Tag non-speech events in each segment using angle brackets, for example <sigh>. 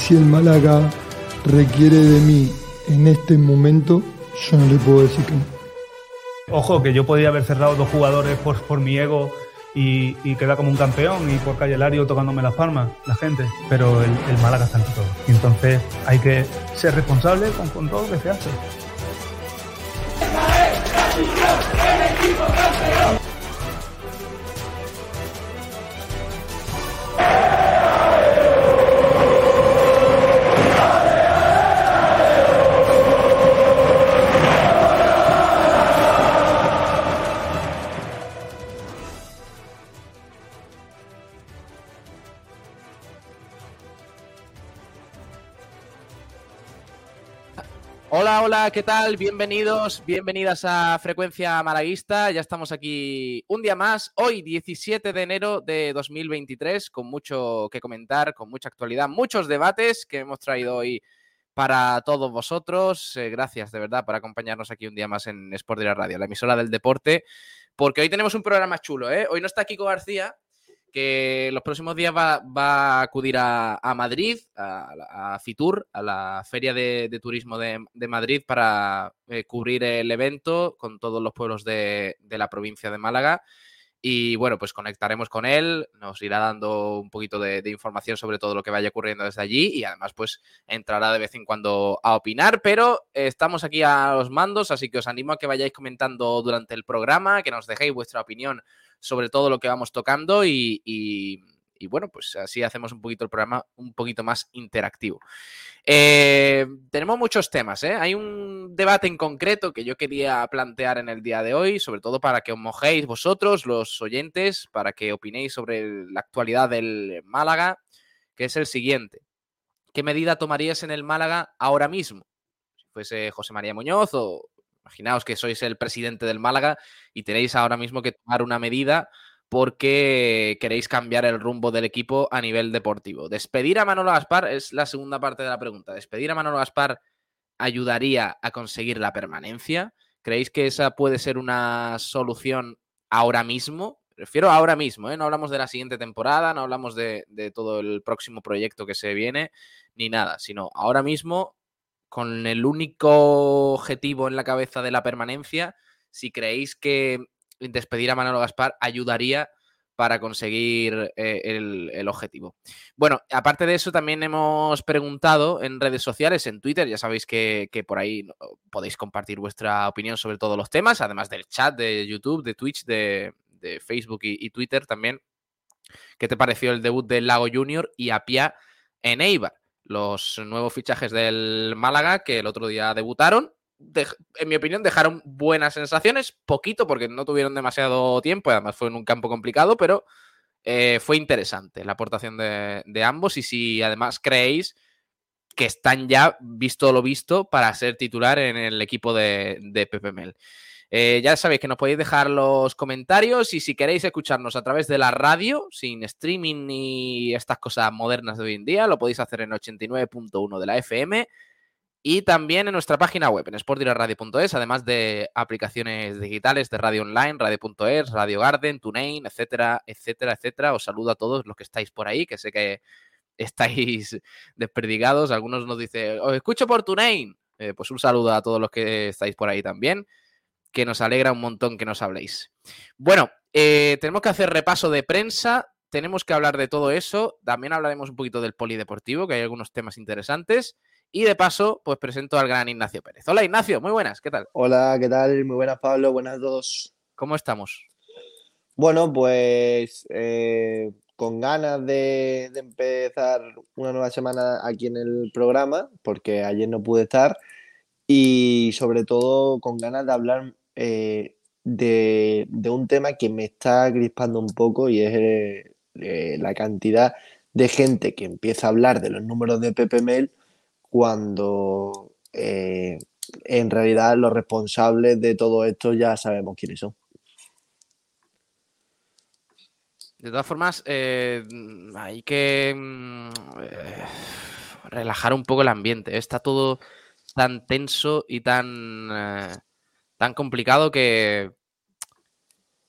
Si el Málaga requiere de mí en este momento, yo no le puedo decir que no. Ojo, que yo podía haber cerrado dos jugadores por, por mi ego y, y quedar como un campeón y por Calle Lario tocándome las palmas, la gente. Pero el, el Málaga está ante todo. Y entonces hay que ser responsable con, con todo lo que se hace. Hola, ¿qué tal? Bienvenidos, bienvenidas a Frecuencia Malaguista. Ya estamos aquí un día más, hoy 17 de enero de 2023, con mucho que comentar, con mucha actualidad, muchos debates que hemos traído hoy para todos vosotros. Eh, gracias de verdad por acompañarnos aquí un día más en Sport Direct Radio, la emisora del deporte, porque hoy tenemos un programa chulo, ¿eh? Hoy no está Kiko García, que los próximos días va, va a acudir a, Madrid, a, Fitur, a la Feria de, Turismo de, Madrid, para eh, cubrir el evento con todos los pueblos de, la provincia de Málaga. Y bueno, pues conectaremos con él, nos irá dando un poquito de, información sobre todo lo que vaya ocurriendo desde allí y además pues entrará de vez en cuando a opinar, pero estamos aquí a los mandos, así que os animo a que vayáis comentando durante el programa, que nos dejéis vuestra opinión sobre todo lo que vamos tocando y, y, bueno, pues así hacemos un poquito el programa un poquito más interactivo. Eh, tenemos muchos temas, ¿eh? hay un debate en concreto que yo quería plantear en el día de hoy, sobre todo para que os mojéis vosotros, los oyentes, para que opinéis sobre la actualidad del Málaga, que es el siguiente. ¿Qué medida tomarías en el Málaga ahora mismo? Si fuese José María Muñoz o Imaginaos que sois el presidente del Málaga y tenéis ahora mismo que tomar una medida porque queréis cambiar el rumbo del equipo a nivel deportivo. Despedir a Manolo Gaspar es la segunda parte de la pregunta. ¿Despedir a Manolo Gaspar ayudaría a conseguir la permanencia? ¿Creéis que esa puede ser una solución ahora mismo? Refiero ahora mismo, ¿eh? no hablamos de la siguiente temporada, no hablamos de todo el próximo proyecto que se viene, ni nada, sino ahora mismo con el único objetivo en la cabeza de la permanencia, si creéis que despedir a Manolo Gaspar ayudaría para conseguir eh, el, objetivo. Bueno, aparte de eso, también hemos preguntado en redes sociales, en Twitter, ya sabéis que, por ahí podéis compartir vuestra opinión sobre todos los temas, además del chat de YouTube, de Twitch, de, Facebook y, y, Twitter también. ¿Qué te pareció el debut del Lago Junior y Apia en Eibar? los nuevos fichajes del Málaga que el otro día debutaron. En mi opinión, dejaron buenas sensaciones, poquito porque no tuvieron demasiado tiempo, además fue en un campo complicado, pero eh, fue interesante la aportación de, ambos y si además creéis que están ya, visto lo visto, para ser titular en el equipo de, de Pepe Mel. Eh, ya sabéis que nos podéis dejar los comentarios y si queréis escucharnos a través de la radio, sin streaming ni estas cosas modernas de hoy en día, lo podéis hacer en 89.1 de la FM y también en nuestra página web, en sportdiraradio.es, además de aplicaciones digitales de radio online, radio.es, Radio Garden, TuneIn, etcétera, etcétera, etcétera. Os saludo a todos los que estáis por ahí, que sé que <laughs> estáis desperdigados. Algunos nos dicen, os escucho por TuneIn. Eh, pues un saludo a todos los que estáis por ahí también que nos alegra un montón que nos habléis. Bueno, eh, tenemos que hacer repaso de prensa, tenemos que hablar de todo eso, también hablaremos un poquito del polideportivo, que hay algunos temas interesantes. Y de paso, pues presento al gran Ignacio Pérez. Hola Ignacio, muy buenas, ¿qué tal? Hola, ¿qué tal? Muy buenas Pablo, buenas a todos. ¿Cómo estamos? Bueno, pues eh, con ganas de, de, empezar una nueva semana aquí en el programa, porque ayer no pude estar, y sobre todo con ganas de hablar eh, de, de, un tema que me está crispando un poco y es eh, la cantidad de gente que empieza a hablar de los números de Pepe Mel cuando eh, en realidad los responsables de todo esto ya sabemos quiénes son. De todas formas, eh, hay que mm, eh, relajar un poco el ambiente. Está todo tan tenso y tan, eh, tan complicado que,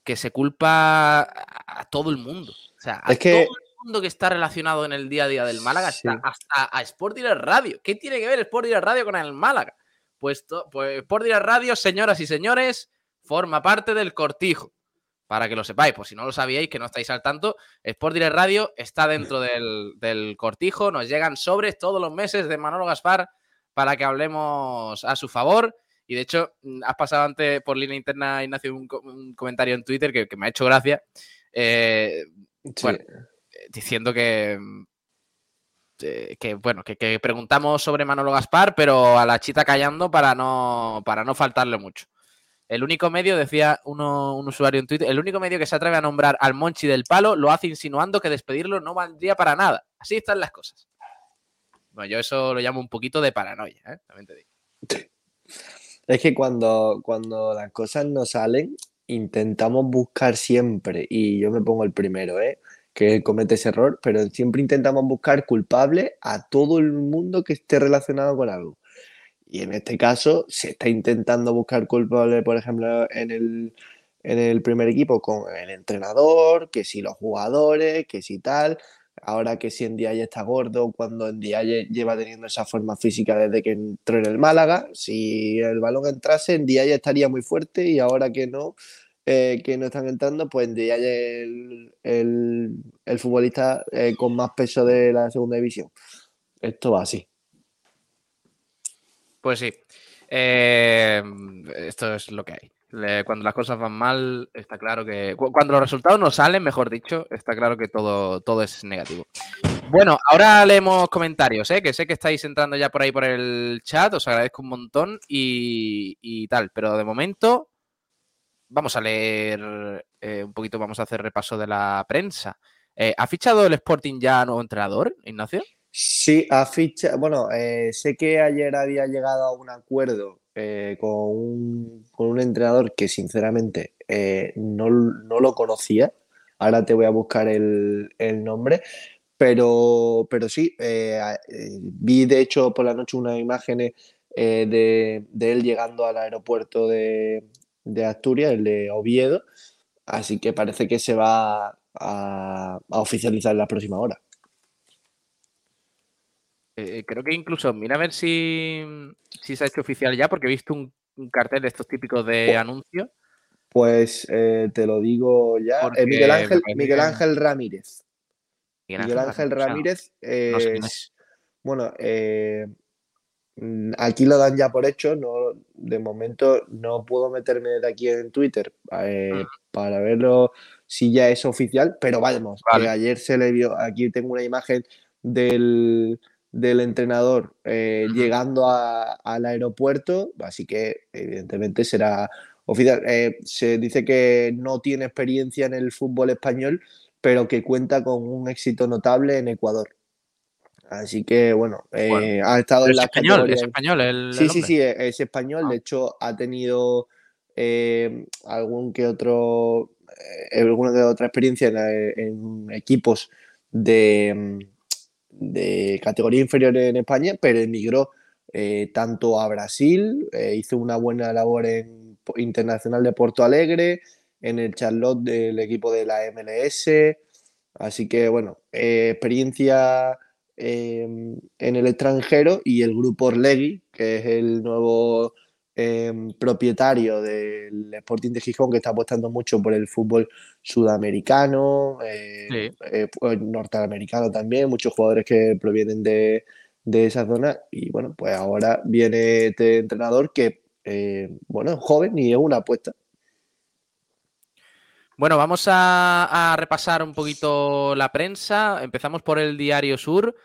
que se culpa a todo el mundo. O sea, a Es que- todo el mundo que está relacionado en el día a día del Málaga, Sí. hasta, hasta a Sport Direct Radio. ¿Qué tiene que ver Sport Direct Radio con el Málaga? Pues, pues Sport Direct Radio, señoras y señores, forma parte del cortijo. Para que lo sepáis, por si no lo sabíais, que no estáis al tanto, Sport Direct Radio está dentro <laughs> del, del cortijo. Nos llegan sobres todos los meses de Manolo Gaspar para que hablemos a su favor. Y de hecho, mm, has pasado antes por línea interna, Ignacio, un, un comentario en Twitter que, que me ha hecho gracia. eh, Sí. Bueno, diciendo que, mm, eh, que bueno, que, preguntamos sobre Manolo Gaspar, pero a la chita callando para no, para no faltarle mucho. El único medio, decía uno- un usuario en Twitter, el único medio que se atreve a nombrar al Monchi del Palo lo hace insinuando que despedirlo no valdría para nada. Así están las cosas. Bueno, yo eso lo llamo un poquito de paranoia, ¿eh? También te digo. Es que cuando, cuando las cosas no salen, intentamos buscar siempre, y yo me pongo el primero, ¿eh? Que comete ese error, pero siempre intentamos buscar culpable a todo el mundo que esté relacionado con algo. Y en este caso se está intentando buscar culpable, por ejemplo, en el, en el primer equipo con el entrenador, que si los jugadores, que si tal. Ahora que si en ya está gordo, cuando en Diaye lleva teniendo esa forma física desde que entró en el Málaga, si el balón entrase, en Diaye estaría muy fuerte y ahora que no, eh, que no están entrando, pues en Diaye el, el, el futbolista eh, con más peso de la segunda división. Esto va así. Pues sí. Eh, esto es lo que hay. Cuando las cosas van mal, está claro que. cu- Cuando los resultados no salen, mejor dicho, está claro que todo, todo es negativo. Bueno, ahora leemos comentarios, que sé que estáis entrando ya por ahí por el chat, os agradezco un montón y, y tal, pero de momento vamos a leer eh, un poquito, vamos a hacer repaso de la prensa. Eh, ¿Ha fichado el Sporting ya nuevo entrenador, Ignacio? Sí, ha ficha. Bueno, eh, sé que ayer había llegado a un acuerdo con un, con un entrenador que sinceramente no, no lo conocía. Ahora te voy a buscar el, el nombre. Pero, pero sí, vi de hecho por la noche unas imágenes de, de él llegando al aeropuerto de, de Asturias, el de Oviedo. Así que parece que se va a, a oficializar en las próximas horas. Eh, creo que incluso, mira a ver si, si se ha hecho oficial ya, porque he visto un, un cartel de estos típicos de Oh. anuncio. Pues eh, te lo digo ya. Eh, Miguel Ángel, Miguel Ángel Ramírez. Miguel Miguel Ángel Ramírez, no sé es, bueno, eh, aquí lo dan ya por hecho. No, de momento no puedo meterme de aquí en Twitter eh, Mm. para verlo si ya es oficial, pero vamos, que ayer se le vio. Aquí tengo una imagen del, del entrenador eh, llegando a- al aeropuerto, así que evidentemente será oficial. Eh, se dice que no tiene experiencia en el fútbol español, pero que cuenta con un éxito notable en Ecuador. Así que bueno, eh, Bueno, ha estado en es español, es español el, Sí, el sí, sí, es, es español. Ah. De hecho, ha tenido eh, algún que otro, eh, alguna que otra experiencia en, en equipos de, de categoría inferior en España, pero emigró eh, tanto a Brasil, hizo una buena labor en Internacional de Porto Alegre, en el Charlotte del equipo de la MLS. Así que, bueno, experiencia eh, en el extranjero y el grupo Orlegui, que es el nuevo eh, propietario del Sporting de Gijón, que está apostando mucho por el fútbol sudamericano, eh, Sí. eh, pues, norteamericano también, muchos jugadores que provienen de, de esa zona. Y bueno, pues ahora viene este entrenador que, eh, bueno, es joven y es una apuesta. Bueno, vamos a, repasar un poquito la prensa. Empezamos por el Diario Sur,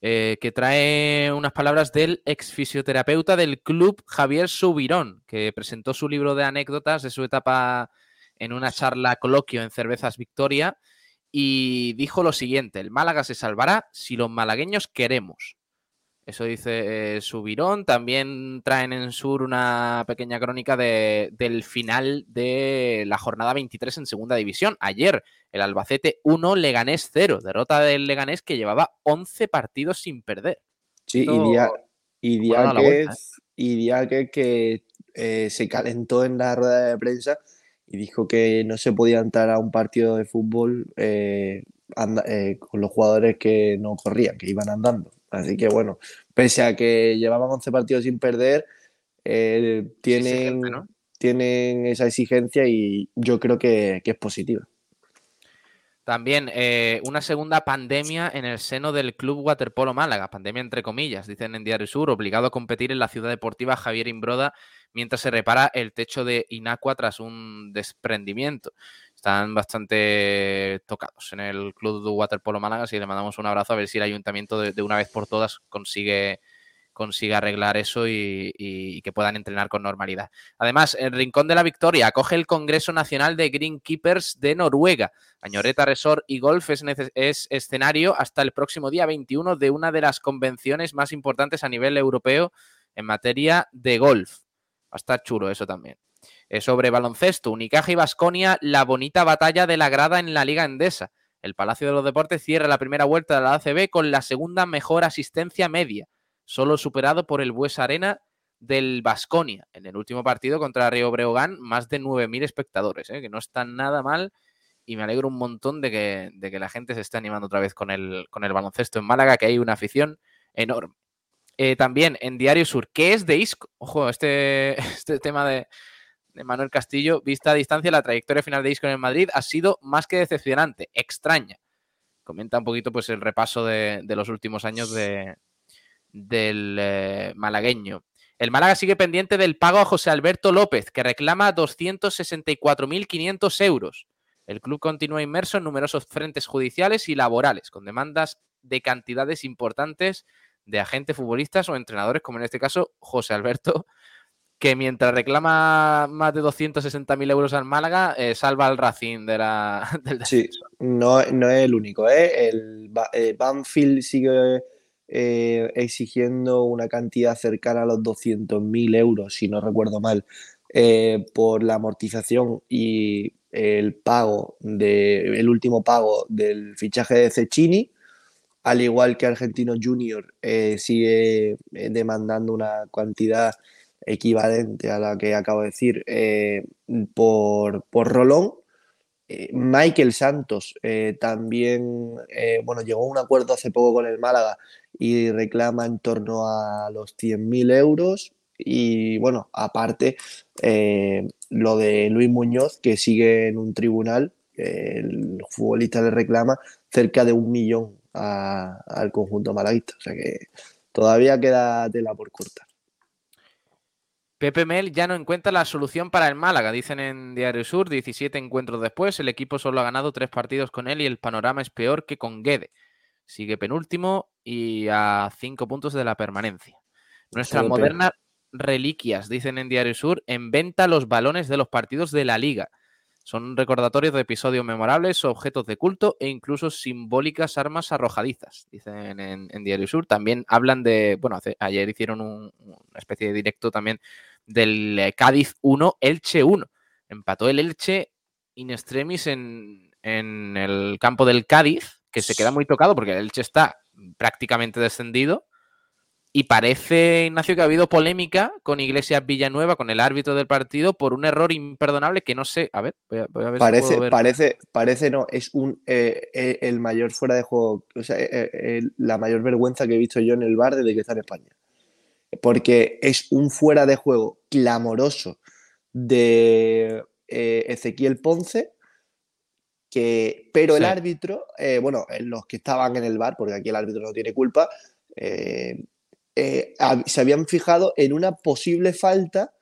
eh, que trae unas palabras del ex fisioterapeuta del club Javier Subirón, que presentó su libro de anécdotas de su etapa en una charla coloquio en Cervezas Victoria y dijo lo siguiente, el Málaga se salvará si los malagueños queremos. Eso dice eh, Subirón. También traen en Sur una pequeña crónica de, del final de la jornada 23 en Segunda División. Ayer, el Albacete 1, Leganés 0. Derrota del Leganés que llevaba 11 partidos sin perder. Sí, y día, y día que, y día que, que eh, se calentó en la rueda de prensa y dijo que no se podía entrar a un partido de fútbol eh, eh, con los jugadores que no corrían, que iban andando. Así que bueno, pese a que llevaban 11 partidos sin perder, tienen, tienen esa exigencia y yo creo que, que es positiva. También eh, una segunda pandemia en el seno del Club Waterpolo Málaga, pandemia entre comillas, dicen en Diario Sur, obligado a competir en la ciudad deportiva Javier Imbroda mientras se repara el techo de Inacua tras un desprendimiento. Están bastante tocados en el Club Waterpolo Málaga, así le mandamos un abrazo a ver si el ayuntamiento de una vez por todas consigue consiga arreglar eso y, que puedan entrenar con normalidad. Además, el Rincón de la Victoria acoge el Congreso Nacional de Greenkeepers de Noruega. Añoreta Resort y Golf es, escenario hasta el próximo día 21 de una de las convenciones más importantes a nivel europeo en materia de golf. Va a estar chulo eso también. Sobre baloncesto, Unicaja y Basconia, la bonita batalla de la grada en la Liga Endesa. El Palacio de los Deportes cierra la primera vuelta de la ACB con la segunda mejor asistencia media solo superado por el Bues Arena del Basconia en el último partido contra Río Breogán, más de 9.000 espectadores, ¿eh? que no están nada mal y me alegro un montón de que, de que, la gente se esté animando otra vez con el, con el baloncesto en Málaga, que hay una afición enorme. Eh, también en Diario Sur, ¿qué es de Isco? Ojo, este, <laughs> este tema de, Manuel Castillo, vista a distancia, la trayectoria final de Isco en el Madrid ha sido más que decepcionante, extraña. Comenta un poquito pues el repaso de los últimos años de, del eh, malagueño. El Málaga sigue pendiente del pago a José Alberto López, que reclama 264.500 euros. El club continúa inmerso en numerosos frentes judiciales y laborales, con demandas de cantidades importantes de agentes futbolistas o entrenadores, como en este caso José Alberto, que mientras reclama más de 260.000 euros al Málaga, eh, salva al Racing de la, <laughs> del Sí, no, no es el único. ¿eh? El eh, Banfield sigue eh, exigiendo una cantidad cercana a los 200.000 euros, si no recuerdo mal, por la amortización y el pago de, el último pago del fichaje de Cecchini, al igual que Argentino Junior eh, sigue demandando una cantidad equivalente a la que acabo de decir por, por Rolón eh, Michael Santos eh, también, eh, bueno, llegó a un acuerdo hace poco con el Málaga y reclama en torno a los 100.000 euros. Y bueno, aparte, lo de Luis Muñoz, que sigue en un tribunal, el futbolista le reclama cerca de un millón al conjunto malaguista. O sea que todavía queda tela por cortar. Pepe Mel ya no encuentra la solución para el Málaga, dicen en Diario Sur, 17 encuentros después, el equipo solo ha ganado tres partidos con él y el panorama es peor que con Guede. Sigue penúltimo y a cinco puntos de la permanencia. Nuestras modernas reliquias, dicen en Diario Sur, en venta los balones de los partidos de la liga. Son recordatorios de episodios memorables, objetos de culto e incluso simbólicas armas arrojadizas, dicen en, Diario Sur. También hablan de, bueno, ayer hicieron una especie de directo también del eh, Cádiz 1, Elche 1. Empató el Elche in extremis en, en el campo del Cádiz, que se queda muy tocado porque el Elche está prácticamente descendido y parece, Ignacio, que ha habido polémica con Iglesias Villanueva, con el árbitro del partido, por un error imperdonable que no sé. A ver, voy a, ver parece, Parece, parece no, es un eh, eh, el mayor fuera de juego, o sea, eh, la mayor vergüenza que he visto yo en el bar desde que está en España. Porque es un fuera de juego clamoroso de Ezequiel Ponce. Que, pero el árbitro, bueno, los que estaban en el bar, porque aquí el árbitro no tiene culpa, eh, se habían fijado en una posible falta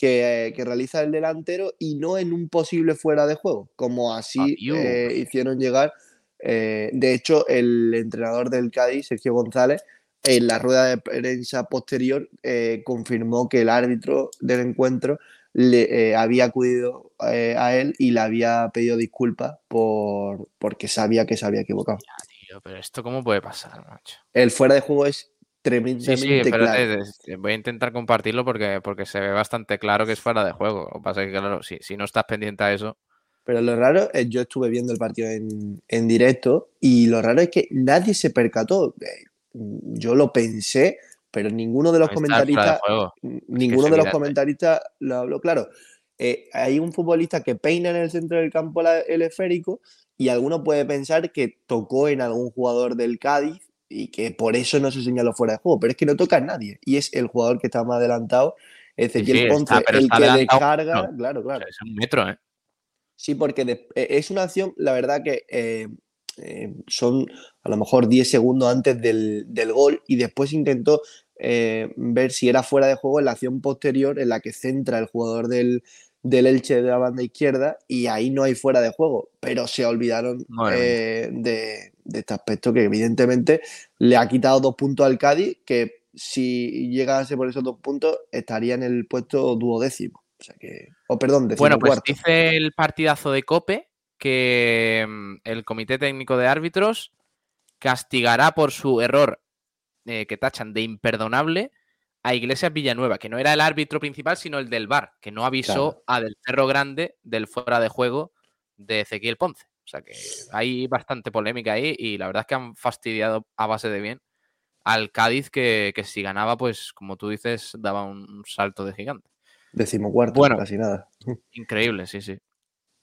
que, realiza el delantero y no en un posible fuera de juego, como así eh, hicieron llegar. Eh, de hecho, el entrenador del Cádiz, Sergio González, en la rueda de prensa posterior confirmó que el árbitro del encuentro le había acudido a él y le había pedido disculpas por, porque sabía que se había equivocado. pero esto cómo puede pasar, macho. El fuera de juego es tremendamente Sí, sí, claro. voy a intentar compartirlo porque, porque se ve bastante claro que es fuera de juego. Lo que pasa es que, claro, si, si no estás pendiente a eso. Pero lo raro es, yo estuve viendo el partido en, en directo y lo raro es que nadie se percató. Eh, Yo lo pensé, pero ninguno de los de comentaristas, ninguno de los evidente. comentaristas lo habló. Claro, eh, hay un futbolista que peina en el centro del campo la- el esférico y alguno puede pensar que tocó en algún jugador del Cádiz y que por eso no se señaló fuera de juego, pero es que no toca a nadie y es el jugador que está más adelantado, Ezequiel sí, Ponce, está, el que descarga, no. claro, claro. es un metro, ¿eh? Sí, porque de- eh, es una acción, la verdad que eh, eh, son a lo mejor 10 segundos antes del, del gol y después intentó eh, ver si era fuera de juego en la acción posterior en la que centra el jugador del, del Elche de la banda izquierda y ahí no hay fuera de juego, pero se olvidaron eh, de, de este aspecto que evidentemente le ha quitado dos puntos al Cádiz que si llegase por esos dos puntos estaría en el puesto duodécimo. O sea que, o perdón, Bueno, pues dice el partidazo de Cope que mm, el Comité Técnico de Árbitros castigará por su error eh, que tachan de imperdonable a Iglesias Villanueva, que no era el árbitro principal, sino el del VAR, que no avisó Claro. a Del Cerro Grande del fuera de juego de Ezequiel Ponce. O sea que hay bastante polémica ahí y la verdad es que han fastidiado a base de bien al Cádiz que, que si ganaba, pues como tú dices, daba un, un salto de gigante. Decimocuarto, Bueno. casi nada. <laughs> Increíble, sí, sí.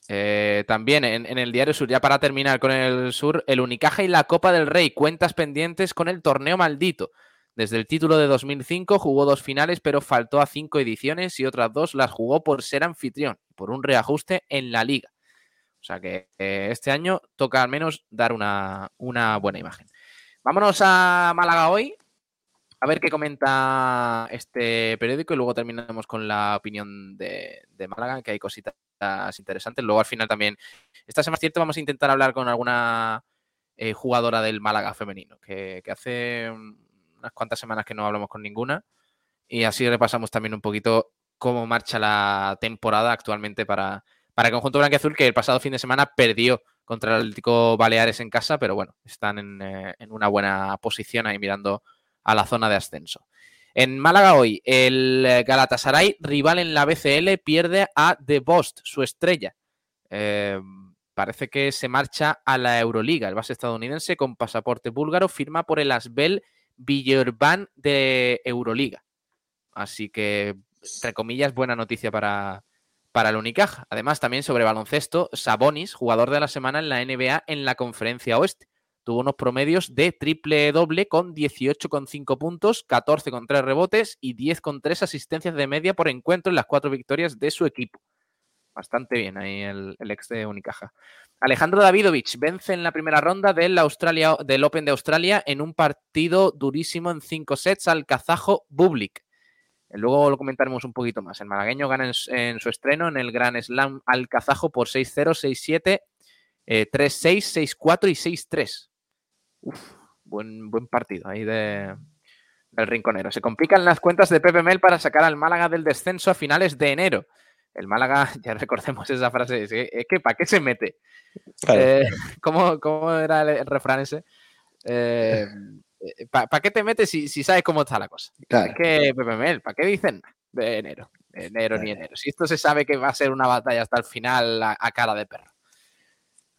Eh, también en, en el Diario Sur, ya para terminar con el Sur, el Unicaja y la Copa del Rey, cuentas pendientes con el torneo maldito. Desde el título de 2005 jugó dos finales, pero faltó a cinco ediciones y otras dos las jugó por ser anfitrión, por un reajuste en la liga. O sea que eh, este año toca al menos dar una, una buena imagen. Vámonos a Málaga hoy, a ver qué comenta este periódico y luego terminamos con la opinión de, Málaga, que hay cositas interesantes. Luego al final también, esta semana cierto, vamos a intentar hablar con alguna eh, jugadora del Málaga femenino, que, que hace unas cuantas semanas que no hablamos con ninguna y así repasamos también un poquito cómo marcha la temporada actualmente para, para el conjunto blanquiazul que el pasado fin de semana perdió contra el Atlético Baleares en casa, pero bueno, están en, eh, en una buena posición ahí mirando a la zona de ascenso. En Málaga hoy, el Galatasaray, rival en la BCL, pierde a The Bost, su estrella. Eh, parece que se marcha a la Euroliga. El base estadounidense con pasaporte búlgaro firma por el Asbel Villeurbanne de Euroliga. Así que, entre comillas, buena noticia para, para el Unicaja. Además, también sobre baloncesto, Sabonis, jugador de la semana en la NBA en la conferencia oeste. Tuvo unos promedios de triple doble con 18,5 puntos, 14,3 rebotes y 10,3 asistencias de media por encuentro en las cuatro victorias de su equipo. Bastante bien ahí el, ex de Unicaja. Alejandro Davidovich vence en la primera ronda del, Open de Australia en un partido durísimo en cinco sets al kazajo Bublik. Luego lo comentaremos un poquito más. El malagueño gana en, su estreno en el Gran Slam al kazajo por 6-0, 6-7, eh, 3-6, 6-4 y 6-3. Uf, buen, buen partido ahí de, del rinconero. Se complican las cuentas de Pepe Mel para sacar al Málaga del descenso a finales de enero. El Málaga, <laughs> ya recordemos esa frase, es que, es que ¿para qué se mete? Claro. Eh, <laughs> ¿cómo, ¿cómo, era el, refrán ese? Eh, ¿Para pa qué te metes si, si, sabes cómo está la cosa? Claro. Es que, Pepe Mel, ¿para qué dicen de enero? De enero claro. ni enero. Si esto se sabe que va a ser una batalla hasta el final a, a cara de perro.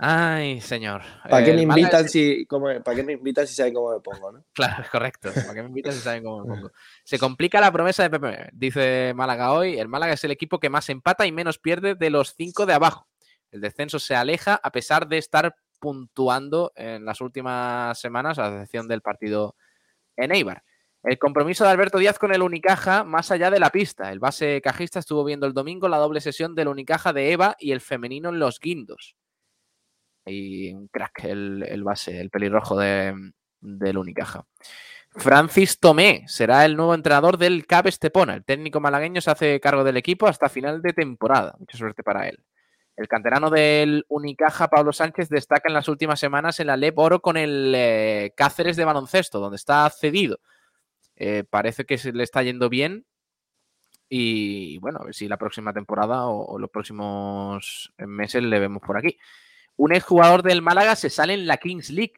Ay, señor. ¿Para qué, me invitan es... si, cómo, ¿Para qué me invitan si saben cómo me pongo? ¿no? Claro, correcto. ¿Para qué me invitan si saben cómo me pongo? <laughs> Se complica la promesa de Pepe. Dice Málaga hoy. El Málaga es el equipo que más empata y menos pierde de los cinco de abajo. El descenso se aleja a pesar de estar puntuando en las últimas semanas, a excepción del partido en Eibar. El compromiso de Alberto Díaz con el Unicaja más allá de la pista. El base cajista estuvo viendo el domingo la doble sesión del Unicaja de Eva y el femenino en los Guindos y crack el, el base, el pelirrojo de, del Unicaja. Francis Tomé será el nuevo entrenador del CAP Estepona. El técnico malagueño se hace cargo del equipo hasta final de temporada. Mucha suerte para él. El canterano del Unicaja, Pablo Sánchez, destaca en las últimas semanas en la LEP Oro con el eh, Cáceres de baloncesto, donde está cedido. Eh, parece que se le está yendo bien. Y bueno, a ver si la próxima temporada o, o los próximos meses le vemos por aquí un exjugador del Málaga se sale en la Kings League.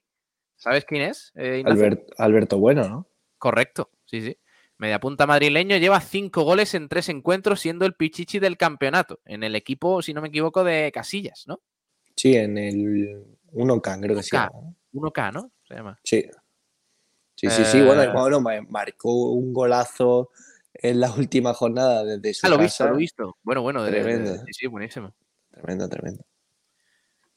¿Sabes quién es? Eh, Albert, Alberto Bueno, ¿no? Correcto, sí, sí. Mediapunta madrileño lleva cinco goles en tres encuentros, siendo el pichichi del campeonato. En el equipo, si no me equivoco, de Casillas, ¿no? Sí, en el 1K, creo que sí. 1K, ¿no? Se llama. Sí. Sí, sí, sí. Bueno, bueno, marcó un golazo en la última jornada desde su Ah, lo he visto, lo he visto. Bueno, bueno, de- de- Tremendo. sí, buenísimo. Tremendo, tremendo.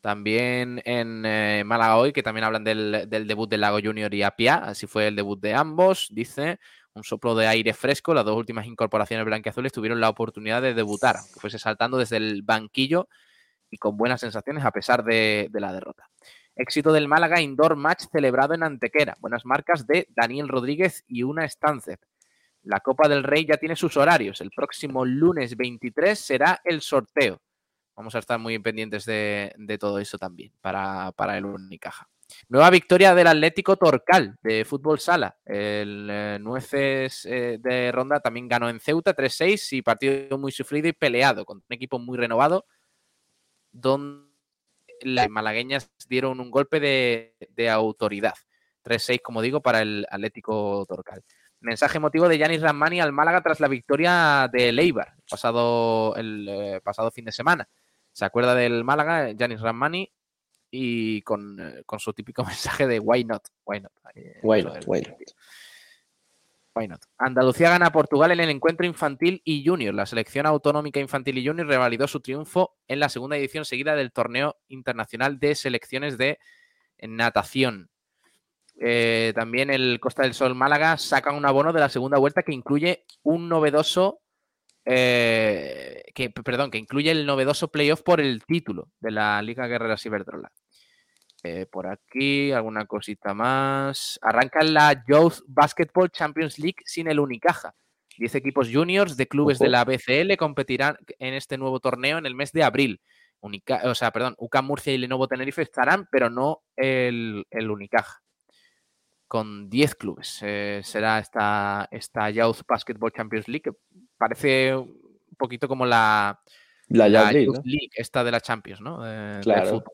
También en eh, Málaga hoy, que también hablan del, del debut de Lago Junior y Apia, así fue el debut de ambos, dice, un soplo de aire fresco, las dos últimas incorporaciones blanquiazules tuvieron la oportunidad de debutar, aunque fuese saltando desde el banquillo y con buenas sensaciones a pesar de, de la derrota. Éxito del Málaga Indoor Match celebrado en Antequera, buenas marcas de Daniel Rodríguez y una Stancet. La Copa del Rey ya tiene sus horarios, el próximo lunes 23 será el sorteo. Vamos a estar muy pendientes de, de todo eso también para, para el Unicaja. Nueva victoria del Atlético Torcal de fútbol sala. El eh, Nueces eh, de Ronda también ganó en Ceuta 3-6 y partido muy sufrido y peleado contra un equipo muy renovado donde las malagueñas dieron un golpe de, de autoridad. 3-6, como digo, para el Atlético Torcal. Mensaje emotivo de Yanis Ramani al Málaga tras la victoria de Leibar pasado el eh, pasado fin de semana. Se acuerda del Málaga, Yanis Ramani, y con, eh, con, su típico <laughs> mensaje de why not. Why not. Eh, Why not, why not. Why not. Andalucía gana a Portugal en el encuentro infantil y junior. La selección autonómica infantil y junior revalidó su triunfo en la segunda edición seguida del torneo internacional de selecciones de natación. Eh, también el Costa del Sol Málaga saca un abono de la segunda vuelta que incluye un novedoso eh, que, perdón, que incluye el novedoso playoff por el título de la Liga Guerreras Iberdrola. Eh, por aquí, alguna cosita más. Arranca la Youth Basketball Champions League sin el Unicaja. Diez equipos juniors de clubes Ojo. de la BCL competirán en este nuevo torneo en el mes de abril. Unica, o sea, perdón, UCAM Murcia y Lenovo Tenerife estarán, pero no el, el Unicaja. Con 10 clubes eh, será esta, esta Youth Basketball Champions League, que parece un poquito como la, La, la League, Youth ¿no? League, esta de la Champions, ¿no? Eh, Claro. fútbol,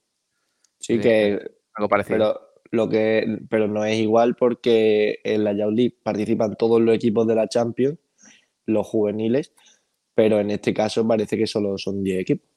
Sí, que. algo parecido. Pero, lo que, pero no es igual porque en la Youth League participan todos los equipos de la Champions, los juveniles, pero en este caso parece que solo son 10 equipos.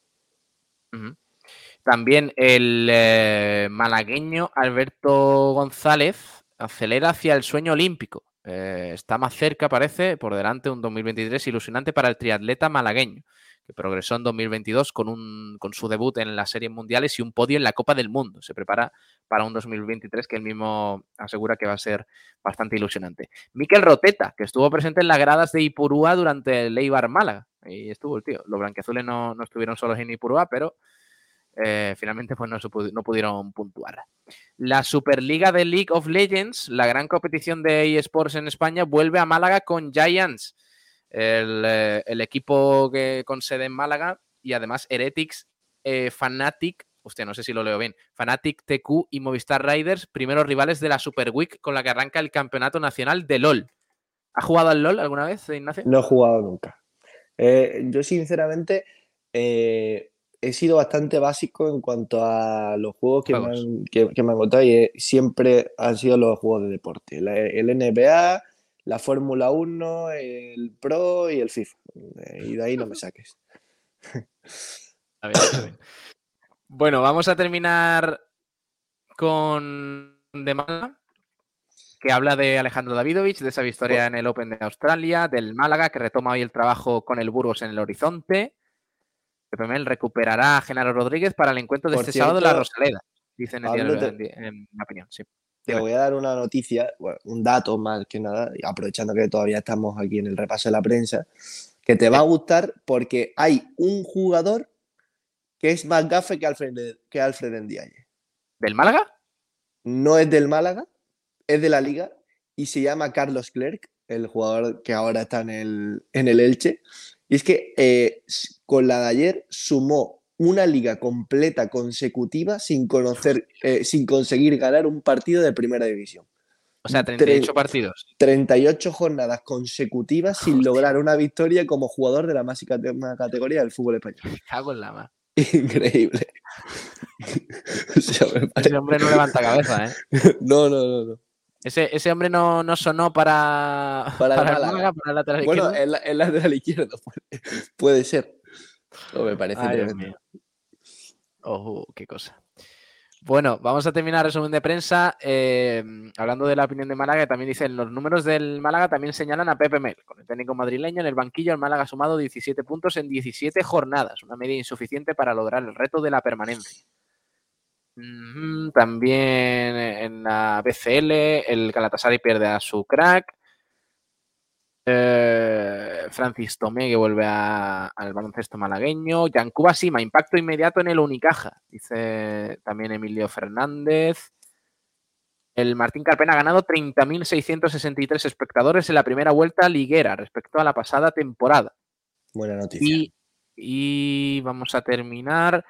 También el eh, malagueño Alberto González acelera hacia el sueño olímpico. Eh, está más cerca, parece, por delante un 2023 ilusionante para el triatleta malagueño, que progresó en 2022 con, un, con su debut en las series mundiales y un podio en la Copa del Mundo. Se prepara para un 2023 que él mismo asegura que va a ser bastante ilusionante. Miquel Roteta, que estuvo presente en las gradas de Ipurúa durante el Eibar Málaga. Y estuvo el tío. Los blanqueazules no, no estuvieron solos en Ipurúa, pero eh, finalmente pues no, no pudieron puntuar. La Superliga de League of Legends, la gran competición de eSports en España, vuelve a Málaga con Giants, el, eh, el equipo que con sede en Málaga y además Heretics, eh, Fnatic, hostia, no sé si lo leo bien, Fnatic TQ y Movistar Riders, primeros rivales de la Super Week con la que arranca el campeonato nacional de LOL. ¿Ha jugado al LOL alguna vez, Ignacio? No he jugado nunca. Yo, sinceramente, eh, he sido bastante básico en cuanto a los juegos que, me han, que, que me han contado y siempre han sido los juegos de deporte. La- el NBA, la Fórmula 1, el Pro y el FIFA. Eh, y de ahí no me saques. Bueno, vamos a terminar con de Málaga, que habla de Alejandro Davidovich, de esa victoria en el Open de Australia, del Málaga, que retoma hoy el trabajo con el Burgos en el horizonte. Pepe Mel recuperará a Genaro Rodríguez para el encuentro de Por este sábado en la cierto, Rosaleda, dice en, el diario- Pablo, en en la opinión. Sí. Te voy a dar una noticia, bueno, un dato más que nada, aprovechando que todavía estamos aquí en el repaso de la prensa, que te va a gustar porque hay un jugador que es más gafe que Alfred, que Alfred Ndiaye. ¿Del Málaga? No es del Málaga, es de la liga y se llama Carlos Clerc, el jugador que ahora está en el, en el Elche. Y es que eh, con la de ayer sumó una liga completa consecutiva sin, conocer, eh, sin conseguir ganar un partido de primera división. O sea, 38 Tre- partidos. 38 jornadas consecutivas sin lograr una victoria como jugador de la máxima cate- categoría del fútbol español. Me cago en la mar. Increíble. <laughs> O sea, Ese hombre no levanta cabeza, ¿eh? <laughs> No, no, no, no. Ese, ese hombre no, no sonó para, <laughs> Para el para el Málaga. Málaga, para el lateral Bueno, izquierdo. el, el lateral izquierdo puede, <laughs> puede ser. No, me parece Ay, tremendo. Ojo, qué cosa. Bueno, vamos a terminar el resumen de prensa. eh, hablando de la opinión de Málaga, también dicen los números del Málaga también señalan a Pepe Mel. Con el técnico madrileño en el banquillo, el Málaga ha sumado 17 puntos en 17 jornadas, una media insuficiente para lograr el reto de la permanencia. También en la BCL, el Galatasaray pierde a su crack. Eh, Francis Tomé que vuelve a- al baloncesto malagueño. Yancuba Sima, impacto inmediato en el Unicaja, dice también Emilio Fernández. El Martín Carpena ha ganado 30.663 espectadores en la primera vuelta liguera respecto a la pasada temporada. Buena noticia. Y, y vamos a terminar.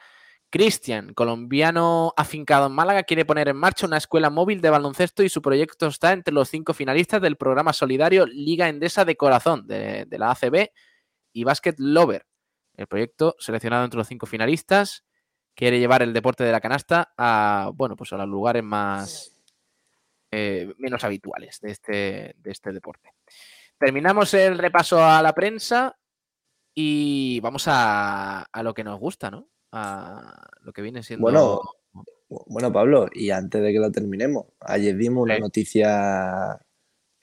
Cristian, colombiano afincado en Málaga, quiere poner en marcha una escuela móvil de baloncesto y su proyecto está entre los cinco finalistas del programa solidario Liga Endesa de Corazón de, de la ACB y Basket Lover. El proyecto seleccionado entre los cinco finalistas quiere llevar el deporte de la canasta a, bueno, pues a los lugares más eh, menos habituales de este, de este deporte. Terminamos el repaso a la prensa y vamos a, a lo que nos gusta, ¿no? A lo que viene siendo. Bueno, Bueno, Pablo, y antes de que lo terminemos, ayer dimos una noticia.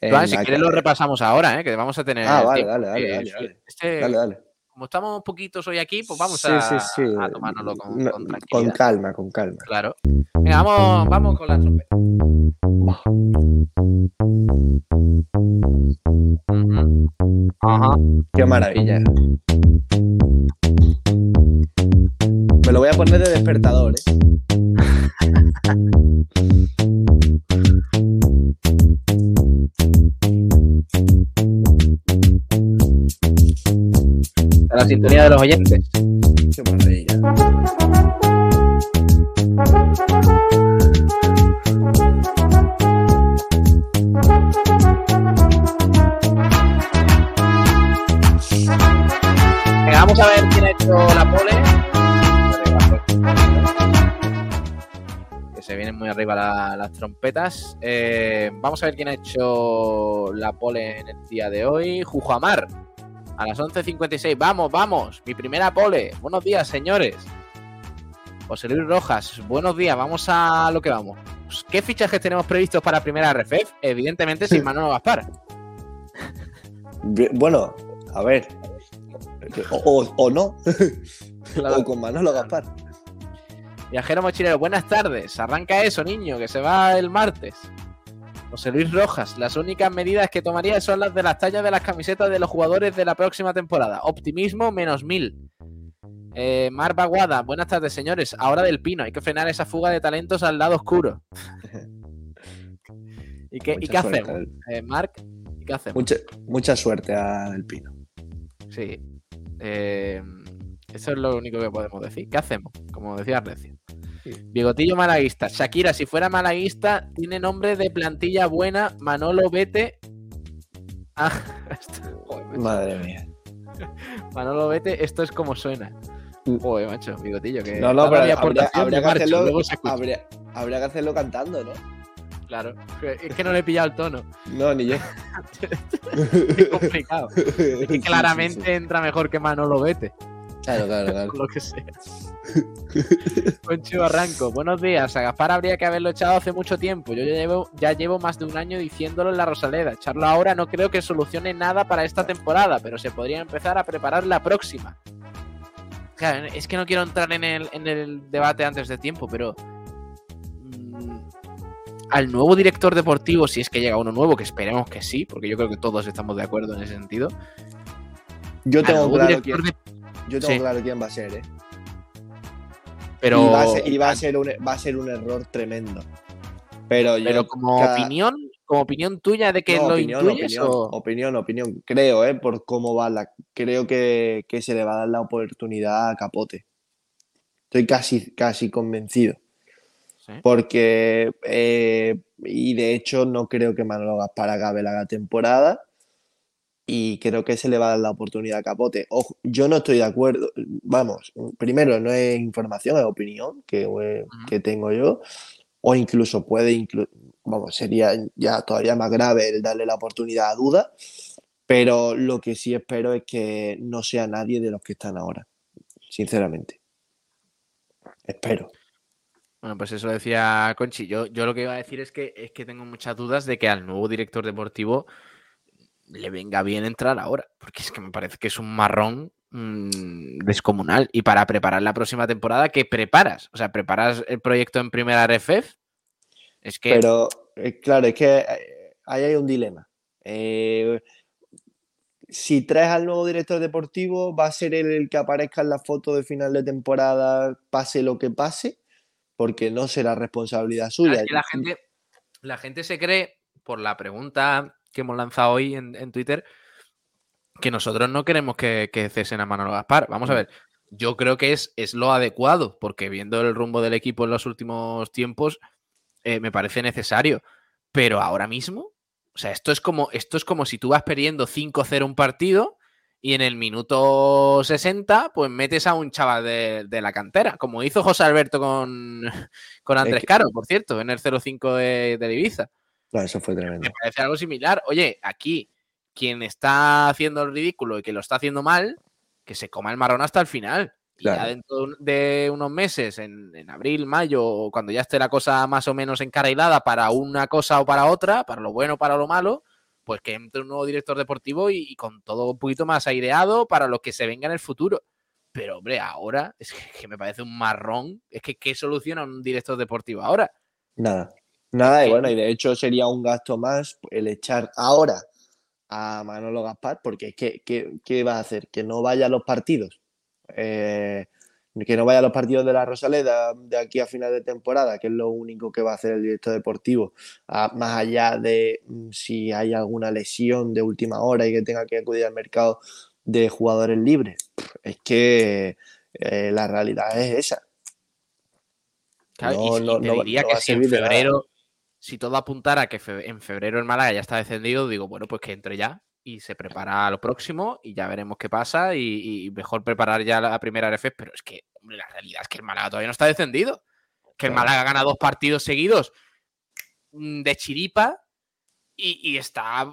en Joan, si la quieres que- lo repasamos ahora, ¿eh? que vamos a tener. Ah, vale, tiempo, dale, dale, que dale, es- dale. este- Dale, dale. Como estamos poquitos hoy aquí, pues vamos Sí, a, sí, sí. a tomárnoslo con, No, con calma, con calma. Claro. Venga, vamos, vamos con la trompeta. Ajá. Qué maravilla. Me lo voy a poner de despertador, ¿eh? <laughs> La sintonía de los oyentes. Qué maravilla. Venga, vamos a ver quién ha hecho la pole. Muy arriba la- las trompetas. Eh, vamos a ver quién ha hecho la pole en el día de hoy. Jujamar, a las 11.56. Vamos, vamos. Mi primera pole. Buenos días, señores. José Luis Rojas, buenos días. Vamos a lo que vamos. Pues, ¿Qué fichajes tenemos previstos para primera RFF? Evidentemente sin <laughs> Manolo Gaspar. Bueno, a ver. O, o- o no. <laughs> o con Manolo Gaspar. Viajero mochilero, buenas tardes. Arranca eso, niño, que se va el martes. José Luis Rojas, las únicas medidas que tomaría son las de las tallas de las camisetas de los jugadores de la próxima temporada. Optimismo menos mil. Eh, Mar Baguada, buenas tardes, señores. Ahora del pino, hay que frenar esa fuga de talentos al lado oscuro. <laughs> ¿Y qué, ¿y qué hacemos? Del- Eh, Marc, ¿y qué hacemos? Mucha, mucha suerte a Del Pino. Sí. Eh, eso es lo único que podemos decir. ¿Qué hacemos? Como decía Recio. Bigotillo malaguista. Shakira, si fuera malaguista, tiene nombre de plantilla buena. Manolo Vete. Ah. <laughs> Madre mía. Manolo Vete, esto es como suena. Joder, macho, bigotillo. Que No, no, pero habría, habría que hacerlo, luego se escucha. habría, habría que hacerlo cantando, ¿no? Claro. Es que no le he pillado el tono. No, ni yo. <laughs> Es complicado. Es que <laughs> Sí, sí, claramente sí. entra mejor que Manolo Vete. Claro, claro, claro. <laughs> lo que sea. Concho Barranco, buenos días. A Gaspar habría que haberlo echado hace mucho tiempo. Yo ya llevo, ya llevo más de un año diciéndolo en la Rosaleda. Echarlo ahora no creo que solucione nada para esta temporada, pero se podría empezar a preparar la próxima. Claro, es que no quiero entrar en el, en el debate antes de tiempo, pero mm, al nuevo director deportivo, si es que llega uno nuevo, que esperemos que sí, porque yo creo que todos estamos de acuerdo en ese sentido. Yo tengo claro de- yo tengo Sí. claro quién va a ser, ¿eh? pero, Y, va a ser, y va a ser un, va a ser un error tremendo. Pero yo. Pero como cada- opinión, como opinión tuya de que No, lo opinión, intuyes opinión, o- opinión, opinión. Creo, ¿eh? Por cómo va la. Creo que, que se le va a dar la oportunidad a Capote. Estoy casi, casi convencido. Sí. Porque. eh, y de hecho, no creo que Manolo Gaspar acabe la temporada. Y creo que se le va a dar la oportunidad a Capote. Ojo, yo no estoy de acuerdo. Vamos, primero, no es información, es opinión que, eh, que tengo yo. o incluso puede, vamos, sería ya todavía más grave el darle la oportunidad a duda, pero lo que sí espero es que no sea nadie de los que están ahora, sinceramente. Espero. Bueno, pues eso decía Conchi. Yo, yo lo que iba a decir es que, es que tengo muchas dudas de que al nuevo director deportivo le venga bien entrar ahora, porque es que me parece que es un marrón mm, descomunal. Y para preparar la próxima temporada, ¿qué preparas? O sea, ¿preparas el proyecto en primera RFF? Es que... Pero, eh, claro, es que eh, ahí hay un dilema. Eh, si traes al nuevo director deportivo, va a ser el que aparezca en la foto de final de temporada, pase lo que pase porque no será responsabilidad suya. la, gente, la gente se cree, por la pregunta que hemos lanzado hoy en, Twitter, que nosotros no queremos que, cesen a Manolo Gaspar. Vamos a mm. ver, yo creo que es, es lo adecuado, porque viendo el rumbo del equipo en los últimos tiempos, eh, me parece necesario. Pero ahora mismo, o sea, esto es como, esto es como si tú vas perdiendo 5-0 un partido y en el minuto 60, pues metes a un chaval de, la cantera, como hizo José Alberto con, <laughs> con Andrés Caro, por cierto, en el 05 de, de Ibiza. Eso fue tremendo. Me parece algo similar. Oye, aquí, quien está haciendo el ridículo y que lo está haciendo mal, que se coma el marrón hasta el final. Y ya dentro de unos meses, en, en, abril, mayo, cuando ya esté la cosa más o menos encarrilada para una cosa o para otra, para lo bueno o para lo malo, pues que entre un nuevo director deportivo y, con todo un poquito más aireado para lo que se venga en el futuro. Pero, hombre, ahora es que, me parece un marrón. Es que, ¿qué soluciona un director deportivo ahora? Nada. Nada, y bueno, y de hecho sería un gasto más el echar ahora a Manolo Gaspar, porque ¿qué, qué, va a hacer? ¿Que no vaya a los partidos? Eh, que no vaya a los partidos de la Rosaleda de aquí a final de temporada, que es lo único que va a hacer el director deportivo, más allá de mm, si hay alguna lesión de última hora y que tenga que acudir al mercado de jugadores libres. Es que eh, la realidad es esa. no, te diría que si en febrero, si todo apuntara que en febrero el Málaga ya está descendido, digo, bueno, pues que entre ya y se prepara a lo próximo y ya veremos qué pasa y, mejor preparar ya la primera RF, pero es que, hombre, la realidad es que el Málaga todavía no está descendido, que el Málaga gana dos partidos seguidos mm, de chiripa y, está a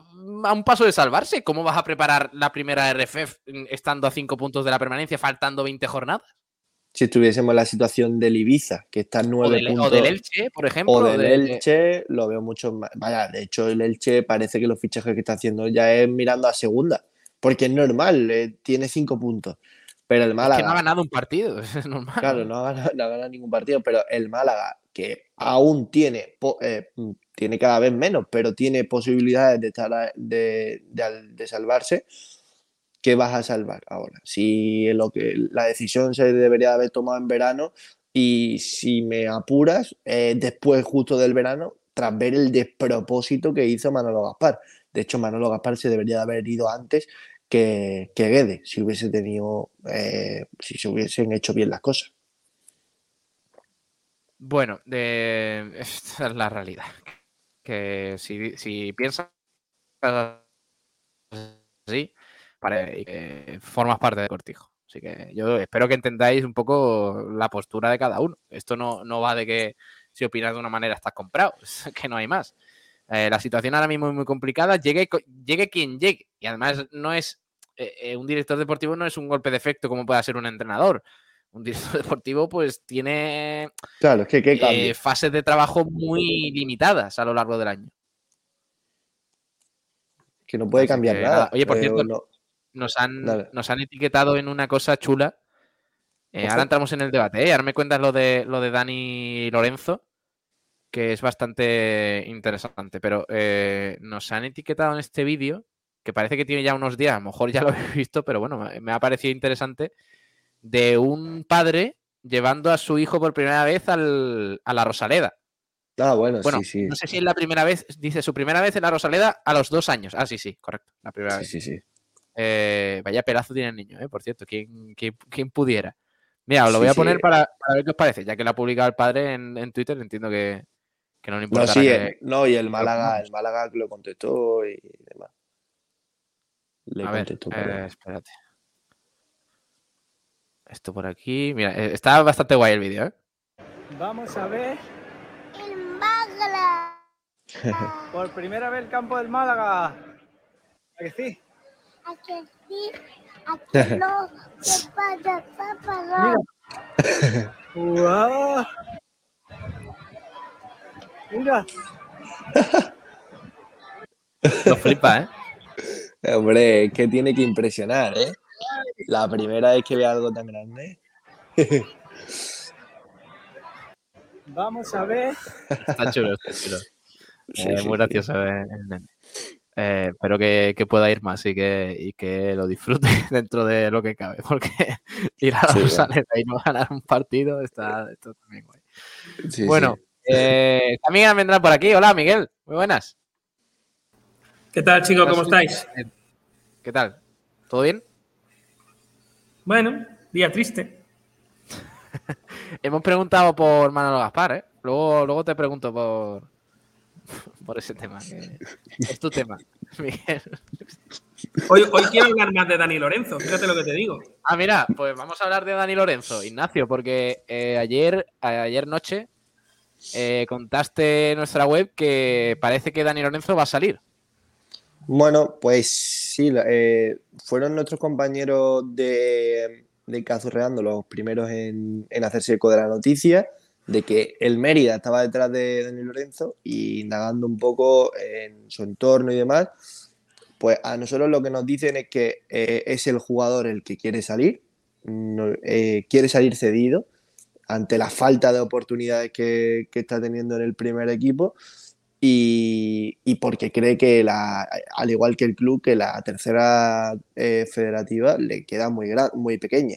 un paso de salvarse. ¿Cómo vas a preparar la primera RFF estando a cinco puntos de la permanencia, faltando 20 jornadas? Si tuviésemos la situación del Ibiza, que está en nueve puntos. O del Elche, por ejemplo. O del Elche, lo veo mucho más. Vaya, de hecho, el Elche parece que los fichajes que está haciendo ya es mirando a segunda, porque es normal, eh, tiene cinco puntos. Pero el Málaga. Es que no ha ganado un partido, <laughs> es normal. Claro, no ha ganado, ningún partido, pero el Málaga, que aún tiene, eh, tiene cada vez menos, pero tiene posibilidades de, estar, de, de salvarse ¿qué vas a salvar ahora? Si lo que, la decisión se debería haber tomado en verano y si me apuras, eh, después justo del verano, tras ver el despropósito que hizo Manolo Gaspar. De hecho, Manolo Gaspar se debería de haber ido antes que, que Guede, si hubiese tenido, eh, si se hubiesen hecho bien las cosas. Bueno, de... esta es la realidad. Que si, si piensas así, formas parte del cortijo. Así que yo espero que entendáis un poco la postura de cada uno. Esto no, no va de que si opinas de una manera estás comprado, <laughs> es que no hay más. Eh, la situación ahora mismo es muy complicada, llegue, llegue quien llegue. Y además no es eh, eh, un director deportivo no es un golpe de efecto como pueda ser un entrenador. Un <laughs> director deportivo pues tiene claro, que, fases de trabajo muy limitadas a lo largo del año. Que no puede cambiar nada. Oye, por cierto, nos han, nos han etiquetado en una cosa chula. Eh, ahora entramos en el debate, ¿eh? Ahora me cuentas lo de, lo de Dani Lorenzo, que es bastante interesante. Pero eh, nos han etiquetado en este vídeo, que parece que tiene ya unos días, a lo mejor ya lo <laughs> habéis visto, pero bueno, me ha parecido interesante, de un padre llevando a su hijo por primera vez al, a la Rosaleda. Ah, bueno, sí, sí. No sé si es la primera vez, dice su primera vez en la Rosaleda a los dos años. Ah, sí, sí, correcto, la primera vez. Sí, sí, sí. Eh, vaya pedazo tiene el niño, eh, por cierto, ¿quién, pudiera? Mira, os lo voy a poner para, ver qué os parece, ya que lo ha publicado el padre en, Twitter, entiendo que, no le importa. No, sí, no, y el Málaga, el Málaga lo contestó y demás. Le a contestó, ver, eh, espérate. Esto por aquí. Mira, está bastante guay el vídeo, ¿eh? Vamos a ver. El <laughs> Por primera vez el campo del Málaga. ¿A que sí? ¿A <laughs> que sí? ¿A que no? ¿Qué pasa, papá? ¡Guau! Mira, Lo flipa, ¿eh? <laughs> Hombre, es que tiene que impresionar, ¿eh? La primera vez que veo algo tan grande. vamos a ver. Está chulo, está chulo. Sí, Eh, sí, muy sí. gracioso. eh, eh, espero que, que pueda ir más y que, y que lo disfrute <laughs> dentro de lo que cabe, porque <laughs> ir a la Sí, Rosaleda y no ganar un partido está, está también guay. Sí, bueno, sí. eh, también vendrá por aquí. Hola, Miguel. Muy buenas. ¿Qué tal, chicos? ¿Cómo estáis? ¿Qué tal? ¿Todo bien? Bueno, día triste. <laughs> Hemos preguntado por Manolo Gaspar, ¿eh? Luego, luego te pregunto por, <laughs> por ese tema. que es tu tema, <laughs> Miguel. Hoy, hoy quiero hablar más de Dani Lorenzo, fíjate lo que te digo. Ah, mira, pues vamos a hablar de Dani Lorenzo, Ignacio, porque eh, ayer, ayer noche eh, contaste en nuestra web que parece que Dani Lorenzo va a salir. Bueno, pues sí, eh, fueron nuestros compañeros de, de Cazurreando los primeros en, en hacerse eco de la noticia de que el Mérida estaba detrás de Dani Lorenzo y indagando un poco en su entorno y demás, pues a nosotros lo que nos dicen es que eh, es el jugador el que quiere salir, eh, quiere salir cedido ante la falta de oportunidades que, está teniendo en el primer equipo y, y porque cree que, la, al igual que el club, que la tercera eh, federativa le queda muy, gran, muy pequeña.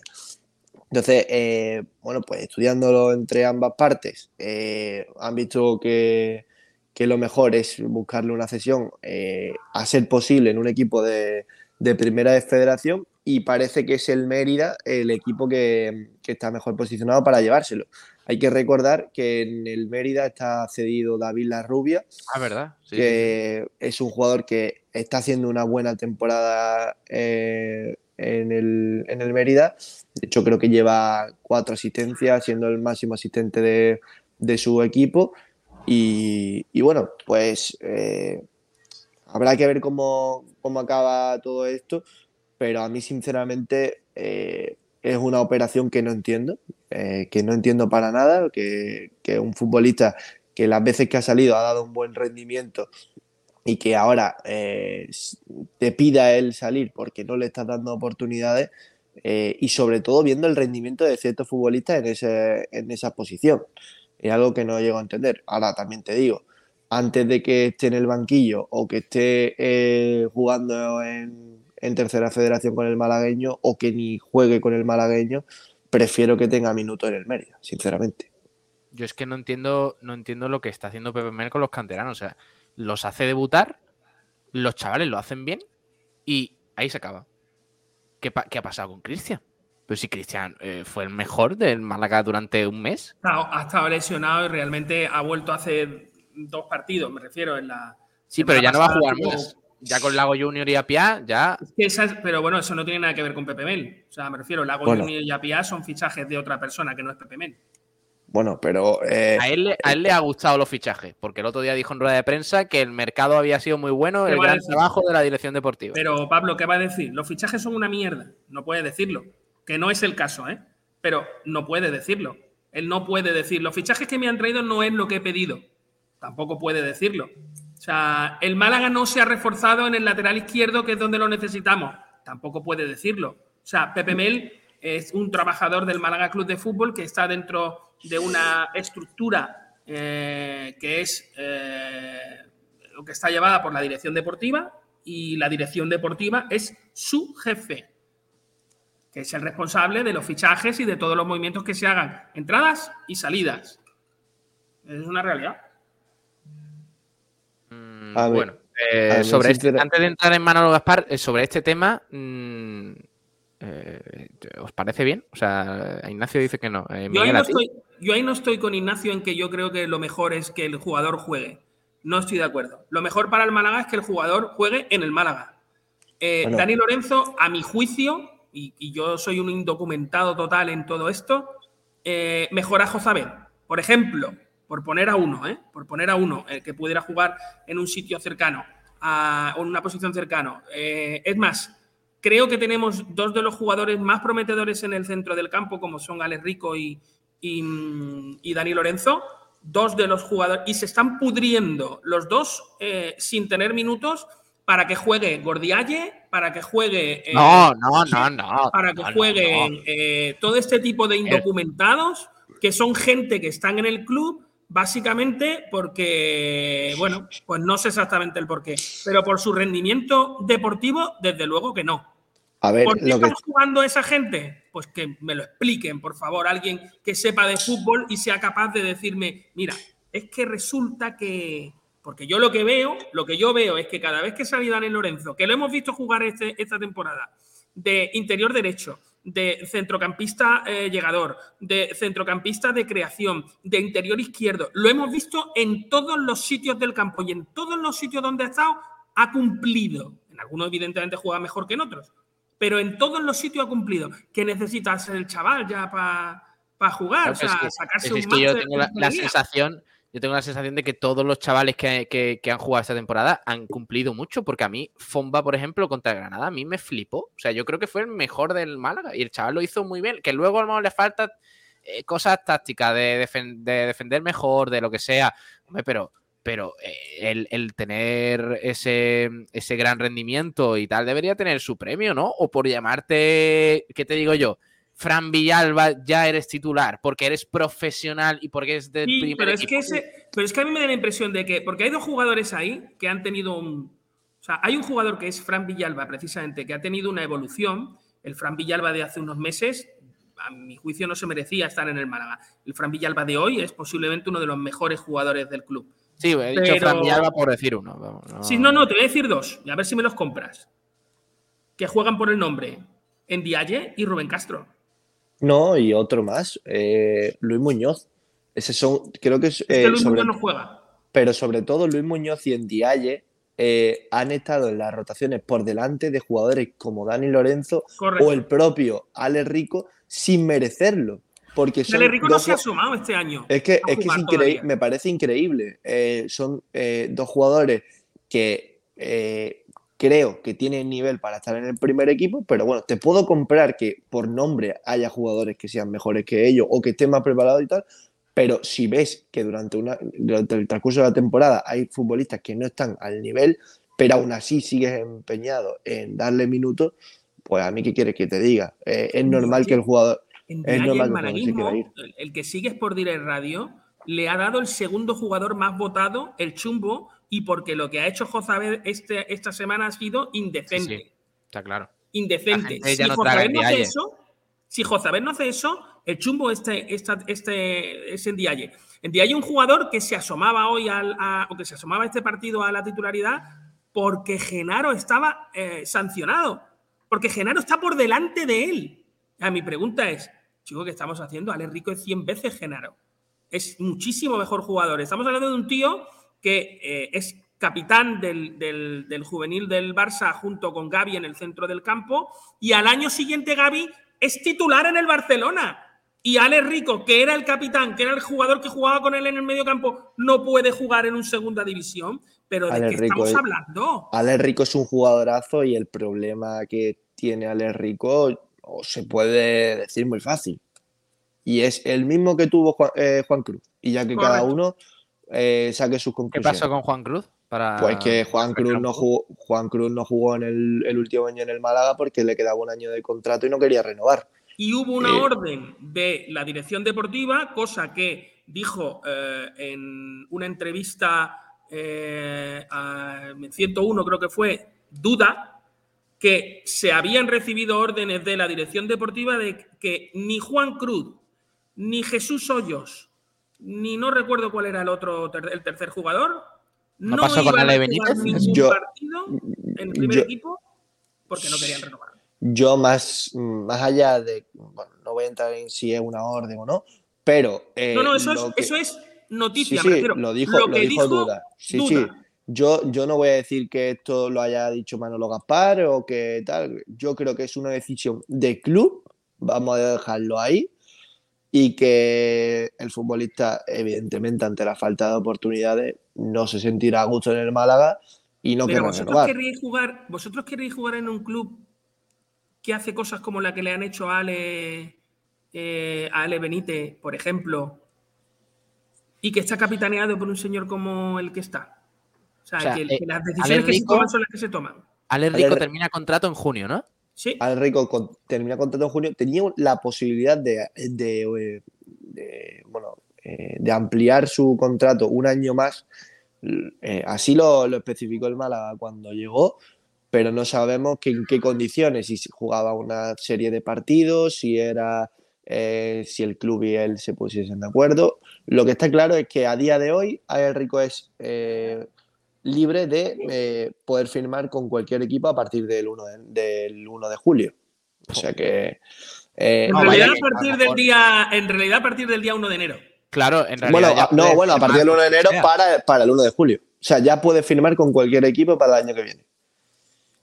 Entonces, eh, bueno, pues estudiándolo entre ambas partes, eh, han visto que, que lo mejor es buscarle una cesión eh, a ser posible en un equipo de, de primera de federación y parece que es el Mérida el equipo que, que está mejor posicionado para llevárselo. Hay que recordar que en el Mérida está cedido David Larrubia, Ah, ¿verdad? Sí, que es un jugador que está haciendo una buena temporada eh, en, el, en el Mérida. De hecho, creo que lleva cuatro asistencias, siendo el máximo asistente de, de su equipo. Y, y bueno, pues eh, habrá que ver cómo, cómo acaba todo esto, pero a mí sinceramente eh, es una operación que no entiendo, eh, que no entiendo para nada, que, que un futbolista que las veces que ha salido ha dado un buen rendimiento y que ahora eh, te pida él salir porque no le estás dando oportunidades eh, y sobre todo viendo el rendimiento de ciertos futbolistas en, ese, en esa posición. Es algo que no llego a entender. Ahora también te digo, antes de que esté en el banquillo o que esté eh, jugando en, en tercera federación con el malagueño o que ni juegue con el malagueño, prefiero que tenga minutos en el Mérida, sinceramente. Yo es que no entiendo, no entiendo lo que está haciendo Pepe Mel con los canteranos. O sea, los hace debutar, los chavales lo hacen bien y ahí se acaba. ¿Qué, pa- qué ha pasado con Cristian? Pues si Cristian eh, fue el mejor del Málaga durante un mes. Ha, ha estado lesionado y realmente ha vuelto hace dos partidos, me refiero, en la. Sí, pero ya no va a jugar más. Ya con Lago Junior y Apia, ya. tuvo- que esa es- pero bueno, eso no tiene nada que ver con Pepe Mel. O sea, me refiero, Lago Bueno. Junior y Apia son fichajes de otra persona que no es Pepe Mel. Bueno, pero eh, A él, le- a él le ha gustado los fichajes, porque el otro día dijo en rueda de prensa que el mercado había sido muy bueno, ¿Qué el gran trabajo de la dirección deportiva. Pero Pablo, ¿qué va a decir? Los fichajes son una mierda. No puede decirlo. Que no es el caso, ¿eh? Pero no puede decirlo. Él no puede decir, los fichajes que me han traído no es lo que he pedido. Tampoco puede decirlo. O sea, el Málaga no se ha reforzado en el lateral izquierdo, que es donde lo necesitamos. Tampoco puede decirlo. O sea, Pepe Mel es un trabajador del Málaga Club de Fútbol que está dentro de una estructura eh, que es eh, lo que está llevada por la dirección deportiva y la dirección deportiva es su jefe, que es el responsable de los fichajes y de todos los movimientos que se hagan, entradas y salidas. Es una realidad. Mm, A ver, bueno, eh, a ver, sobre este- antes de entrar en Manolo Gaspar, eh, sobre este tema, mm, eh, ¿os parece bien? O sea, Ignacio dice que no. Eh, Yo ahí, no estoy, yo ahí no estoy con Ignacio en que yo creo que lo mejor es que el jugador juegue. No estoy de acuerdo. Lo mejor para el Málaga es que el jugador juegue en el Málaga. Eh, Bueno. Dani Lorenzo, a mi juicio, y, y yo soy un indocumentado total en todo esto, eh, mejor a Jozabel. Por ejemplo, por poner a uno, ¿eh? por poner a uno eh, que pudiera jugar en un sitio cercano a, o en una posición cercano. Eh, es más, creo que tenemos dos de los jugadores más prometedores en el centro del campo, como son Alex Rico y, y, y Dani Lorenzo. Dos de los jugadores, y se están pudriendo los dos eh, sin tener minutos para que juegue Gordialle, para que juegue. eh, No, no, no, no. para que no, no. eh, todo este tipo de indocumentados, que son gente que están en el club, básicamente porque, bueno, pues no sé exactamente el porqué, pero por su rendimiento deportivo, desde luego que no. A ver, ¿Por qué lo que, están jugando esa gente? Pues que me lo expliquen, por favor, alguien que sepa de fútbol y sea capaz de decirme, mira, es que resulta que. Porque yo lo que veo, lo que yo veo es que cada vez que sale Daniel Lorenzo, que lo hemos visto jugar este- esta temporada, de interior derecho, de centrocampista eh, llegador, de centrocampista de creación, de interior izquierdo, lo hemos visto en todos los sitios del campo y en todos los sitios donde ha estado ha cumplido. En algunos evidentemente juega mejor que en otros, pero en todos los sitios ha cumplido. ¿Qué necesita ser el chaval ya para jugar? Claro, o sea, es que- sacarse es un que yo tengo en la, sensación, yo tengo la sensación de que todos los chavales que, que- han jugado esta temporada han cumplido mucho, porque a mí, Fomba, por ejemplo, contra Granada, a mí me flipó. O sea, yo creo que fue el mejor del Málaga y el chaval lo hizo muy bien. Que luego a lo mejor le falta eh, cosas tácticas de, defen- de defender mejor, de lo que sea. Hombre, pero, pero eh, el, el tener ese, ese gran rendimiento y tal debería tener su premio, ¿no? O por llamarte, ¿qué te digo yo? Fran Villalba ya eres titular porque eres profesional y porque es del Sí, primer pero es, que ese- pero es que a mí me da la impresión de que, porque hay dos jugadores ahí que han tenido un... O sea, hay un jugador que es Fran Villalba, precisamente, que ha tenido una evolución. El Fran Villalba de hace unos meses, a mi juicio, no se merecía estar en el Málaga. El Fran Villalba de hoy es posiblemente uno de los mejores jugadores del club. Sí, he dicho pero- Fran Villalba por decir uno. vamos, no- Sí, no, no, te voy a decir dos, y a ver si me los compras. Que juegan por el nombre en Dialle y Rubén Castro. No, y otro más, eh, Luis Muñoz. Ese son, creo que es, eh, Luis sobre- Muñoz no juega. pero sobre todo Luis Muñoz y Ndiaye eh, han estado en las rotaciones por delante de jugadores como Dani Lorenzo Correcto. o el propio Ale Rico sin merecerlo. Porque son Rico no se ha asomado este año. Es que, es, que es increíble, me parece increíble. Eh, son eh, dos jugadores que eh, creo que tienen nivel para estar en el primer equipo, pero bueno, te puedo comprar que por nombre haya jugadores que sean mejores que ellos o que estén más preparados y tal, pero si ves que durante, una, durante el transcurso de la temporada hay futbolistas que no están al nivel, pero aún así sigues empeñado en darle minutos, pues a mí qué quieres que te diga. Eh, es normal que el jugador... Es normal el que Juan se quiera malaguismo, el, el que sigue por Direct Radio, le ha dado el segundo jugador más votado, el Chumbo, y porque lo que ha hecho Jozabed este, esta semana ha sido indecente. sí, está claro. Indecente. Si no en no hace eso, si no hace eso, el Chumbo este, esta- este, es en Dialle. En Dialle un jugador que se asomaba hoy al, a- o que se asomaba este partido a la titularidad porque Genaro estaba eh, sancionado. Porque Genaro está por delante de él. A mi pregunta es, chico, ¿qué estamos haciendo? Ale Rico es 100 veces Genaro. Es muchísimo mejor jugador. Estamos hablando de un tío que eh, es capitán del, del- del juvenil del Barça junto con Gaby en el centro del campo y al año siguiente Gaby es titular en el Barcelona. Y Ale Rico, que era el capitán, que era el jugador que jugaba con él en el medio campo, no puede jugar en un segunda división. Pero ¿de qué Rico estamos es- hablando? Ale Rico es un jugadorazo y el problema que tiene Ale Rico o se puede decir muy fácil. Y es el mismo que tuvo Juan, eh, Juan Cruz. Y ya que cada uno eh, saque sus ¿Qué conclusiones. pasó con Juan Cruz? Para... Pues que Juan Cruz, no jugó, Juan Cruz no jugó en el, el último año en el Málaga porque le quedaba un año de contrato y no quería renovar. Y hubo una Eh. orden de la dirección deportiva, cosa que dijo eh, en una entrevista eh, a en 101, creo que fue, Duda, que se habían recibido órdenes de la dirección deportiva de que ni Juan Cruz, ni Jesús Hoyos, ni no recuerdo cuál era el otro, ter- el tercer jugador, ¿No no, pasó con Ale jugar Benítez? ningún Yo- partido en primer yo- equipo porque no querían renovar. Yo más, más allá de, bueno, no voy a entrar en si es una orden o no, pero... eh, No, no, eso es, que- eso es noticia, sí, me refiero. lo dijo, Lo dijo, dijo Duda. Sí, Duda. sí. Yo, yo no voy a decir que esto lo haya dicho Manolo Gaspar o que tal. Yo creo que es una decisión de club. Vamos a dejarlo ahí. Y que el futbolista, evidentemente, ante la falta de oportunidades, no se sentirá a gusto en el Málaga y no Pero querrá vosotros renovar. queréis jugar, vosotros queréis jugar en un club que hace cosas como la que le han hecho a Ale, eh, a Ale Benítez, por ejemplo, y que está capitaneado por un señor como el que está. O sea, O sea, que, eh, que las Ale decisiones que se toman son las que se toman. Ale Rico Ale- termina contrato en junio, ¿no? Sí. Al Rico termina contrato en junio, tenía la posibilidad de, de, eh, bueno, eh, de ampliar su contrato un año más. Eh, así lo, lo especificó el Málaga cuando llegó, pero no sabemos en qué condiciones, si jugaba una serie de partidos, si era si el club y él se pusiesen de acuerdo. Lo que está claro es que a día de hoy El Rico es libre de eh, poder firmar con cualquier equipo a partir del 1 de, del 1 de julio. O sea que. eh, En No, realidad, a partir a del día, en realidad, a partir del día 1 de enero. Claro, en realidad. bueno, ya no, puede bueno, a partir del firmar 1 de enero para, para el 1 de julio. O sea, ya puede firmar con cualquier equipo para el año que viene.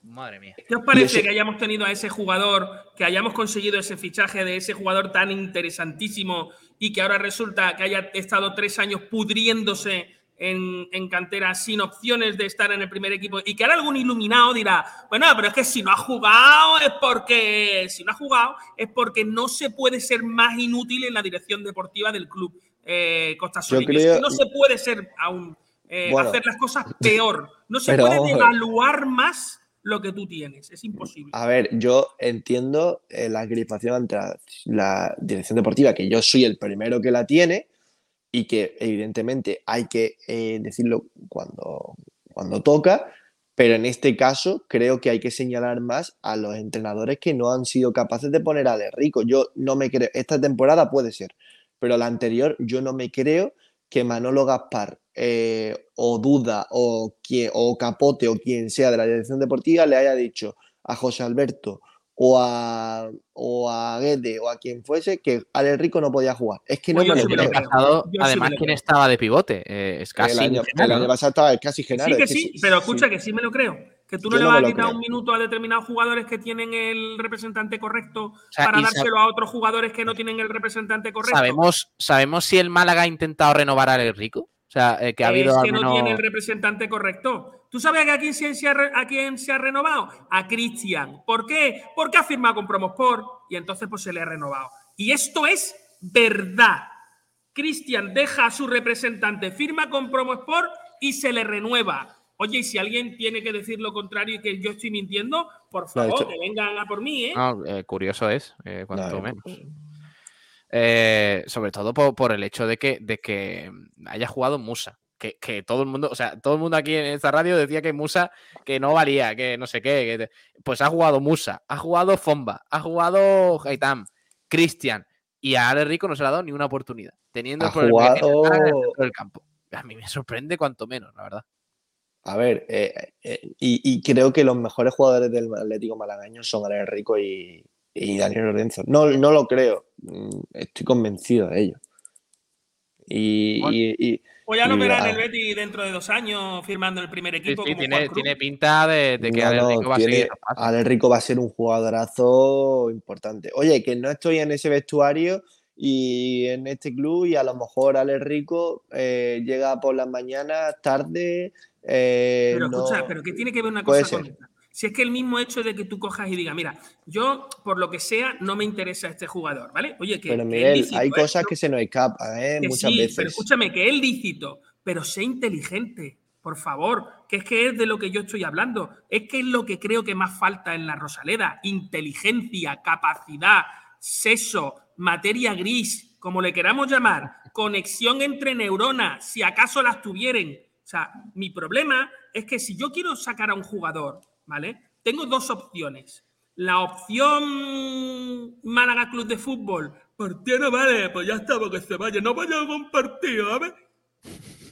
Madre mía. ¿Qué os parece ese- que hayamos tenido a ese jugador, que hayamos conseguido ese fichaje de ese jugador tan interesantísimo y que ahora resulta que haya estado tres años pudriéndose en, en cantera sin opciones de estar en el primer equipo y que ahora algún iluminado dirá, bueno, pero es que si no ha jugado es porque, si no ha jugado es porque no se puede ser más inútil en la dirección deportiva del club eh, Costa creo- que no se puede ser aún, eh, Bueno. hacer las cosas peor. No se Pero puede devaluar más lo que tú tienes. Es imposible. A ver, yo entiendo eh, la crispación ante la, la dirección deportiva, que yo soy el primero que la tiene y que evidentemente hay que eh, decirlo cuando, cuando toca, pero en este caso creo que hay que señalar más a los entrenadores que no han sido capaces de poner a De Rico. Yo no me creo, esta temporada puede ser, pero la anterior yo no me creo que Manolo Gaspar eh, o Duda o, quien, o Capote o quien sea de la dirección deportiva le haya dicho a José Alberto o a, o a Guede o a quien fuese que Ale Rico no podía jugar. Es que no yo me sí lo creo. sí además, lo ¿quién estaba de pivote? Eh, es casi. el, año, Genaro, el año ¿no? pasado estaba casi Genaro. Sí, que es que sí, sí, pero sí. escucha que sí me lo creo. Que tú no Yo le no vas a quitar un minuto a determinados jugadores que tienen el representante correcto sea, para dárselo a otros jugadores que no tienen el representante correcto. ¿Sabemos, ¿Sabemos si el Málaga ha intentado renovar a Ale Rico? O sea, eh, que ha habido es al que no menos- tiene el representante correcto. ¿Tú sabes a quién, se, ha, re- a quién se ha renovado? A Cristian. ¿Por qué? Porque ha firmado con Promosport y entonces pues se le ha renovado. Y esto es verdad. Cristian deja a su representante, firma con Promosport y se le renueva. Oye, y si alguien tiene que decir lo contrario y que yo estoy mintiendo, por favor, que vengan a por mí, ¿eh? Eh, curioso es, eh, cuanto No, menos. Eh, sobre todo por, por el hecho de que, de que haya jugado Musa. Que, que todo el mundo, o sea, todo el mundo aquí en esta radio decía que Musa que no valía, que no sé qué. que pues ha jugado Musa, ha jugado Fomba, ha jugado Haitam, Cristian y a Ale Rico no se le ha dado ni una oportunidad, teniendo Ha que tiene el en el jugado- centro del campo. A mí me sorprende cuanto menos, la verdad. A ver, eh, eh, y, y creo que los mejores jugadores del Atlético Malagaño son Ale Rico y, y Daniel Lorenzo. No, no lo creo, mm, estoy convencido de ello. Y, Bueno. y- y- O ya lo verán ah, el Betty dentro de dos años firmando el primer equipo. sí, como tiene, tiene pinta de, de que no, Ale no, Rico va a tiene- seguir. esos pasos. Ale Rico va a ser un jugadorazo importante. Oye, que no estoy en ese vestuario y en este club y a lo mejor Ale Rico eh, llega por las mañanas, tarde. eh, Pero no- escucha, pero ¿qué tiene que ver una cosa con otra? Si es que el mismo hecho de que tú cojas y digas, mira, yo por lo que sea no me interesa este jugador, ¿vale? Oye, que, Pero Miguel, lícito, hay ¿eh? cosas que se nos escapan, ¿eh? Muchas sí, veces. Pero escúchame, que es lícito, pero sé inteligente, por favor, que es que es de lo que yo estoy hablando. Es que es lo que creo que más falta en la Rosaleda. Inteligencia, capacidad, seso, materia gris, como le queramos llamar, conexión entre neuronas, si acaso las tuvieran. O sea, mi problema es que si yo quiero sacar a un jugador, ¿vale? Tengo dos opciones. La opción Málaga Club de Fútbol, partido no vale, pues ya está, porque se vaya, no vaya a un partido, ¿sabes?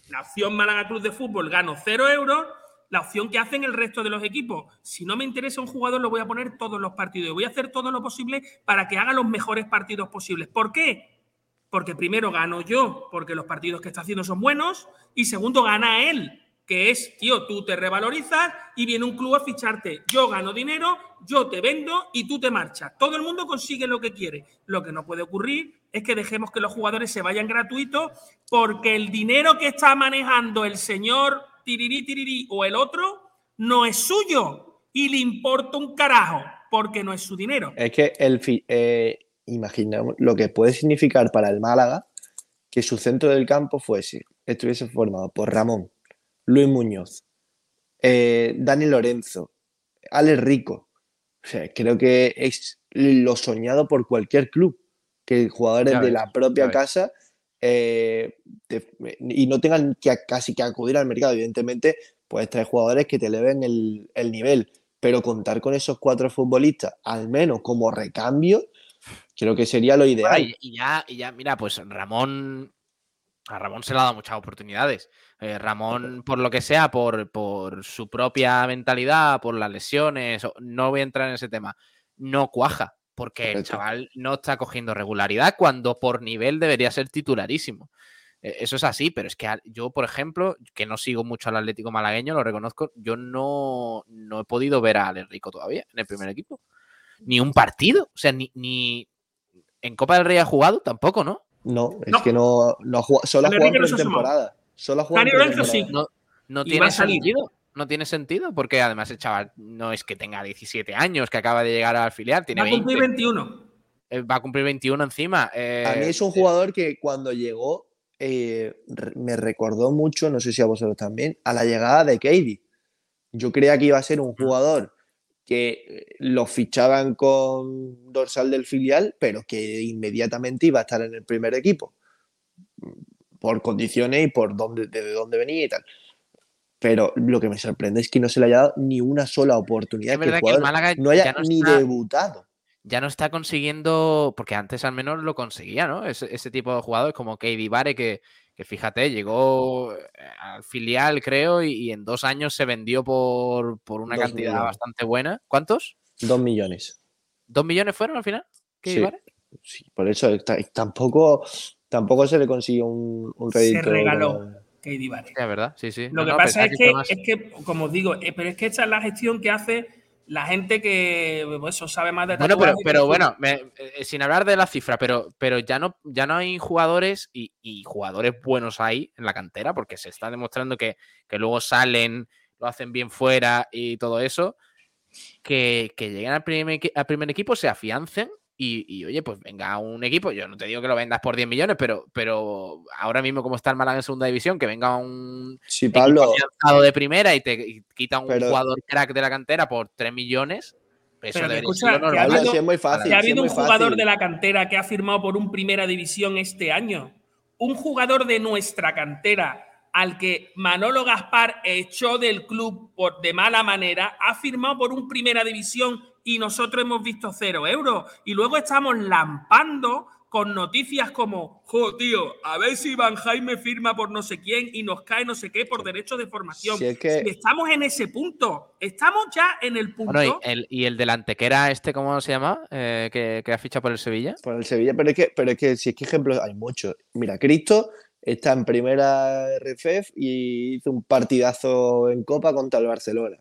La opción Málaga Club de Fútbol, gano cero euros. La opción que hacen el resto de los equipos. Si no me interesa un jugador, lo voy a poner todos los partidos. Voy a hacer todo lo posible para que haga los mejores partidos posibles. ¿Por qué? Porque primero gano yo, porque los partidos que está haciendo son buenos. Y segundo, gana él, que es, tío, tú te revalorizas y viene un club a ficharte. Yo gano dinero, yo te vendo y tú te marchas. Todo el mundo consigue lo que quiere. Lo que no puede ocurrir es que dejemos que los jugadores se vayan gratuitos porque el dinero que está manejando el señor Tirirí Tirirí o el otro no es suyo y le importa un carajo porque no es su dinero. Es que el eh, imaginamos lo que puede significar para el Málaga que su centro del campo fuese, estuviese formado por Ramón, Luis Muñoz, eh, Dani Lorenzo, Alex Rico. O sea, creo que es lo soñado por cualquier club, que jugadores de la propia casa eh, te- y no tengan que casi que acudir al mercado. Evidentemente, puedes traer jugadores que te eleven el, el nivel, pero contar con esos cuatro futbolistas, al menos como recambio, creo que sería lo ideal. Bueno, y ya, y ya, mira, pues Ramón. A Ramón se le ha dado muchas oportunidades. Eh, Ramón, por lo que sea, por, por su propia mentalidad, por las lesiones, no voy a entrar en ese tema, no cuaja, porque el chaval no está cogiendo regularidad cuando por nivel debería ser titularísimo. Eh, Eso es así, pero es que yo, por ejemplo, que no sigo mucho al Atlético malagueño, lo reconozco, yo no, no he podido ver a Alex Rico todavía en el primer equipo. Ni un partido, o sea, ni, ni en Copa del Rey ha jugado tampoco, ¿no? No, es No. que no, no ha jugado- solo ha jugado en Rico Solo ha jugado sí. No, tiene sentido. No tiene sentido, porque además el chaval no es que tenga 17 años, que acaba de llegar al filial, tiene Va a 20, cumplir 21. eh, va a cumplir 21 encima. eh, A mí es un jugador que cuando llegó eh, me recordó mucho, no sé si a vosotros también, a la llegada de Katie. Yo creía que iba a ser un jugador que eh, lo fichaban con dorsal del filial, pero que inmediatamente iba a estar en el primer equipo. Por condiciones y por dónde, desde dónde venía y tal. Pero lo que me sorprende es que no se le haya dado ni una sola oportunidad. Es que el que el Málaga no haya no ni está- debutado. ya no está consiguiendo, porque antes al menos lo conseguía, ¿no? Ese, ese tipo de jugadores como Katie Vare, que, que fíjate, llegó eh, al filial, creo, y, y en dos años se vendió por, por una Dos cantidad millones. bastante buena. ¿Cuántos? Dos millones. ¿Dos millones fueron al final? Sí. Por eso tampoco, tampoco se le consiguió un, un Se regaló. como- Katie Vare. Sí, es verdad, sí, sí. Lo No, que no, pasa es que, más- es que, como os digo, eh, pero es que esta es la gestión que hace la gente que pues, eso sabe más de Bueno, pero, pero bueno, me- eh, sin hablar de la cifra, pero, pero ya, no, ya no hay jugadores y, y jugadores buenos ahí en la cantera, porque se está demostrando que, que luego salen, lo hacen bien fuera y todo eso, que, que lleguen al primer, al primer equipo, se afiancen y, y, oye, pues venga un equipo, yo no te digo que lo vendas por 10 millones, pero, pero ahora mismo como está el Málaga en segunda división, que venga un Sí, equipo Pablo, afianzado de primera y te y quita un Pero- jugador crack de la cantera por 3 millones, eso Pero escucha, que ha habido- sí es muy fácil. que ha sí habido un jugador fácil. de la cantera que ha firmado por un primera división este año. Un jugador de nuestra cantera al que Manolo Gaspar echó del club por, de mala manera, ha firmado por un primera división y nosotros hemos visto cero euros. Y luego estamos lampando con noticias como, jo, tío, a ver si Van Jaime firma por no sé quién y nos cae no sé qué por derechos de formación. Si es que- Si estamos en ese punto, estamos ya en el punto. Bueno, y el, y el delantequera este, ¿cómo se llama? Eh, que, que ha fichado por el Sevilla. Por el Sevilla, pero es que, pero es que si es que ejemplos hay muchos. Mira, Cristo está en primera RFF y hizo un partidazo en Copa contra el Barcelona.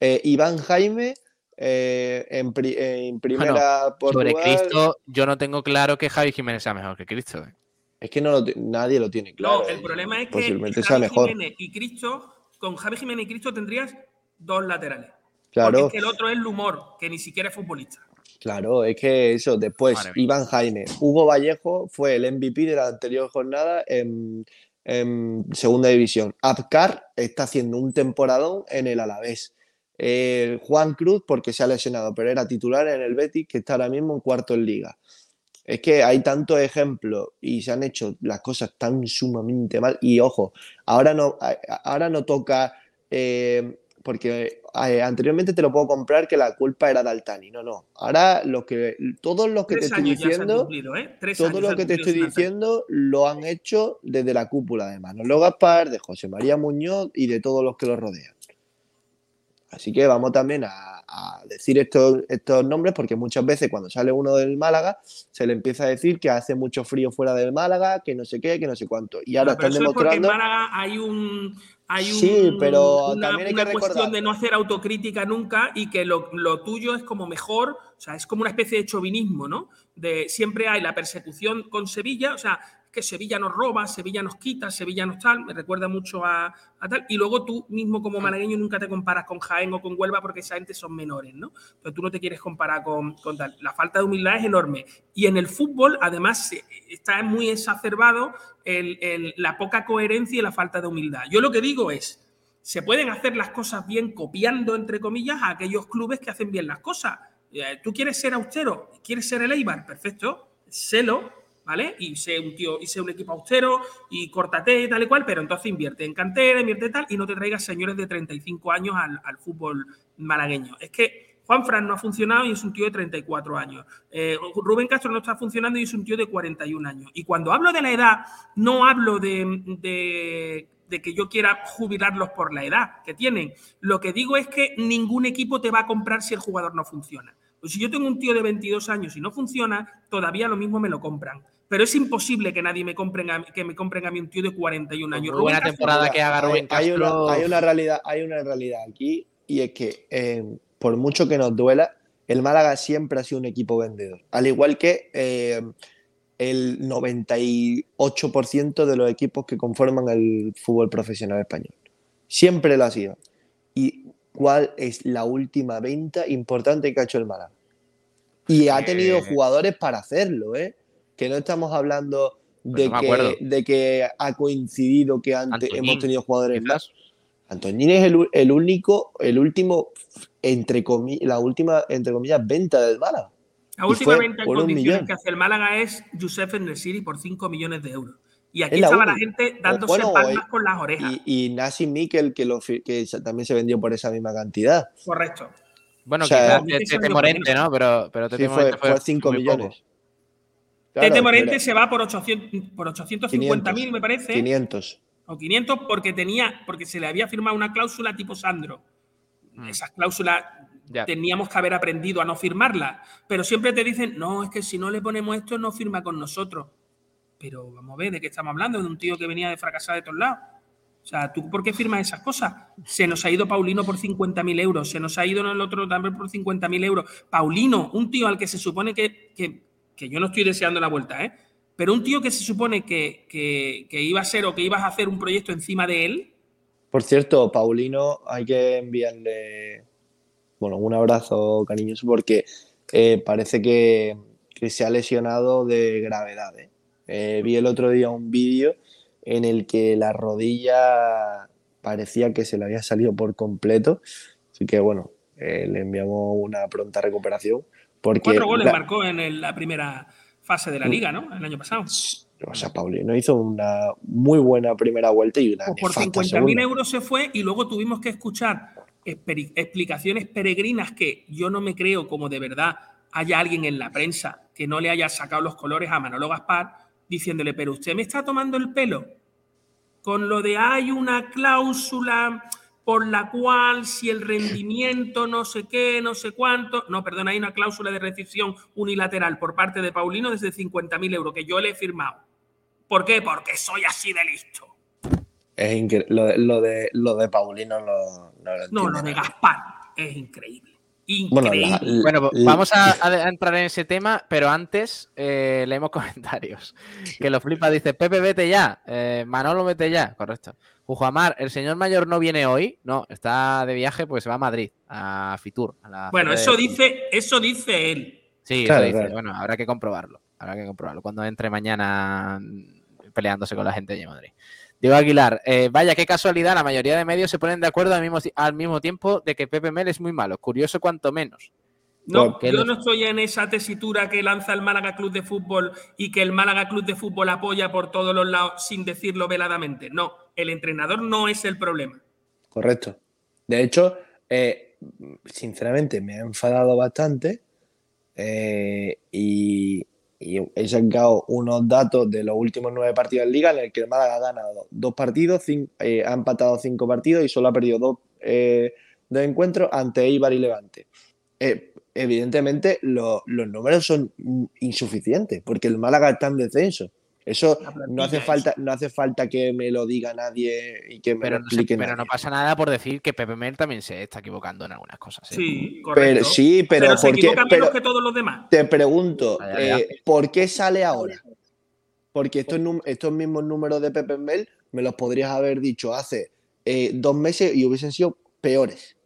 Eh, Iván Jaime eh, en, pri- en primera Sobre Portugal. Cristo, yo no tengo claro que Javi Jiménez sea mejor que Cristo. eh. Es que no lo nadie lo tiene claro. no, el eh, problema es que Javi sea mejor. Jiménez y Cristo, con Javi Jiménez y Cristo tendrías dos laterales. Porque Claro, es que el otro es el humor, que ni siquiera es futbolista. Claro, es que eso. Después, Madre mía. Iván Jaime. Hugo Vallejo fue el MVP de la anterior jornada en, en segunda división. Abkar está haciendo un temporadón en el Alavés. Eh, Juan Cruz, porque se ha lesionado, pero era titular en el Betis, que está ahora mismo en cuarto en liga. Es que hay tantos ejemplos y se han hecho las cosas tan sumamente mal. Y ojo, ahora no, ahora no toca, eh, porque eh, anteriormente te lo puedo comprar que la culpa era de Altani. No, no. Ahora lo que, todos los que Tres te estoy diciendo, cumplido, ¿eh? Todo lo que te estoy diciendo lo han hecho desde la cúpula de Manolo Gaspar, de José María Muñoz y de todos los que lo rodean. Así que vamos también a, a decir estos, estos nombres porque muchas veces cuando sale uno del Málaga se le empieza a decir que hace mucho frío fuera del Málaga, que no sé qué, que no sé cuánto. Y ahora Pero están eso es porque en demostrando... Málaga hay un hay un- Sí, pero una, también hay una que cuestión recordar- de no hacer autocrítica nunca y que lo, lo tuyo es como mejor, o sea, es como una especie de chauvinismo, ¿no? De siempre hay la persecución con Sevilla, o sea, que Sevilla nos roba, Sevilla nos quita, Sevilla nos tal, me recuerda mucho a, a tal, y luego tú mismo como malagueño nunca te comparas con Jaén o con Huelva porque esa gente son menores, ¿no? Entonces tú no te quieres comparar con, con tal. La falta de humildad es enorme. Y en el fútbol, además, está muy exacerbado el- el- la poca coherencia y la falta de humildad. Yo lo que digo es, se pueden hacer las cosas bien copiando, entre comillas, a aquellos clubes que hacen bien las cosas. Eh, ¿Tú quieres ser austero? ¿Quieres ser el Eibar? Perfecto, sélo, ¿vale? Y sé un tío, y sé un equipo austero, y córtate y tal y cual, pero entonces invierte en cantera, invierte tal, y no te traigas señores de 35 años al, al fútbol malagueño. Es que Juan Fran no ha funcionado y es un tío de 34 años. Eh, Rubén Castro no está funcionando y es un tío de 41 años. Y cuando hablo de la edad, no hablo de, de- de que yo quiera jubilarlos por la edad que tienen. Lo que digo es que ningún equipo te va a comprar si el jugador no funciona. Pues si yo tengo un tío de 22 años y no funciona, todavía lo mismo me lo compran. Pero es imposible que nadie me compren a, que me compren a mí un tío de 41 años. Muy buena Rubén Castro- temporada que haga hay, Rubén hay una, Castro. hay una realidad, hay una realidad aquí y es que eh, por mucho que nos duela, el Málaga siempre ha sido un equipo vendedor. Al igual que eh, el 98% de los equipos que conforman el fútbol profesional español. Siempre lo ha sido. ¿Y cuál es la última venta importante que ha hecho el Málaga? Y ha tenido Eh. jugadores para hacerlo, ¿eh? Que no estamos hablando de, Pues no acuerdo. que, de que ha coincidido que antes Antoñín, hemos tenido jugadores más. Antoñín es el, el único, el último, entre comillas, la última, entre comillas, venta del Málaga. La última fue venta en condiciones millón. que hace el Málaga es Josef Nesiri por 5 millones de euros. Y aquí Es la estaba la gente dándose bueno, palmas o- con las orejas. Y, y Nassim Mikel, que, lo, también se vendió por esa misma cantidad. Correcto. Bueno, O sea, quizás Tete Morente. ¿no? Pero, pero Tete Sí, fue, Morente fue 5 muy poco. Tete Morente se va por 800, por 850 mil, 500, me parece. 500. o 500 porque tenía porque se le había firmado una cláusula tipo Sandro. Mm. Esas cláusulas Ya. teníamos que haber aprendido a no firmarlas, pero siempre te dicen, "No, es que si no le ponemos esto no firma con nosotros." Pero vamos a ver de qué estamos hablando, de un tío que venía de fracasar de todos lados. O sea, ¿tú por qué firmas esas cosas? Se nos ha ido Paulino por 50.000 euros, se nos ha ido el otro también por 50.000 euros. Paulino, un tío al que se supone que, que, que yo no estoy deseando la vuelta, ¿eh? Pero un tío que se supone que, que, iba a ser o que ibas a hacer un proyecto encima de él, Por cierto, Paulino, hay que enviarle bueno, un abrazo cariñoso porque eh, parece que, se ha lesionado de gravedad. ¿eh? Eh, vi el otro día un vídeo en el que la rodilla parecía que se le había salido por completo. Así que bueno, le enviamos una pronta recuperación. Porque cuatro goles la- marcó en el- la primera fase de la liga, ¿no? El año pasado. o sea, Paulino hizo una muy buena primera vuelta y una Pues por nefasta 50.000 segunda. euros se fue y luego tuvimos que escuchar explicaciones peregrinas que yo no me creo como de verdad haya alguien en la prensa que no le haya sacado los colores a Manolo Gaspar diciéndole, pero usted me está tomando el pelo con lo de hay una cláusula por la cual si el rendimiento no sé qué, no sé cuánto, no, perdón, hay una cláusula de rescisión unilateral por parte de Paulino desde 50.000 euros que yo le he firmado. ¿Por qué? Porque soy así de listo. Es incre- lo, de, lo, de, lo de Paulino no, no lo No, lo de. Gaspar es increíble. Bueno, Increíble. la- la- Bueno, la- vamos a, <laughs> a entrar en ese tema, pero antes eh, leemos <laughs> comentarios. Que lo flipa, dice, Pepe, vete ya. Eh, Manolo, vete ya. Correcto. Jujuamar, el señor mayor no viene hoy. No, está de viaje, pues se va a Madrid, a Fitur. a la bueno, eso de- dice, eso dice él. Sí, Claro, eso dice. claro. Bueno, habrá que comprobarlo. Habrá que comprobarlo. Cuando entre mañana mm, peleándose con la gente de Madrid. Diego Aguilar, eh, vaya, qué casualidad, la mayoría de medios se ponen de acuerdo al mismo, al mismo tiempo de que Pepe Mel es muy malo. Curioso cuanto menos. No, Porque yo los- no estoy en esa tesitura que lanza el Málaga Club de Fútbol y que el Málaga Club de Fútbol apoya por todos los lados sin decirlo veladamente. No, el entrenador no es el problema. Correcto. De hecho, eh, sinceramente me ha enfadado bastante eh, y, y he sacado unos datos de los últimos nueve partidos en Liga en el que el Málaga ha ganado dos partidos, eh, ha empatado cinco partidos y solo ha perdido dos, dos encuentros ante Eibar y Levante. Eh, evidentemente lo- los números son insuficientes porque el Málaga está en descenso. Eso no hace falta, no hace falta que me lo diga nadie y que me Pero, lo no, pero no pasa nada por decir que Pepe Mel también se está equivocando en algunas cosas. ¿eh? Sí, correcto. Pero sí, pero, se ¿por qué? equivoca menos Pero que todos los demás. te pregunto, Ya, ya, ya. eh, ¿por qué sale ahora? Porque estos mismos números de Pepe Mel me los podrías haber dicho hace eh, dos meses y hubiesen sido peores.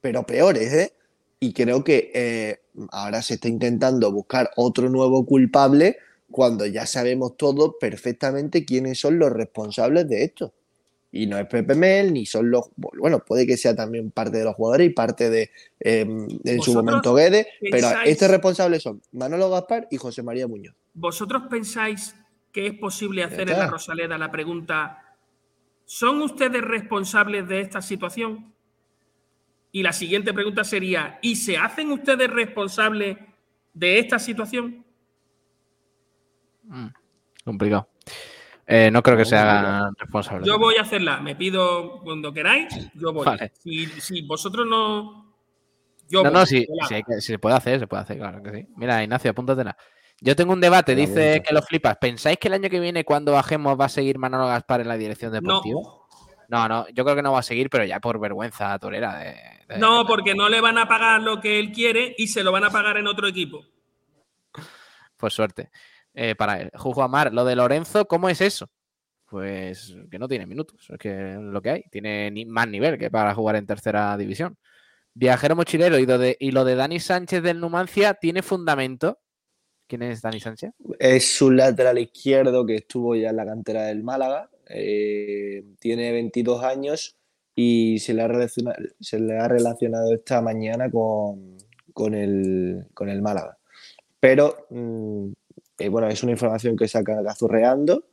Pero peores, ¿eh? Y creo que eh, ahora se está intentando buscar otro nuevo culpable cuando ya sabemos todos perfectamente quiénes son los responsables de esto. Y no es Pepe Mel, ni son los. Bueno, puede que sea también parte de los jugadores y parte de, eh, en su ¿Vosotros momento Guedes, pero estos responsables son Manolo Gaspar y José María Muñoz. ¿Vosotros pensáis que es posible hacer en la Rosaleda la pregunta, ¿son ustedes responsables de esta situación? Y la siguiente pregunta sería, ¿y se hacen ustedes responsables de esta situación? Mm, complicado. Eh, no creo que No, se no, hagan responsables. Yo voy a hacerla, me pido cuando queráis, yo voy. Vale. Si, si vosotros no... Yo No, voy, no, hay que- sí se puede hacer, se puede hacer, claro que sí. Mira, Ignacio, apúntatela. Yo tengo un debate, la dice que lo flipas. ¿Pensáis que el año que viene, cuando bajemos, va a seguir Manolo Gaspar en la dirección deportiva? No, no, yo creo que no va a seguir, pero ya por vergüenza torera. De- No, porque no le van a pagar lo que él quiere y se lo van a pagar en otro equipo. Pues suerte. Eh, para él. Jujo Amar, lo de Lorenzo, ¿cómo es eso? Pues que no tiene minutos, es que es lo que hay. Tiene ni- más nivel que para jugar en tercera división. Viajero mochilero y lo de, y lo de Dani Sánchez del Numancia tiene fundamento. ¿Quién es Dani Sánchez? Es un lateral izquierdo que estuvo ya en la cantera del Málaga. eh, tiene 22 años y se le ha relacionado, se le ha relacionado esta mañana con, con, el, con el Málaga. Pero, mm, eh, bueno, es una información que saca Cazurreando,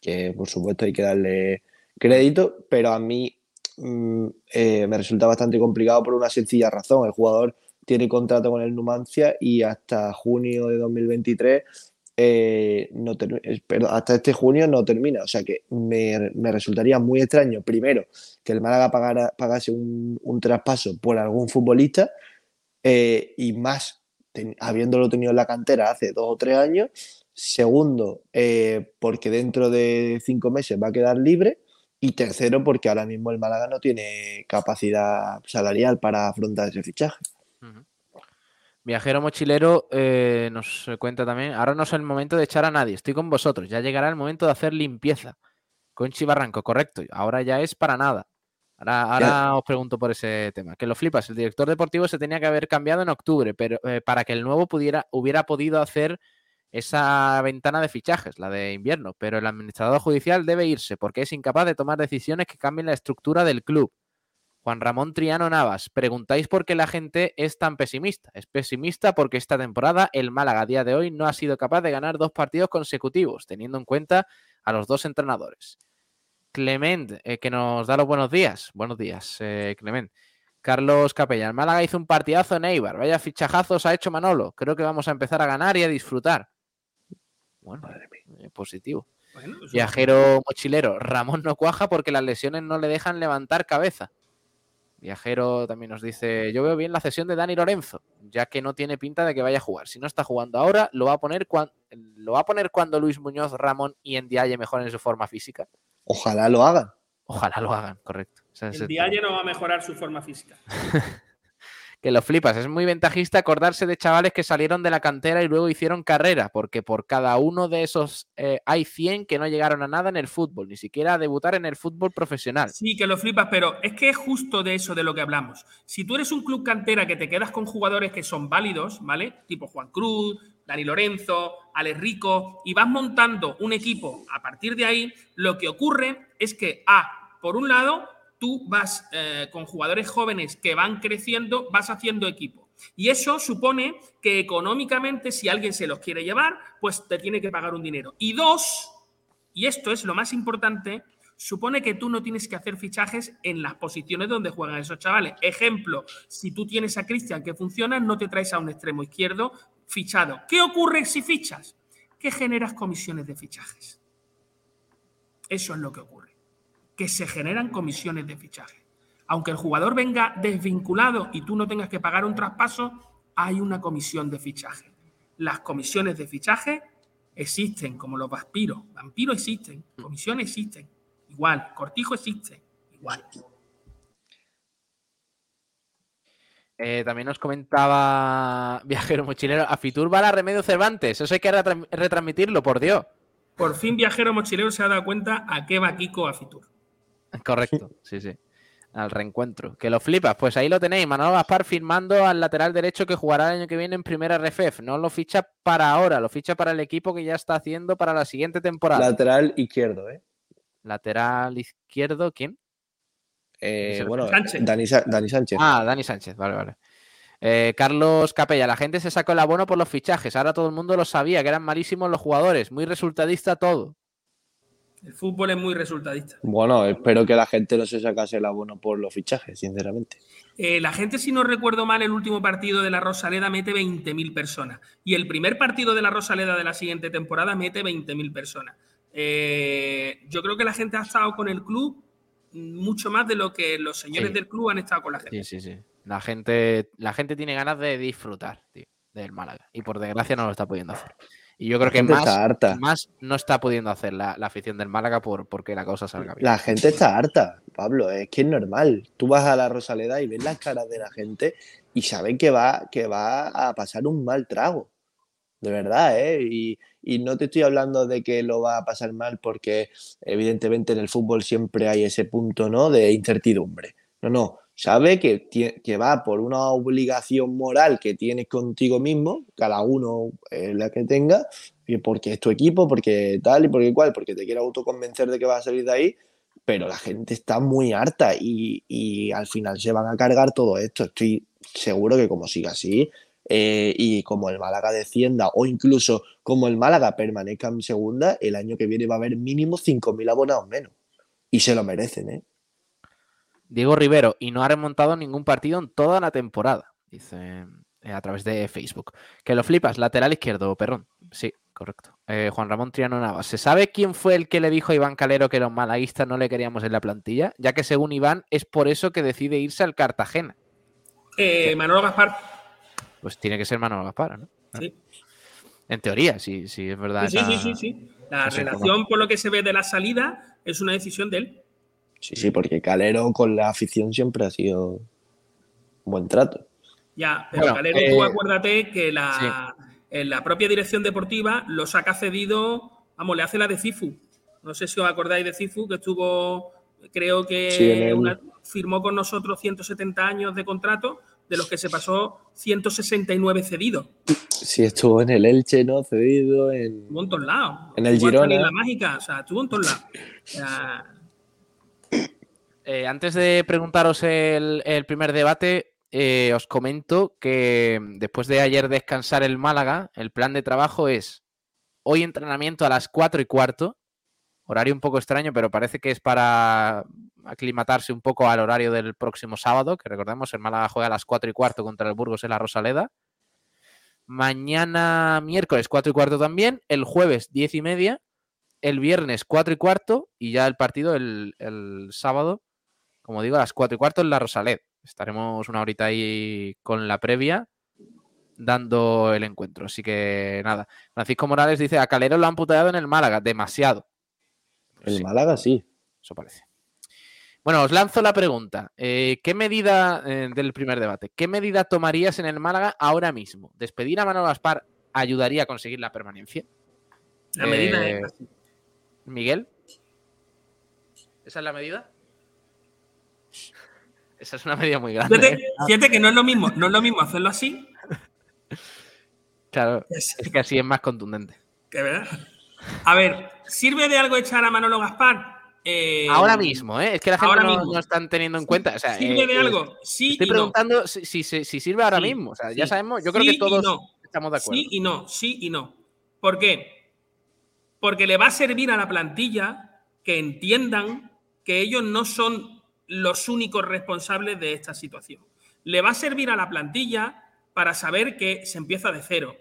que por supuesto hay que darle crédito, pero a mí mm, eh, me resulta bastante complicado por una sencilla razón. El jugador tiene contrato con el Numancia y hasta junio de 2023 eh, no eh, perdón, hasta este junio no termina. O sea que me, me resultaría muy extraño, primero, que el Málaga pagara, pagase un, un traspaso por algún futbolista eh, y más habiéndolo tenido en la cantera hace dos o tres años. Segundo, porque dentro de cinco meses va a quedar libre. Y tercero, porque ahora mismo el Málaga no tiene capacidad salarial para afrontar ese fichaje. Viajero mochilero eh, nos cuenta también. Ahora no es el momento de echar a nadie. Estoy con vosotros. Ya llegará el momento de hacer limpieza. Conchi Barranco, correcto. Ahora ya es para nada. Ahora, ahora os pregunto por ese tema. Que lo flipas. El director deportivo se tenía que haber cambiado en octubre, pero eh, para que el nuevo pudiera, hubiera podido hacer esa ventana de fichajes, la de invierno. Pero el administrador judicial debe irse porque es incapaz de tomar decisiones que cambien la estructura del club. Juan Ramón Triano Navas, preguntáis por qué la gente es tan pesimista. Es pesimista porque esta temporada el Málaga a día de hoy no ha sido capaz de ganar dos partidos consecutivos, teniendo en cuenta a los dos entrenadores. Clement, eh, que nos da los buenos días. Buenos días, eh, Clement. Carlos Capella, el Málaga hizo un partidazo en Eibar. Vaya fichajazos ha hecho Manolo. Creo que vamos a empezar a ganar y a disfrutar. Bueno, eh, positivo. Bueno, Viajero mochilero, Ramón no cuaja porque las lesiones no le dejan levantar cabeza. Viajero también nos dice, yo veo bien la cesión de Dani Lorenzo, ya que no tiene pinta de que vaya a jugar. Si no está jugando ahora, lo va a poner, cuan- lo va a poner cuando Luis Muñoz, Ramón y Endiaye mejoren su forma física. Ojalá lo hagan. Ojalá lo hagan, correcto. El Dialle no va a mejorar su forma física. <laughs> que lo flipas. Es muy ventajista acordarse de chavales que salieron de la cantera y luego hicieron carrera, porque por cada uno de esos eh, hay 100 que no llegaron a nada en el fútbol, ni siquiera a debutar en el fútbol profesional. Sí, que lo flipas, pero es que es justo de eso de lo que hablamos. Si tú eres un club cantera que te quedas con jugadores que son válidos, ¿vale? Tipo Juan Cruz, Dani Lorenzo, Alex Rico, y vas montando un equipo a partir de ahí, lo que ocurre es que, A, por un lado, tú vas eh, con jugadores jóvenes que van creciendo, vas haciendo equipo. Y eso supone que económicamente, si alguien se los quiere llevar, pues te tiene que pagar un dinero. Y dos, y esto es lo más importante, supone que tú no tienes que hacer fichajes en las posiciones donde juegan esos chavales. Ejemplo, si tú tienes a Cristian que funciona, no te traes a un extremo izquierdo fichado. ¿Qué ocurre si fichas? Que generas comisiones de fichajes. Eso es lo que ocurre. Que se generan comisiones de fichaje. Aunque el jugador venga desvinculado y tú no tengas que pagar un traspaso, hay una comisión de fichaje. Las comisiones de fichaje existen, como los vampiros. Vampiros existen, comisiones existen, igual. Cortijo existe, igual. Eh, también nos comentaba <laughs> Viajero Mochilero, a Fitur va la Remedio Cervantes, eso hay que retra- retransmitirlo, por Dios. Por fin Viajero Mochilero se ha dado cuenta a qué va Kiko a Fitur. Correcto, <laughs> sí, sí. Al reencuentro. Que lo flipas, pues ahí lo tenéis. Manolo Gaspar firmando al lateral derecho que jugará el año que viene en primera RFF. No lo ficha para ahora, lo ficha para el equipo que ya está haciendo para la siguiente temporada. Lateral izquierdo, ¿eh? Lateral izquierdo, ¿quién? Eh, Sánchez. bueno, Sánchez. Dani, Dani Sánchez. Ah, Dani Sánchez, vale, vale. Eh, Carlos Capella, la gente se sacó el abono por los fichajes. Ahora todo el mundo lo sabía, que eran malísimos los jugadores. Muy resultadista todo. El fútbol es muy resultadista. Bueno, espero que la gente no se sacase el abono por los fichajes, sinceramente. Eh, la gente, si no recuerdo mal, el último partido de la Rosaleda mete 20.000 personas. Y el primer partido de la Rosaleda de la siguiente temporada mete 20.000 personas. Eh, yo creo que la gente ha estado con el club mucho más de lo que los señores Sí. del club han estado con la gente. Sí, sí, sí. La gente, la gente tiene ganas de disfrutar tío, del Málaga. Y por desgracia no lo está pudiendo hacer. Y yo creo que harta. más no está pudiendo hacer la, la afición del Málaga por, porque la cosa salga bien. La gente está harta, Pablo, es que es normal. Tú vas a la Rosaleda y ves las caras de la gente y saben que va, que va a pasar un mal trago. De verdad, ¿eh? Y, y no te estoy hablando de que lo va a pasar mal porque evidentemente en el fútbol siempre hay ese punto, ¿no? De incertidumbre. No, no. Sabe que, que va por una obligación moral que tienes contigo mismo, cada uno eh, la que tenga, porque es tu equipo, porque tal y porque cual, porque te quiere autoconvencer de que vas a salir de ahí, pero la gente está muy harta y, y al final se van a cargar todo esto. Estoy seguro que como siga así eh, y como el Málaga descienda o incluso como el Málaga permanezca en segunda, el año que viene va a haber mínimo 5.000 abonados menos. Y se lo merecen, ¿eh? Diego Rivero, y no ha remontado ningún partido en toda la temporada, dice eh, a través de Facebook. Que lo flipas, lateral izquierdo, perrón. Sí, correcto. Eh, Juan Ramón Triano Navas. ¿Se sabe quién fue el que le dijo a Iván Calero que los malaguistas no le queríamos en la plantilla? Ya que según Iván es por eso que decide irse al Cartagena. Eh, Manolo Gaspar, Pues tiene que ser Manolo Gaspar, ¿no? sí. En teoría, sí, sí, es verdad. Sí, sí, sí, sí, sí. La relación, por lo que se ve de la salida, es una decisión de él. Sí, sí, porque Calero con la afición siempre ha sido un buen trato. Ya, pero Bueno, Calero, eh, tú acuérdate que la, en la propia dirección deportiva lo saca cedido, vamos, le hace la de Cifu. No sé si os acordáis de Cifu, que estuvo, creo que Sí, en el- una- firmó con nosotros 170 años de contrato, de los que se pasó 169 cedidos. Sí, estuvo en el Elche, ¿no? Cedido, en... Estuvo en todos lados. En el Girona. en la mágica, o sea, estuvo en todos lados. O sea, Eh, antes de preguntaros el, primer debate, eh, os comento que después de ayer descansar el Málaga, el plan de trabajo es hoy entrenamiento a las 4 y cuarto, horario un poco extraño, pero parece que es para aclimatarse un poco al horario del próximo sábado, que recordemos, el Málaga juega a las 4 y cuarto contra el Burgos en la Rosaleda. Mañana miércoles 4 y cuarto también, el jueves 10 y media, el viernes 4 y cuarto y ya el partido el sábado como digo, a las 4 y cuarto en la Rosaled. Estaremos una horita ahí con la previa dando el encuentro. Así que nada. Francisco Morales dice, a Calero lo han puteado en el Málaga, demasiado. El Sí, Málaga sí. eso parece. Bueno, os lanzo la pregunta. Eh, ¿Qué medida eh, del primer debate? ¿Qué medida tomarías en el Málaga ahora mismo? ¿Despedir a Manolo Gaspar ayudaría a conseguir la permanencia? la medida Eh, es así. Miguel. ¿Esa es la medida? Esa es una medida muy grande. Fíjate, ¿eh? fíjate que no es lo mismo, no es lo mismo hacerlo así Claro, Es- es que así es más contundente. que verdad. A ver, ¿sirve de algo echar a Manolo Gaspar? Eh, Ahora mismo, ¿eh? Es que la gente no, no están teniendo en cuenta. O sea, ¿Sirve eh, de algo? Sí Estoy y preguntando si, si- si- si sirve ahora Sí, mismo. O sea, ya sabemos, yo creo que todos no. estamos de acuerdo. Sí y no, sí y no. ¿Por qué? Porque le va a servir a la plantilla que entiendan que ellos no son los únicos responsables de esta situación. Le va a servir a la plantilla para saber que se empieza de cero,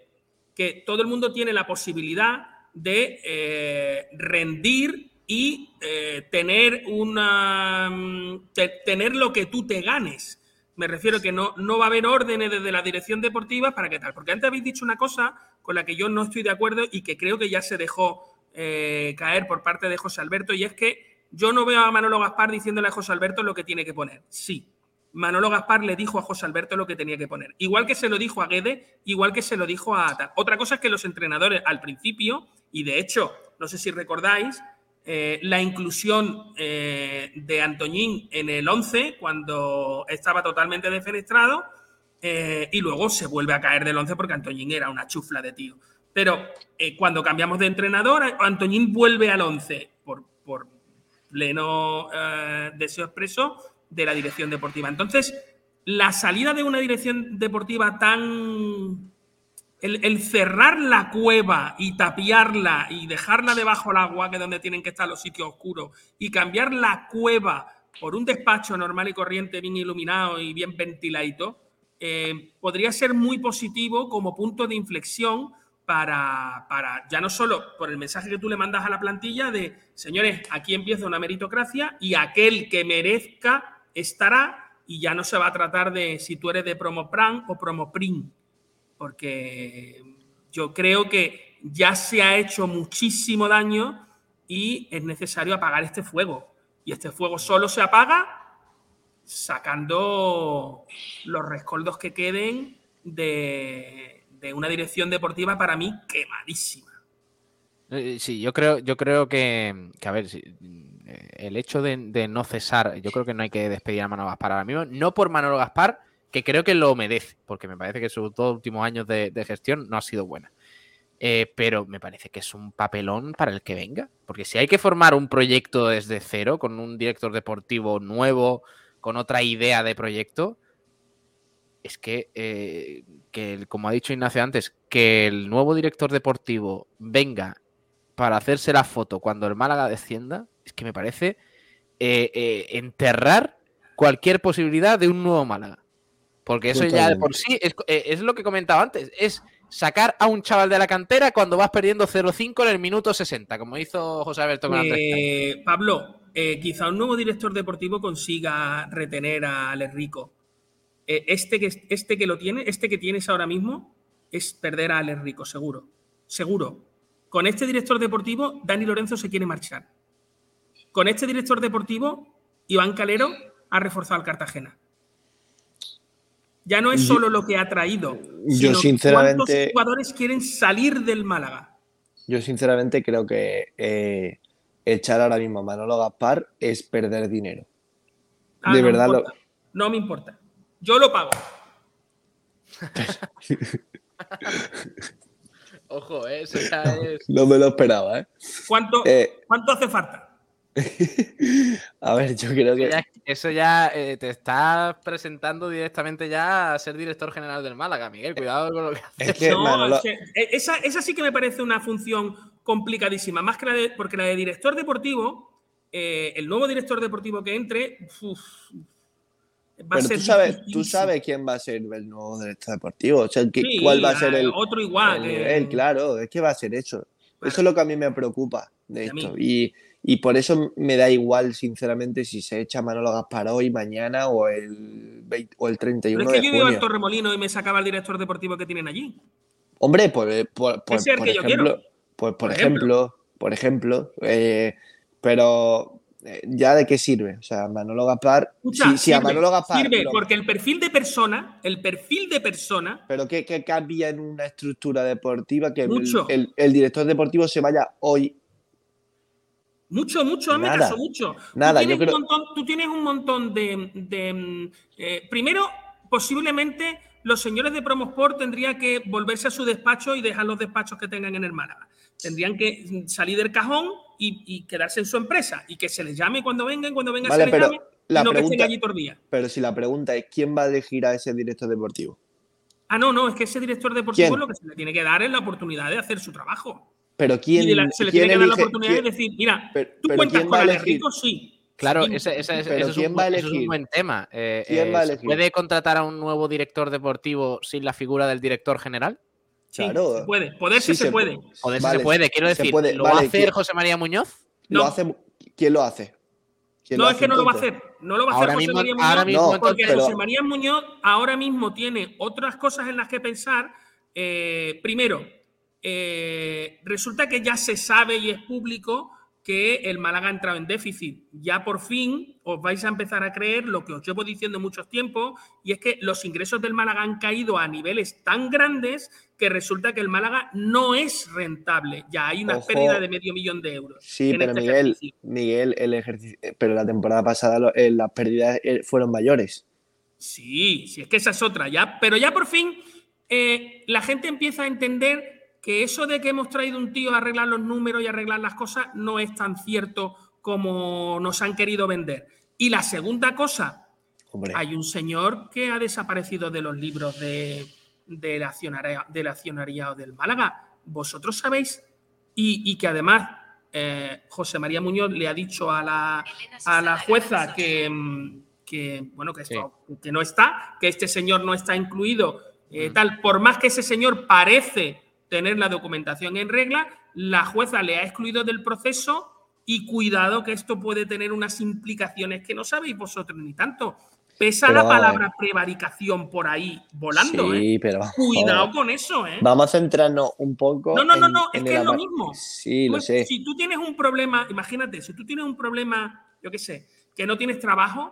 que todo el mundo tiene la posibilidad de eh, rendir y eh, tener una mm, te- tener lo que tú te ganes. Me refiero que no, no va a haber órdenes desde la dirección deportiva para qué tal. Porque antes habéis dicho una cosa con la que yo no estoy de acuerdo y que creo que ya se dejó eh, caer por parte de José Alberto, y es que yo no veo a Manolo Gaspar diciéndole a José Alberto lo que tiene que poner. Sí, Manolo Gaspar le dijo a José Alberto lo que tenía que poner. Igual que se lo dijo a Guede, igual que se lo dijo a Ata. Otra cosa es que los entrenadores al principio, y de hecho, no sé si recordáis, eh, la inclusión eh, de Antoñín en el 11 cuando estaba totalmente defenestrado eh, y luego se vuelve a caer del 11 porque Antoñín era una chufla de tío. Pero cuando cambiamos de entrenador, Antoñín vuelve al 11 por, por pleno deseo expreso de la dirección deportiva. Entonces, la salida de una dirección deportiva tan el, cerrar la cueva y tapiarla y dejarla debajo del agua, que es donde tienen que estar los sitios oscuros, y cambiar la cueva por un despacho normal y corriente, bien iluminado y bien ventiladito, eh, podría ser muy positivo como punto de inflexión para, para, ya no solo por el mensaje que tú le mandas a la plantilla de, señores, aquí empieza una meritocracia y aquel que merezca estará y ya no se va a tratar de si tú eres de promopran o promoprin porque yo creo que ya se ha hecho muchísimo daño y es necesario apagar este fuego. Y este fuego solo se apaga sacando los rescoldos que queden de, una dirección deportiva para mí quemadísima. Eh, sí, yo creo, yo creo que, a ver, eh, el hecho de, no cesar, yo creo que no hay que despedir a Manolo Gaspar ahora mismo, no por Manolo Gaspar, que creo que lo merece, porque me parece que sus dos últimos años de, gestión no ha sido buena. Eh, pero me parece que es un papelón para el que venga, porque si hay que formar un proyecto desde cero, con un director deportivo nuevo, con otra idea de proyecto, es que, eh, que, como ha dicho Ignacio antes, que el nuevo director deportivo venga para hacerse la foto cuando el Málaga descienda, es que me parece eh, enterrar cualquier posibilidad de un nuevo Málaga. Porque eso ya de por sí es, eh, es, lo que comentaba antes, es sacar a un chaval de la cantera cuando vas perdiendo 0-5 en el minuto 60, como hizo José Alberto con eh, Pablo, eh, quizá un nuevo director deportivo consiga retener a Alex Rico. Eh, este, que, este que lo tiene, este que tienes ahora mismo, es perder a Alex Rico, seguro. Seguro. Con este director deportivo, Dani Lorenzo se quiere marchar. Con este director deportivo, Iván Calero ha reforzado al Cartagena. Ya no es solo lo que ha traído. Yo sinceramente. ¿Cuántos jugadores quieren salir del Málaga? Yo sinceramente creo que eh, echar ahora mismo a Manolo Gaspar es perder dinero. Ah, de verdad lo... No me importa. Yo lo pago. <laughs> Ojo, ¿eh? eso ya es. No me lo esperaba, ¿eh? ¿Cuánto, eh, ¿cuánto hace falta? <laughs> a ver, yo creo que. Eso ya, eh, te estás presentando directamente ya a ser director general del Málaga, Miguel. Cuidado con lo que haces. Eh, esa, sí que me parece una función complicadísima. Más que la de. Porque la de director deportivo, eh, el nuevo director deportivo que entre. Va a ser tú sabes, tú sabes quién va a ser el nuevo director deportivo. O sea, cuál va a ser el. Otro igual. claro, es que va a ser eso. Eso es lo que a mí me preocupa de esto. Y y por eso me da igual, sinceramente, si se echa Manolo Gaspar hoy, mañana o el, o el 31 Pero es que yo iba al Torremolino y me sacaba el director deportivo que tienen allí. Hombre, pues, por, por, ejemplo, pues, por, ejemplo, por ejemplo, eh, pero eh, ya de qué sirve, o sea, Manolo Gaspar, si, a Manolo Gaspar sirve porque el perfil de persona, el perfil de persona, pero qué, cambia en una estructura deportiva que el, el director deportivo se vaya hoy mucho, mucho, hazme caso, mucho. Nada, tú, tienes un montón, tú tienes un montón de. Mm, eh, primero, posiblemente los señores de Promosport tendrían que volverse a su despacho y dejar los despachos que tengan en el Málaga. Tendrían que mm, salir del cajón y, quedarse en su empresa y que se les llame cuando vengan, cuando vengan se les llame, la no pregunta, que estén allí por día. Pero si la pregunta es: ¿quién va a elegir a ese director deportivo? Ah, no, no, es que ese director deportivo lo que se le tiene que dar es la oportunidad de hacer su trabajo. Pero quién. se le tiene que dar la oportunidad de decir, mira, tú cuentas con Alex Rico, sí. Claro, ese, ese, ese, es un, es un, buen tema. Eh, ¿Quién va a eh, elegir? ¿Puede contratar a un nuevo director deportivo sin la figura del director general? Sí, se puede. Poderse se, puede. Poderse se puede, quiero decir. ¿Lo va a hacer José María Muñoz? ¿Lo hace, ¿Quién lo hace? no, es que no lo va a hacer. No lo va a hacer José María Muñoz. Ahora mismo, porque José María Muñoz ahora mismo tiene otras cosas en las que pensar. Eh, primero, eh, resulta que ya se sabe y es público que el Málaga ha entrado en déficit. Ya por fin os vais a empezar a creer lo que os llevo diciendo muchos tiempos, y es que los ingresos del Málaga han caído a niveles tan grandes que resulta que el Málaga no es rentable. Ya hay una Ojo. pérdida de medio millón de euros. Sí, pero este Miguel, ejercicio. Miguel, el ejercicio, pero la temporada pasada eh, las pérdidas eh, fueron mayores. Sí, sí, es que esa es otra ya. Pero ya por fin eh, la gente empieza a entender que eso de que hemos traído un tío a arreglar los números y arreglar las cosas no es tan cierto como nos han querido vender. Y la segunda cosa, Hombre, hay un señor que ha desaparecido de los libros de, del, accionaria- del accionariado del Málaga. Vosotros sabéis, y, y que además eh, José María Muñoz le ha dicho a la, a la jueza que, mm, que, bueno, que, esto, que no está, que este señor no está incluido, eh, tal, por más que ese señor parece tener la documentación en regla, la jueza le ha excluido del proceso y cuidado que esto puede tener unas implicaciones que no sabéis vosotros ni tanto. Pesa Pero la palabra prevaricación por ahí volando, sí, ¿eh? pero Cuidado con eso, ¿eh? vamos a centrarnos un poco. No, no, no, en- no, es en que es lo mismo. Sí, lo Pues, sé. Si tú tienes un problema, imagínate, si tú tienes un problema, yo qué sé, que no tienes trabajo,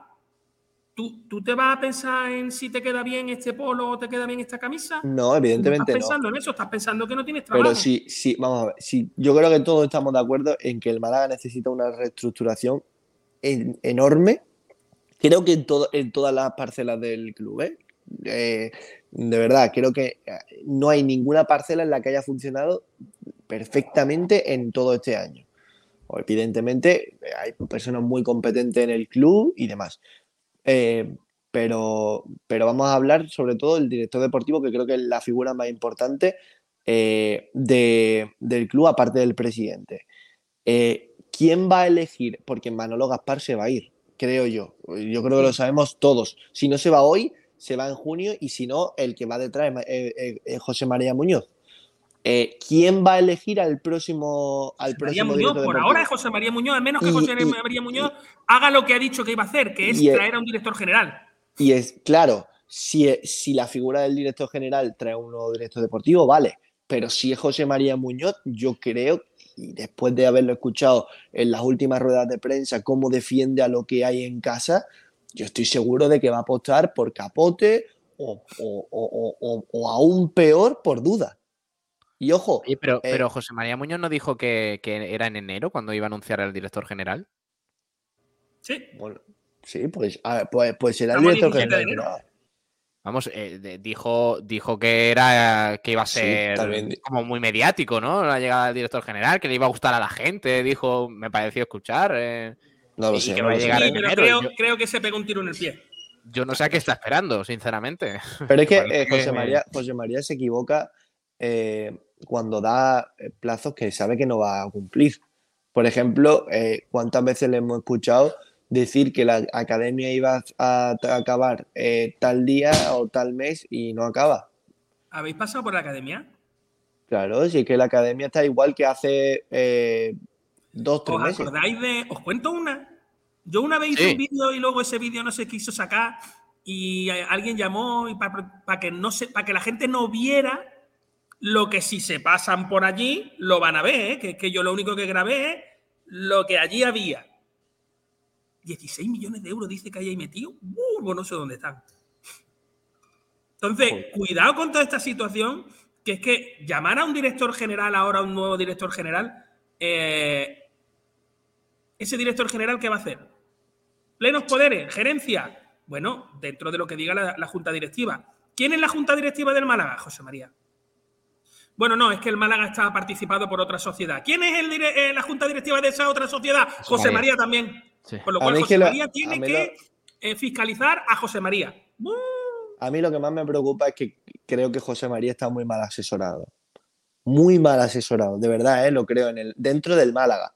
¿tú, tú te vas a pensar en si te queda bien este polo o te queda bien esta camisa. No, evidentemente estás no. pensando en eso, estás pensando que no tienes trabajo. Pero sí, sí, vamos a ver. Sí, yo creo que todos estamos de acuerdo en que el Málaga necesita una reestructuración en- enorme. Creo que en, todo, en todas las parcelas del club, ¿eh? Eh, de verdad, creo que eh, no hay ninguna parcela en la que haya funcionado perfectamente en todo este año. O, evidentemente, hay personas muy competentes en el club y demás. Eh, pero, pero vamos a hablar sobre todo del director deportivo, que creo que es la figura más importante eh, de- del club, aparte del presidente. Eh, ¿Quién va a elegir? Porque Manolo Gaspar se va a ir, creo yo. Yo creo que lo sabemos todos. Si no se va hoy, se va en junio y si no, el que va detrás es José María Muñoz. Eh, ¿Quién va a elegir al próximo, al María próximo Muñoz, director por ahora es José María Muñoz, a menos que Y- José y- María Muñoz haga lo que ha dicho que iba a hacer, que es traer a un director general. Y es claro, si, si la figura del director general trae un nuevo director deportivo, vale. Pero si es José María Muñoz, yo creo, y después de haberlo escuchado en las últimas ruedas de prensa, cómo defiende a lo que hay en casa, yo estoy seguro de que va a apostar por capote o, o- o- o- o aún peor por duda. Y ojo, Oye, pero, eh, pero José María Muñoz no dijo que, que era en enero cuando iba a anunciar al director general. Sí. bueno, sí, pues, a- pues, pues será el director 17 de general. Vamos, eh, de- dijo, dijo que era que iba a Sí, ser como muy mediático, ¿no? La llegada del director general, que le iba a gustar a la gente, dijo, me pareció escuchar. eh, No lo sé. que no va a lo sé. llegar Sí, en pero enero, creo, yo- creo que se pegó un tiro en el pie. Yo no sé a qué está esperando, sinceramente. Pero es <laughs> que eh, José, María, José María se equivoca eh, cuando da eh, plazos que sabe que no va a cumplir. Por ejemplo, eh, ¿cuántas veces le hemos escuchado decir que la academia iba a, a acabar eh, tal día o tal mes y no acaba? ¿Habéis pasado por la academia? Claro, es que la academia está igual que hace eh, dos, tres ¿Os meses. acordáis de.? Os cuento una. Yo una vez hice Sí. un vídeo y luego ese vídeo no se quiso sacar y eh, alguien llamó y para que no se, para que la gente no viera lo que si se pasan por allí lo van a ver, ¿eh? que es que yo lo único que grabé es lo que allí había. 16 millones de euros dice que hay ahí metido. Uh, pues no sé dónde están. Entonces, Joder. cuidado con toda esta situación, que es que llamar a un director general ahora, a un nuevo director general, eh, ese director general, ¿qué va a hacer? Plenos poderes, gerencia. Bueno, dentro de lo que diga la, la Junta Directiva. ¿Quién es la Junta Directiva del Málaga? José María. Bueno, no, es que el Málaga está participado por otra sociedad. ¿Quién es el eh, la Junta Directiva de esa otra sociedad? José María. María también. Sí. Con lo cual, José lo- María tiene que eh, fiscalizar a José María. A mí lo que más me preocupa es que creo que José María está muy mal asesorado. Muy mal asesorado, de verdad, ¿eh? lo creo, en el, dentro del Málaga.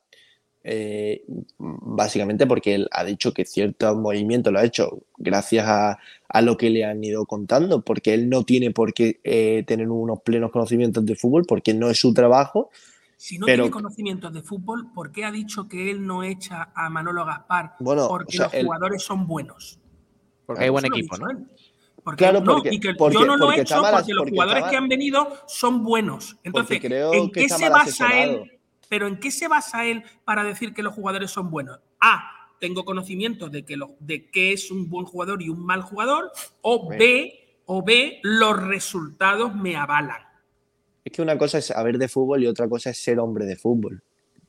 Eh, básicamente porque él ha dicho que ciertos movimientos lo ha hecho gracias a, a lo que le han ido contando, porque él no tiene por qué eh, tener unos plenos conocimientos de fútbol, porque no es su trabajo. Si no Pero- tiene conocimientos de fútbol, ¿por qué ha dicho que él no echa a Manolo Gaspar? Bueno, Porque o sea, los él- jugadores son buenos. Porque hay buen equipo, dicho ¿no? él. Porque, Claro, no, porque- y que porque- yo no lo he hecho porque los porque jugadores que han venido son buenos. Entonces, creo ¿en que qué se basa asesorado. él? Pero ¿en qué se basa él para decir que los jugadores son buenos? A, tengo conocimiento de que lo, de qué es un buen jugador y un mal jugador, o Bueno. B, o B, los resultados me avalan. Es que una cosa es saber de fútbol y otra cosa es ser hombre de fútbol.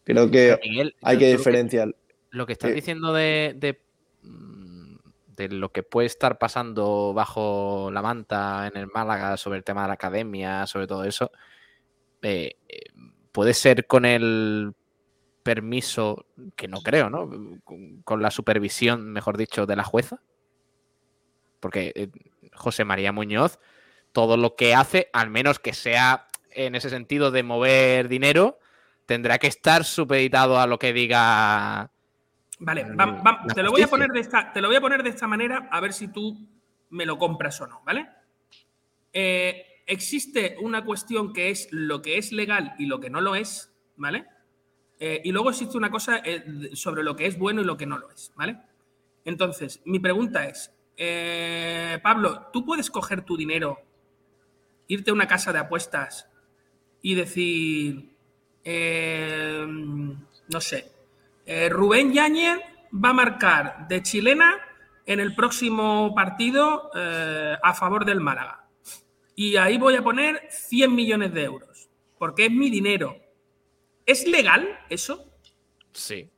Creo que Miguel, hay que diferenciar. Lo que estás Eh, diciendo de, de, mm, de lo que puede estar pasando bajo la manta en el Málaga sobre el tema de la academia, sobre todo eso, eh, eh, puede ser con el permiso, que no creo, ¿no? Con, la supervisión, mejor dicho, de la jueza. Porque eh, José María Muñoz, todo lo que hace, al menos que sea en ese sentido de mover dinero, tendrá que estar supeditado a lo que diga Vale, la te, lo voy a poner de esta, te lo voy a poner de esta manera a ver si tú me lo compras o no, ¿vale? Eh, existe una cuestión que es lo que es legal y lo que no lo es, ¿vale? Eh, y luego existe una cosa eh, sobre lo que es bueno y lo que no lo es, ¿vale? Entonces, mi pregunta es, eh, Pablo, ¿tú puedes coger tu dinero, irte a una casa de apuestas y decir, eh, no sé, Rubén Yáñez va a marcar de chilena en el próximo partido a favor del Málaga. Y ahí voy a poner 100 millones de euros, porque es mi dinero. ¿Es legal eso? Sí.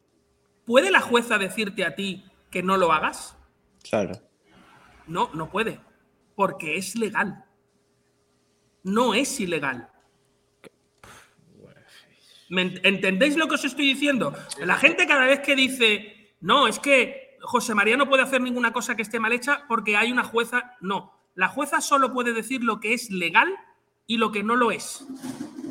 ¿Puede la jueza decirte a ti que no lo hagas? Claro. No, no puede, porque es legal. No es ilegal. ¿Me ent- ¿Entendéis lo que os estoy diciendo? La gente cada vez que dice, no, es que José María no puede hacer ninguna cosa que esté mal hecha porque hay una jueza. No, la jueza solo puede decir lo que es legal y lo que no lo es.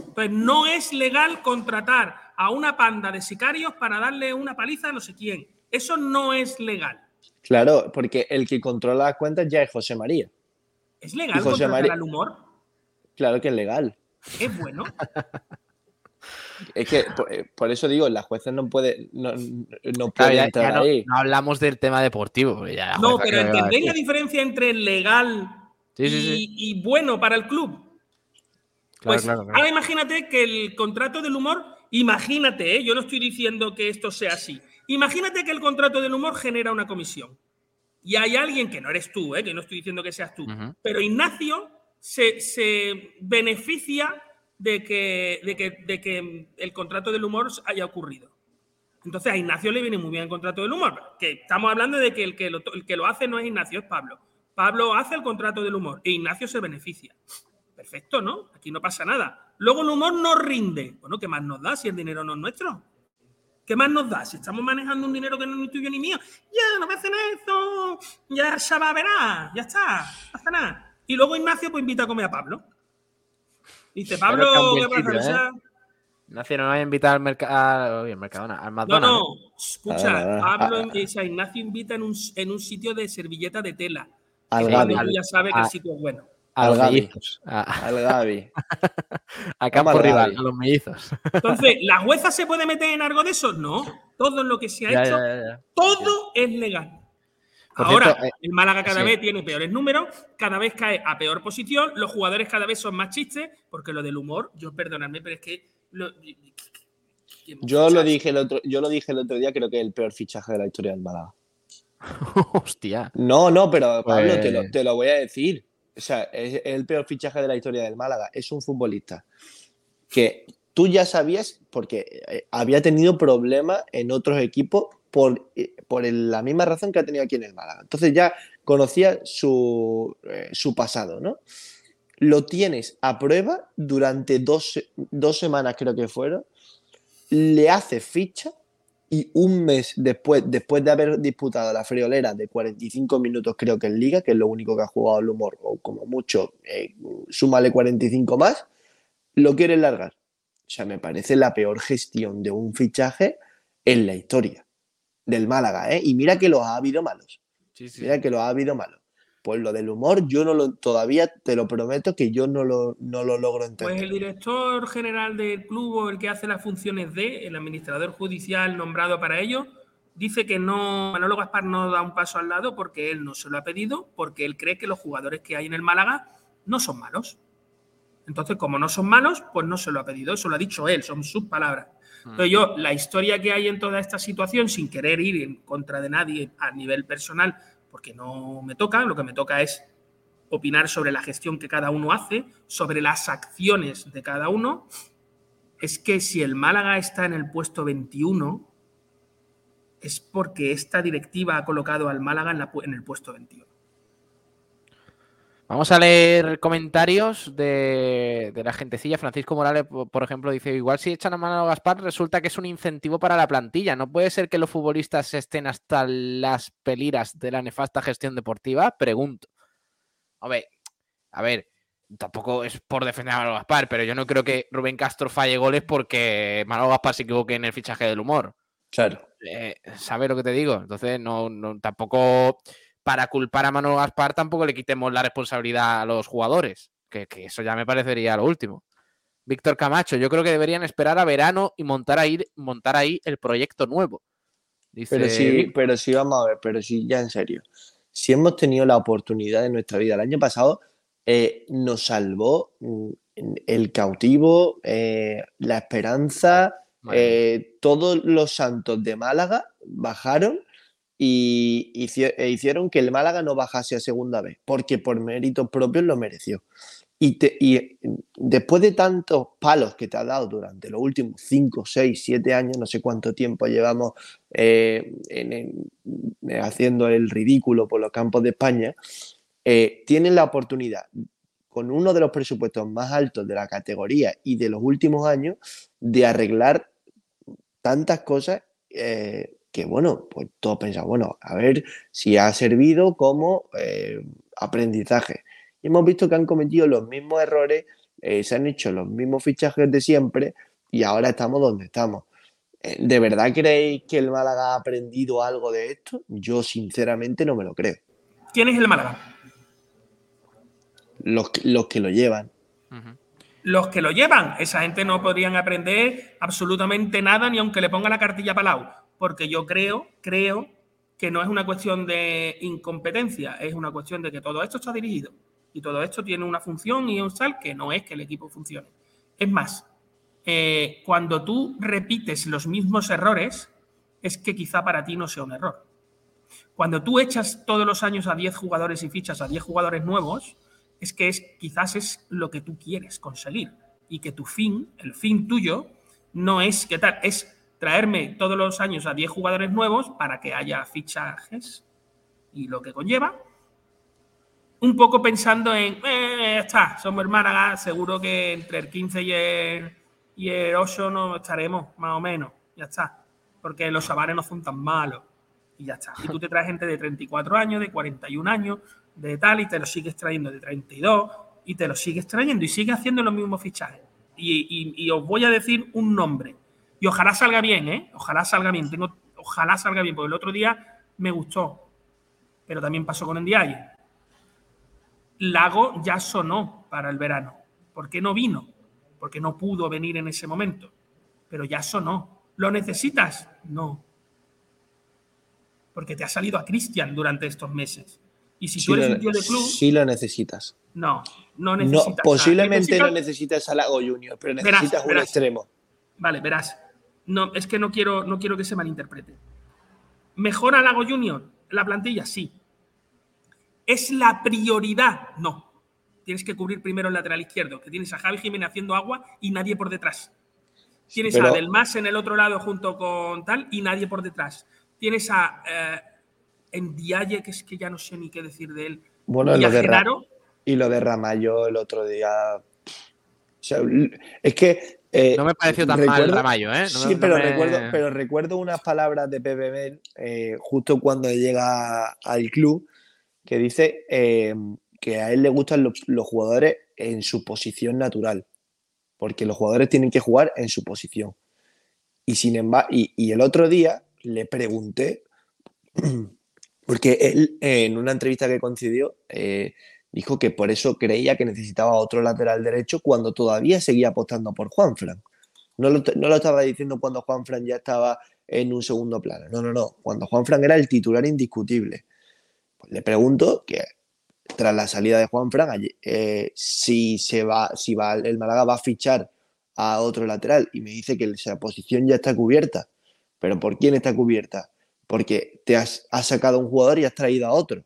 Entonces, no es legal contratar a una panda de sicarios para darle una paliza a no sé quién. Eso no es legal. Claro, porque el que controla las cuentas ya es José María. ¿Es legal José contratar María- al humor? Claro que es legal. ¿Es bueno? <laughs> Es que por, eh, por eso digo, las jueces no pueden no, no Claro, pueden ya- entrar ya no, ahí. no hablamos del tema deportivo. ya No, pero ¿entendéis la diferencia entre legal Sí, sí, y, sí. y bueno para el club? Claro, pues claro, claro. ahora imagínate que el contrato del humor, imagínate, ¿eh? yo no estoy diciendo que esto sea así, imagínate que el contrato del humor genera una comisión. Y hay alguien que no eres tú, ¿eh? que no estoy diciendo que seas tú, pero Ignacio se, se beneficia de que, de, que, de que el contrato del humor haya ocurrido. Entonces a Ignacio le viene muy bien el contrato del humor. Que estamos hablando de que el que lo, el que lo hace no es Ignacio, es Pablo. Pablo hace el contrato del humor e Ignacio se beneficia. Perfecto, ¿no? Aquí no pasa nada. Luego el humor no rinde. Bueno, ¿qué más nos da si el dinero no es nuestro? ¿Qué más nos da? Si estamos manejando un dinero que no es ni tuyo ni mío. Ya, no me hacen eso. Ya se va a verá. Ya está. No nada. Y luego Ignacio pues invita a comer a Pablo. Dice, Pablo, ¿qué pasa? Ignacio, no me voy a invitar al, mercado al Mercadona, al No, McDonald's. no, escucha. Pablo, Ah, o sea, Ignacio invita en un, en un sitio de servilleta de tela. Al Gaby. Ya sabe que el sitio es bueno. Al Gaby. <laughs> Al Gaby. <laughs> a campo rival, Gaby. a los mellizos. <laughs> Entonces, ¿la jueza se puede meter en algo de eso? No. Todo lo que se ha Ya, hecho, ya, ya, ya. todo es legal. Por Ahora, cierto, eh, el Málaga cada sí. vez tiene peores números, cada vez cae a peor posición, los jugadores cada vez son más chistes, porque lo del humor, yo perdonadme, pero es que. lo- Yo lo dije el otro, yo lo dije el otro día, creo que es el peor fichaje de la historia del Málaga. <laughs> Hostia. No, no, pero Pablo, Pues- te, lo, te lo voy a decir. O sea, es el peor fichaje de la historia del Málaga. Es un futbolista que tú ya sabías, porque eh, había tenido problemas en otros equipos por, eh, la misma razón que ha tenido aquí en el Málaga. Entonces ya conocía su, eh, pasado, ¿no? Lo tienes a prueba durante dos semanas, creo que fueron. Le hace ficha y un mes después, después de haber disputado la friolera de 45 minutos, creo que en Liga, que es lo único que ha jugado el humor, o como mucho, eh, súmale 45 más, lo quiere largar. O sea, me parece la peor gestión de un fichaje en la historia del Málaga, ¿eh? Y mira que los ha habido malos. Sí, sí. Mira que los ha habido malos. Pues lo del humor, yo no lo, todavía te lo prometo que yo no lo, no lo logro entender. Pues el director general del club o el que hace las funciones de, el administrador judicial nombrado para ello, dice que no, Manolo Gaspar no da un paso al lado porque él no se lo ha pedido, porque él cree que los jugadores que hay en el Málaga no son malos. Entonces, como no son malos, pues no se lo ha pedido. Eso lo ha dicho él, son sus palabras. Entonces, yo, la historia que hay en toda esta situación, sin querer ir en contra de nadie a nivel personal, porque no me toca, lo que me toca es opinar sobre la gestión que cada uno hace, sobre las acciones de cada uno, es que si el Málaga está en el puesto 21, es porque esta directiva ha colocado al Málaga en, la en el puesto 21. Vamos a leer comentarios de, de la gentecilla. Francisco Morales, po- por ejemplo, dice: Igual si echan a mano a Gaspar, resulta que es un incentivo para la plantilla. No puede ser que los futbolistas estén hasta las peliras de la nefasta gestión deportiva. Pregunto. A ver, a ver, tampoco es por defender a Manolo Gaspar, pero yo no creo que Rubén Castro falle goles porque Manolo Gaspar se equivoque en el fichaje del humor. Claro. Eh, ¿Sabes lo que te digo? Entonces, no, no, tampoco para culpar a Manolo Gaspar, tampoco le quitemos la responsabilidad a los jugadores, que, que eso ya me parecería lo último. Víctor Camacho, yo creo que deberían esperar a verano y montar ahí, montar ahí el proyecto nuevo. Dice, Pero sí, pero sí, vamos a ver, pero sí, ya en serio. Si hemos tenido la oportunidad en nuestra vida, el año pasado eh, nos salvó mm, el cautivo, eh, la esperanza, eh, todos los santos de Málaga bajaron y e hicieron que el Málaga no bajase a segunda vez, porque por méritos propios lo mereció. Y, y después de tantos palos que te ha dado durante los últimos 5, 6, 7 años, no sé cuánto tiempo llevamos eh, en- en- haciendo el ridículo por los campos de España, eh, tienen la oportunidad, con uno de los presupuestos más altos de la categoría y de los últimos años, de arreglar tantas cosas eh, que, bueno, pues todos pensamos, bueno, a ver si ha servido como eh, aprendizaje. Y hemos visto que han cometido los mismos errores, eh, se han hecho los mismos fichajes de siempre y ahora estamos donde estamos. Eh, ¿De verdad creéis que el Málaga ha aprendido algo de esto? Yo sinceramente no me lo creo. ¿Quién es el Málaga? Los, que- los que lo llevan. Los que lo llevan. Esa gente no podrían aprender absolutamente nada ni aunque le ponga la cartilla palau. Porque yo creo, creo que no es una cuestión de incompetencia, es una cuestión de que todo esto está dirigido. Y todo esto tiene una función y un sal que no es que el equipo funcione. Es más, eh, cuando tú repites los mismos errores, es que quizá para ti no sea un error. Cuando tú echas todos los años a 10 jugadores y fichas a 10 jugadores nuevos, es que es, quizás es lo que tú quieres conseguir. Y que tu fin, el fin tuyo, no es qué tal, es traerme todos los años a 10 jugadores nuevos para que haya fichajes y lo que conlleva. Un poco pensando en, eh, ya está, somos Málaga, seguro que entre el 15 y el, y el 8 no estaremos, más o menos, ya está. Porque los Savares no son tan malos y ya está. Y tú te traes gente de 34 años, de 41 años, de tal, y te lo sigues trayendo de 32, y te lo sigues trayendo, y sigues haciendo los mismos fichajes. Y- y os voy a decir un nombre. Y ojalá salga bien, ¿eh? Ojalá salga bien. Tengo, ojalá salga bien, porque el otro día me gustó, pero también pasó con Ndiaye. Lago ya sonó para el verano. ¿Por qué no vino? Porque no pudo venir en ese momento. Pero ya sonó. ¿Lo necesitas? No. Porque te ha salido a Cristian durante estos meses. Y si Sí tú eres lo, un tío de club, sí lo necesitas. no, no No, necesitas. nada. posiblemente no Necesitas- a Lago Junior, pero Verás, necesitas un verás. extremo. Vale, verás. No, es que no quiero, no quiero que se malinterprete. ¿Mejora Lago Junior la plantilla? Sí. ¿Es la prioridad? No. Tienes que cubrir primero el lateral izquierdo, que tienes a Javi Jiménez haciendo agua y nadie por detrás. Tienes Pero- a Del Mas en el otro lado junto con tal y nadie por detrás. Tienes a eh, Ndiaye, que es que ya no sé ni qué decir de él. Bueno, y lo a de, Genaro. y lo de Ramallo el otro día. o sea, es que. Eh, No me pareció tan mal Ramallo, ¿eh? No sí, no pero, me- recuerdo, pero recuerdo unas palabras de Pepe Mel eh, justo cuando llega al club que dice eh, que a él le gustan los, los jugadores en su posición natural. Porque los jugadores tienen que jugar en su posición. Y sin embargo, y, y el otro día le pregunté, <clears throat> porque él en una entrevista que concedió dijo que por eso creía que necesitaba otro lateral derecho cuando todavía seguía apostando por Juanfran. No no lo estaba diciendo cuando Juanfran ya estaba en un segundo plano. No, no, no. Cuando Juan Fran era el titular indiscutible. Pues le pregunto que tras la salida de Juan Fran, eh, si se va, si va, el Málaga va a fichar a otro lateral y me dice que esa posición ya está cubierta. ¿Pero por quién está cubierta? Porque te has, sacado un jugador y has traído a otro.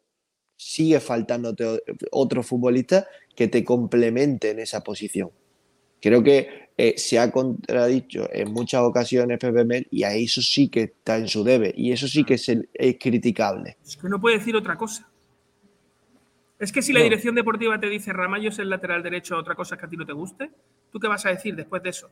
Sigue faltándote otro futbolista que te complemente en esa posición. Creo que eh, se ha contradicho en muchas ocasiones Pepe Mel y a eso sí que está en su debe y eso sí que es, es criticable. Es que no puede decir otra cosa. Es que si la No. dirección deportiva te dice Ramallo es el lateral derecho, otra cosa que a ti no te guste, ¿tú qué vas a decir después de eso?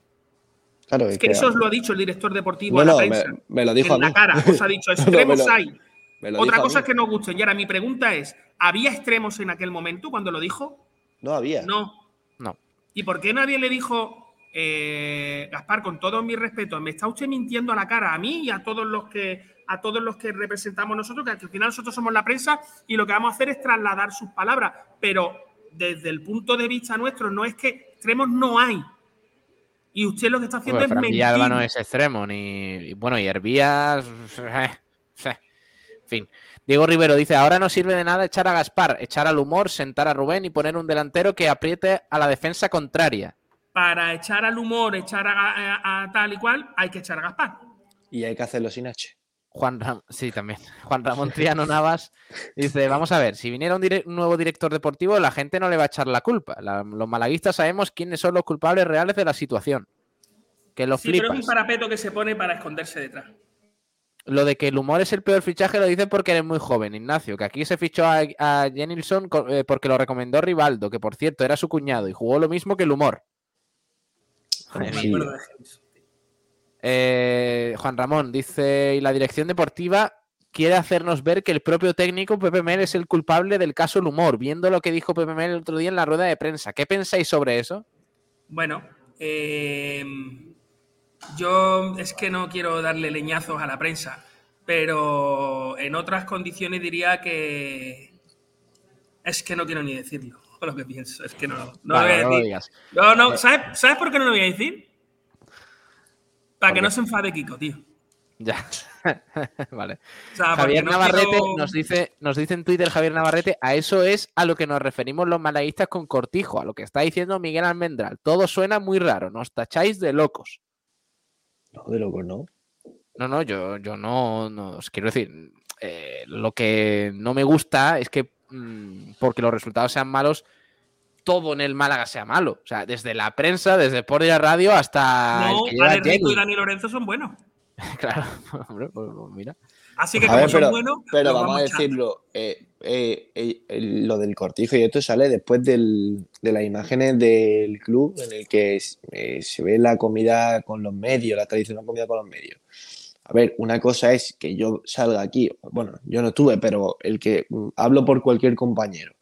Claro, Es que eso os lo ha dicho el director deportivo no, a la no, prensa. me, me lo dijo en a la mí. cara os ha dicho, <laughs> extremos hay. Me lo Otra cosa es que no gusten. Y ahora mi pregunta es, ¿había extremos en aquel momento cuando lo dijo? No había. No. No. ¿Y por qué nadie le dijo, eh, Gaspar, con todo mi respeto, me está usted mintiendo a la cara a mí y a todos los que a todos los que representamos nosotros, que al final nosotros somos la prensa y lo que vamos a hacer es trasladar sus palabras, pero desde el punto de vista nuestro no es que extremos no hay. Y usted lo que está haciendo es mentir. Villalba no es extremo, ni. y Bueno, y Hervías. <laughs> En fin. Diego Rivero dice: Ahora no sirve de nada echar a Gaspar, echar al humor, sentar a Rubén y poner un delantero que apriete a la defensa contraria. Para echar al humor, echar a, a- a tal y cual, hay que echar a Gaspar. Y hay que hacerlo sin H. Juan Ram- sí, también. <laughs> Juan Ramón Triano Navas dice: Vamos a ver, si viniera un, nuevo director deportivo, la gente no le va a echar la culpa. La- los malaguistas sabemos quiénes son los culpables reales de la situación. Que lo Sí, pero es un parapeto que se pone para esconderse detrás. Lo de que el humor es el peor fichaje lo dicen porque eres muy joven, Ignacio. Que aquí se fichó a, a Jenilson eh, porque lo recomendó Rivaldo, que por cierto era su cuñado y jugó lo mismo que el humor. Madre Me mía. acuerdo de James. Eh, Juan Ramón dice: Y la dirección deportiva quiere hacernos ver que el propio técnico Pepe Mel es el culpable del caso El Humor, viendo lo que dijo Pepe Mel el otro día en la rueda de prensa. ¿Qué pensáis sobre eso? Bueno, eh, yo es que no quiero darle leñazos a la prensa, pero en otras condiciones diría que es que no quiero ni decirlo <laughs> lo que pienso, es que no, lo- no Vale, lo no voy a lo decir. digas. No, no, ¿sabes, ¿sabes por qué no lo voy a decir? Para ¿Por que no se enfade Kiko, tío. Ya. <laughs> vale. O sea, Javier no Navarrete quiero- nos dice, nos dice en Twitter Javier Navarrete, a eso es a lo que nos referimos los malaguistas con cortijo, a lo que está diciendo Miguel Almendral. Todo suena muy raro, nos tacháis de locos. No, de locos, no. No, no, yo, yo no, no os quiero decir, eh, lo que no me gusta es que mm, porque los resultados sean malos, todo en el Málaga sea malo. O sea, desde la prensa, desde por la radio hasta No, el que lleva Ale Rico y. Dani Lorenzo son buenos. <laughs> Claro, <laughs> hombre, pues, pues mira. Así que A como ver, son pero, buenos, pero vamos a decirlo, eh, eh, eh, lo del cortijo y esto sale después del- de las imágenes del club en el que eh, se ve la comida con los medios, la tradicional comida con los medios. A ver, una cosa es que yo salga aquí, bueno, yo no estuve, pero el que mm, hablo por cualquier compañero.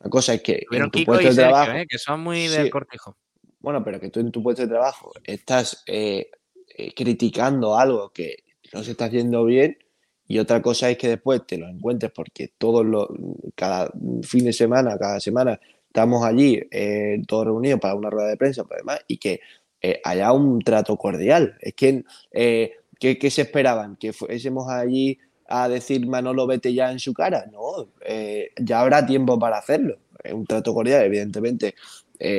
Una cosa es que en tu Kiko puesto de Sergio, trabajo, ¿eh? que son muy Sí. del cortijo. bueno, pero que tú en tu puesto de trabajo estás eh, eh, criticando algo que no se está haciendo bien y otra cosa es que después te lo encuentres porque todos los, cada fin de semana, cada semana estamos allí eh, todos reunidos para una rueda de prensa pues, además, y que eh, haya un trato cordial. Es que, eh, ¿qué, qué se esperaban? ¿Que fuésemos allí a decir Manolo vete ya en su cara? No, eh, ya habrá tiempo para hacerlo. Es un trato cordial, evidentemente.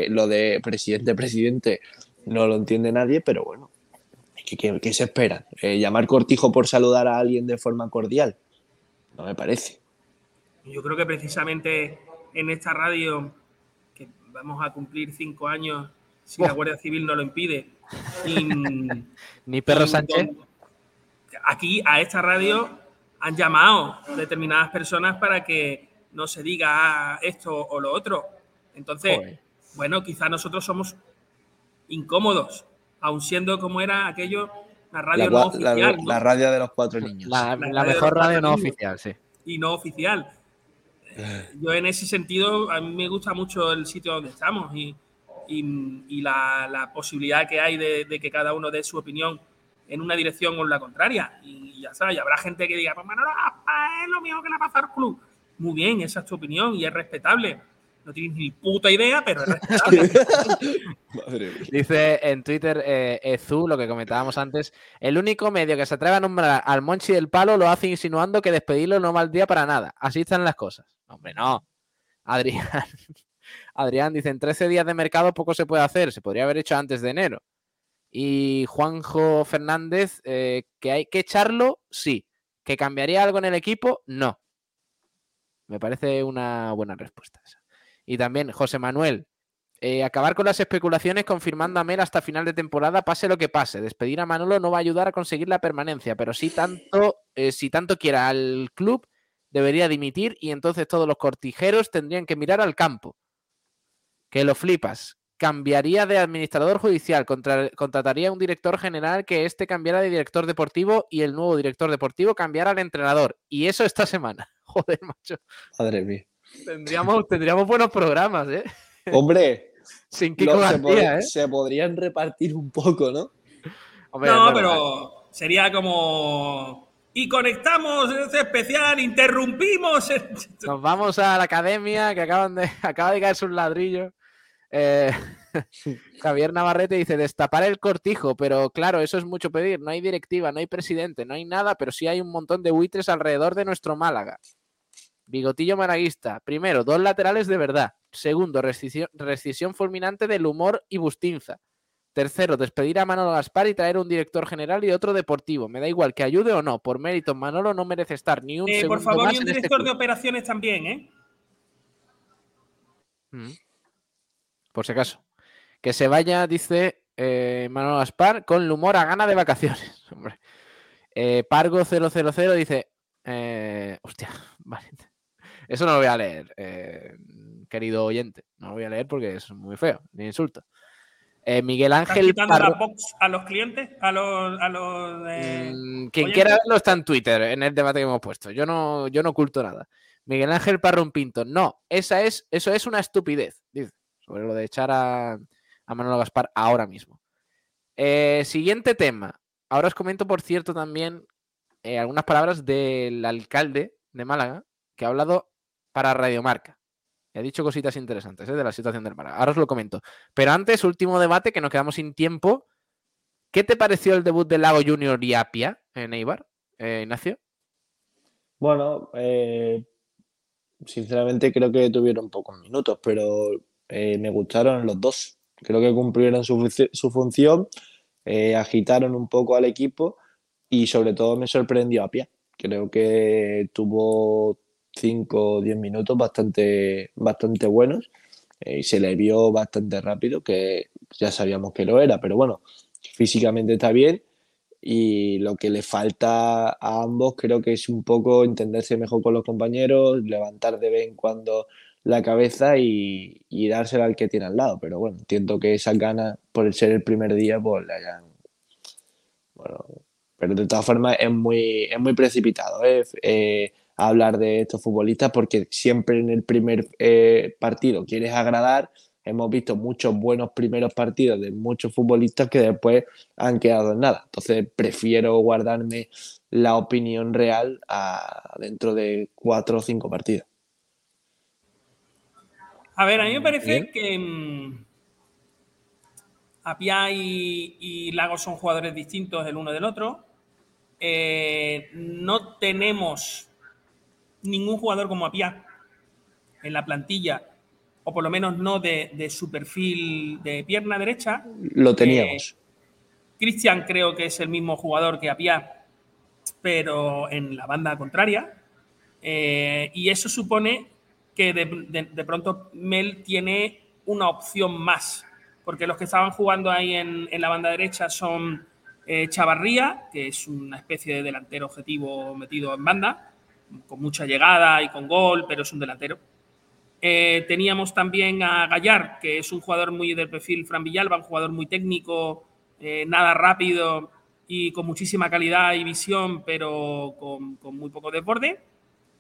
lo de presidente, presidente, no lo entiende nadie, pero bueno, ¿qué, qué- qué se espera? Eh, ¿Llamar cortijo por saludar a alguien de forma cordial? No me parece. Yo creo que precisamente en esta radio, que vamos a cumplir cinco años, si la. Guardia Civil no lo impide, <laughs> Ni Perro Sánchez. don- aquí a esta radio han llamado determinadas personas para que no se diga esto o lo otro. Entonces, Joder. bueno, quizá nosotros somos incómodos, aun siendo como era aquello, la radio La, no la- oficial. ¿no? la radio de los cuatro niños. La, La la mejor radio no niños. oficial, sí. y no oficial. Eh, Yo en ese sentido, a mí me gusta mucho el sitio donde estamos y, y- y la, la posibilidad que hay de, de que cada uno dé su opinión en una dirección o en la contraria. Y ya sabes, y habrá gente que diga, pues Manolo es lo mismo que le ha pasado al club. Muy bien, esa es tu opinión y es respetable. No tienes ni puta idea, pero es <laughs> respetable. Madre mía. Dice en Twitter eh, Ezu, lo que comentábamos antes, el único medio que se atreve a nombrar al Monchi del Palo lo hace insinuando que despedirlo no valdría para nada. Así están las cosas. Hombre, no. Adrián. <laughs> Adrián dice, en 13 días de mercado poco se puede hacer. Se podría haber hecho antes de enero. Y Juanjo Fernández, eh, que hay que echarlo, sí. ¿Que cambiaría algo en el equipo? No. Me parece una buena respuesta esa. Y también José Manuel, eh, acabar con las especulaciones confirmando a Mel hasta final de temporada, pase lo que pase. Despedir a Manolo no va a ayudar a conseguir la permanencia, pero sí tanto, eh, si tanto quiera al club, debería dimitir y entonces todos los cortijeros tendrían que mirar al campo. Que lo flipas. Cambiaría de administrador judicial, contra- contrataría un director general que este cambiara de director deportivo y el nuevo director deportivo cambiara al entrenador. Y eso esta semana. <laughs> Joder, macho. Madre mía. Tendríamos, tendríamos buenos programas, ¿eh? Hombre, <laughs> Sin Kiko se, pod- ¿eh? se podrían repartir un poco, ¿no? Hombre, No, pero sería como. Y conectamos este especial, interrumpimos. <laughs> Nos vamos a la academia que acaban de, <laughs> acaba de caerse un ladrillo. Eh, Javier Navarrete dice destapar el cortijo, pero claro, eso es mucho pedir. No hay directiva, no hay presidente, no hay nada, pero sí hay un montón de buitres alrededor de nuestro Málaga. Bigotillo malaguista. Primero, dos laterales de verdad. Segundo, rescisión, rescisión fulminante del humor y Bustinza. Tercero, despedir a Manolo Gaspar y traer un director general y otro deportivo. Me da igual que ayude o no. Por mérito, Manolo no merece estar ni un Eh, segundo por favor, más y un este director de operaciones también, ¿eh? Mm. Por si acaso. Que se vaya, dice eh, Manolo Gaspar, con el humor a gana de vacaciones. <laughs> Hombre. Eh, Pargo000 dice. eh, hostia, <laughs> vale. Eso no lo voy a leer, eh, querido oyente. No lo voy a leer porque es muy feo, ni insulto. Eh, Miguel ¿Estás Ángel quitando Parro- la box a los clientes? A los. A los eh, Mm, quien oyentes? quiera verlo está en Twitter, en el debate que hemos puesto. Yo no, yo no oculto nada. Miguel Ángel Parrón Pinto, no, esa es, eso es una estupidez, dice, sobre lo de echar a, a Manolo Gaspar ahora mismo. Eh, siguiente tema. Ahora os comento, por cierto, también algunas palabras del alcalde de Málaga, que ha hablado para Radiomarca. Ha dicho cositas interesantes eh, de la situación del Málaga. Ahora os lo comento. Pero antes, último debate, que nos quedamos sin tiempo. ¿Qué te pareció el debut del Lago Junior y Apia en Eibar, eh, Ignacio? Bueno, eh, sinceramente creo que tuvieron pocos minutos, pero eh, me gustaron los dos. Creo que cumplieron su, su función, eh, agitaron un poco al equipo y sobre todo me sorprendió a Pia. Creo que tuvo 5 o 10 minutos bastante, bastante buenos eh, y se le vio bastante rápido, que ya sabíamos que lo era, pero bueno, físicamente está bien y lo que le falta a ambos creo que es un poco entenderse mejor con los compañeros, levantar de vez en cuando la cabeza y, y dársela al que tiene al lado. Pero bueno, entiendo que esas ganas, por ser el primer día, pues le hayan... Bueno, pero de todas formas es muy, es muy precipitado ¿eh? Eh, hablar de estos futbolistas porque siempre en el primer eh, partido quieres agradar. Hemos visto muchos buenos primeros partidos de muchos futbolistas que después han quedado en nada. Entonces prefiero guardarme la opinión real a dentro de cuatro o cinco partidos. A ver, a mí me parece Bien. que mm, Apia y, y Lagos son jugadores distintos el uno del otro. Eh, no tenemos ningún jugador como Apia en la plantilla, o por lo menos no de, de su perfil de pierna derecha. Lo teníamos. Cristian creo que es el mismo jugador que Apia, pero en la banda contraria. Eh, y eso supone que de, de- de pronto Mel tiene una opción más, porque los que estaban jugando ahí en, en la banda derecha son eh, Chavarría, que es una especie de delantero objetivo metido en banda, con mucha llegada y con gol, pero es un delantero. Eh, teníamos también a Gallar, que es un jugador muy del perfil Fran Villalba, un jugador muy técnico, eh, nada rápido y con muchísima calidad y visión, pero con, muy poco desborde.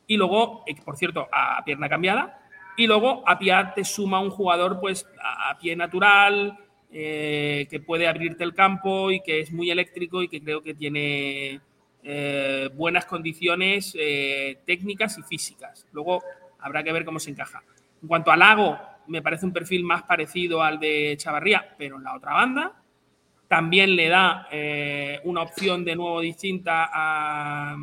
Y luego, eh, por cierto, a pierna cambiada. Y luego a pie te suma un jugador pues a, a pie natural, que puede abrirte el campo y que es muy eléctrico y que creo que tiene eh, buenas condiciones eh, técnicas y físicas. Luego habrá que ver cómo se encaja. En cuanto a Lago, me parece un perfil más parecido al de Chavarría, pero en la otra banda. También le da eh, una opción de nuevo distinta a,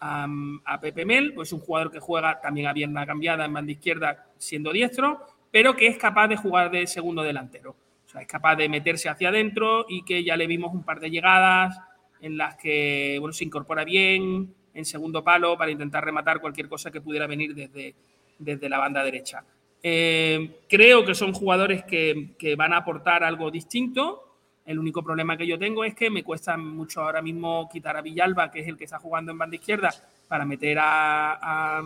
a, a, Pepe Mel, pues un jugador que juega también a pierna cambiada en banda izquierda siendo diestro, pero que es capaz de jugar de segundo delantero. O sea, es capaz de meterse hacia adentro y que ya le vimos un par de llegadas en las que bueno, se incorpora bien en segundo palo para intentar rematar cualquier cosa que pudiera venir desde, desde la banda derecha. Eh, creo que son jugadores que, que van a aportar algo distinto, el único problema que yo tengo es que me cuesta mucho ahora mismo quitar a Villalba, que es el que está jugando en banda izquierda, para meter a,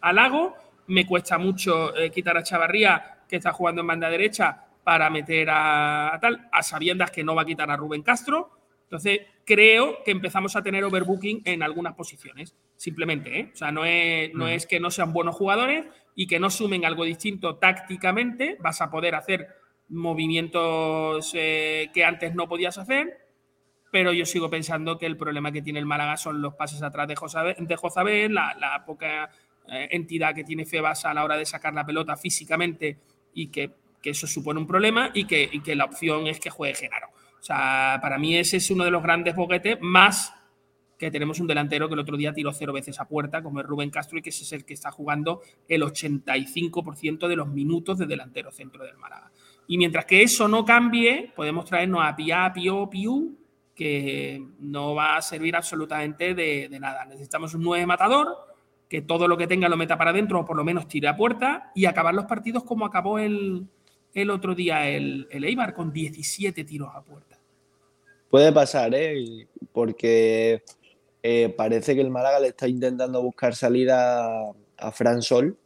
a, Lago. Me cuesta mucho eh, quitar a Chavarría, que está jugando en banda derecha, para meter a, tal, a sabiendas que no va a quitar a Rubén Castro. Entonces, creo que empezamos a tener overbooking en algunas posiciones, simplemente. ¿eh? O sea, no es, no es que no sean buenos jugadores y que no sumen algo distinto tácticamente. Vas a poder hacer movimientos eh, que antes no podías hacer, pero yo sigo pensando que el problema que tiene el Málaga son los pases atrás de Josabel, de Jozabel la, la, poca eh, entidad que tiene Febas a la hora de sacar la pelota físicamente y que, que eso supone un problema y que, y que, la opción es que juegue Genaro. O sea, para mí ese es uno de los grandes boquetes, más que tenemos un delantero que el otro día tiró cero veces a puerta, como es Rubén Castro, y que ese es el que está jugando el 85% de los minutos de delantero centro del Málaga. Y mientras que eso no cambie, podemos traernos a Pia, Pio, Piu, que no va a servir absolutamente de, nada. Necesitamos un 9 matador, que todo lo que tenga lo meta para adentro o por lo menos tire a puerta y acabar los partidos como acabó el, el otro día el, el, Eibar, con 17 tiros a puerta. Puede pasar, ¿eh? porque eh, parece que el Málaga le está intentando buscar salida a Fran Sol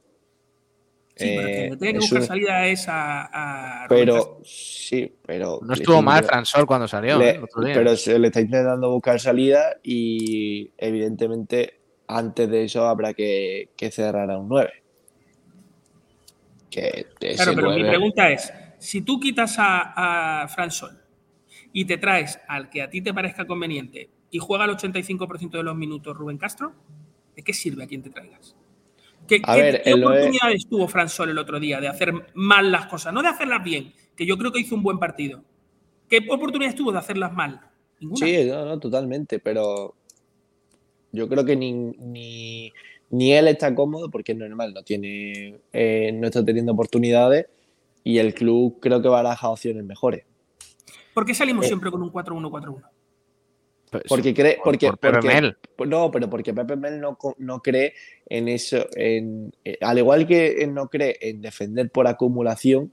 Sí, pero que tiene que buscar un... salida es a. a pero, sí, pero. No estuvo mal Fransol cuando salió. Le, pero se le está intentando buscar salida y, evidentemente, antes de eso habrá que, que cerrar a un 9. Que claro, pero 9... mi pregunta es: si tú quitas a, a Fransol y te traes al que a ti te parezca conveniente y juega el 85% de los minutos Rubén Castro, ¿de qué sirve a quien te traigas? ¿Qué, a qué, ver, ¿qué oportunidades es... tuvo Fran Sol el otro día de hacer mal las cosas? No de hacerlas bien, que yo creo que hizo un buen partido. ¿Qué oportunidades tuvo de hacerlas mal? Ninguna. Sí, no, no, totalmente, pero yo creo que ni, ni, ni, él está cómodo porque es normal, no, tiene, eh, no está teniendo oportunidades y el club creo que baraja opciones mejores. ¿Por qué salimos eh, siempre con un 4-1-4-1? Porque cree, porque, por Pepe porque, Mel. no, pero porque Pepe Mel no, no cree en eso, en, eh, al igual que él no cree en defender por acumulación,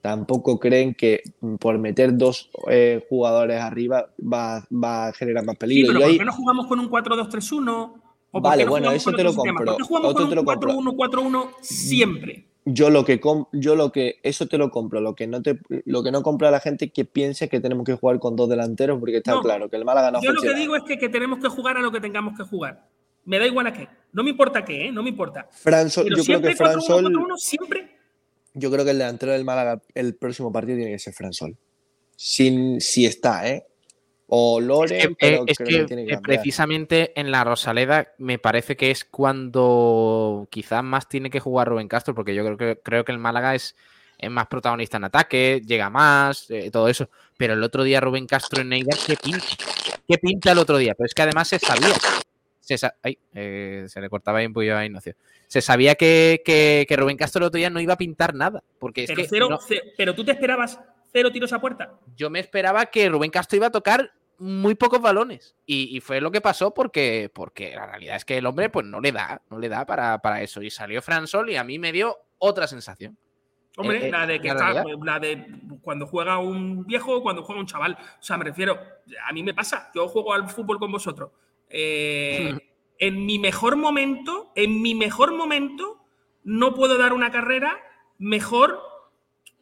tampoco creen que por meter dos eh, jugadores arriba va, va, a generar más peligro. Sí, pero ¿por ahí... qué no jugamos con un 4-2-3-1? Vale, bueno, eso te lo compro. ¿Por qué jugamos con un 4-1-4-1 siempre? Yo lo que yo lo que eso te lo compro lo que no te lo que no compra la gente que piense que tenemos que jugar con dos delanteros porque está no, claro que el Málaga no yo funciona. lo que digo es que, que, tenemos que jugar a lo que tengamos que jugar. Me da igual a qué. No me importa qué ¿eh? no me importa. Fransol, Pero yo creo que Fransol 4 -1 -4 -1, siempre. yo creo que el delantero del Málaga el próximo partido tiene que ser Fransol sin si está eh o Lore, es que, pero es creo que, que, que precisamente en la Rosaleda me parece que es cuando quizás más tiene que jugar Rubén Castro, porque yo creo que, creo que el Málaga es, es más protagonista en ataque, llega más, eh, todo eso. Pero el otro día Rubén Castro en Eibar, ¿qué pinta? ¿Qué pinta el otro día? Pero es que además se sabía. Se, sa Ay, eh, se le cortaba ahí un poquillo a Ignacio. Se sabía que, que, que, Rubén Castro el otro día no iba a pintar nada. Porque pero, es que cero, no... cero, pero tú te esperabas cero tiros a puerta. Yo me esperaba que Rubén Castro iba a tocar muy pocos balones. Y, y, fue lo que pasó porque, porque la realidad es que el hombre pues no le da, no le da para, para eso. Y salió Fran Sol y a mí me dio otra sensación. Hombre, eh, la de que la, está, la de cuando juega un viejo o cuando juega un chaval. O sea, me refiero, a mí me pasa, yo juego al fútbol con vosotros. Eh, <laughs> en mi mejor momento, en mi mejor momento, no puedo dar una carrera mejor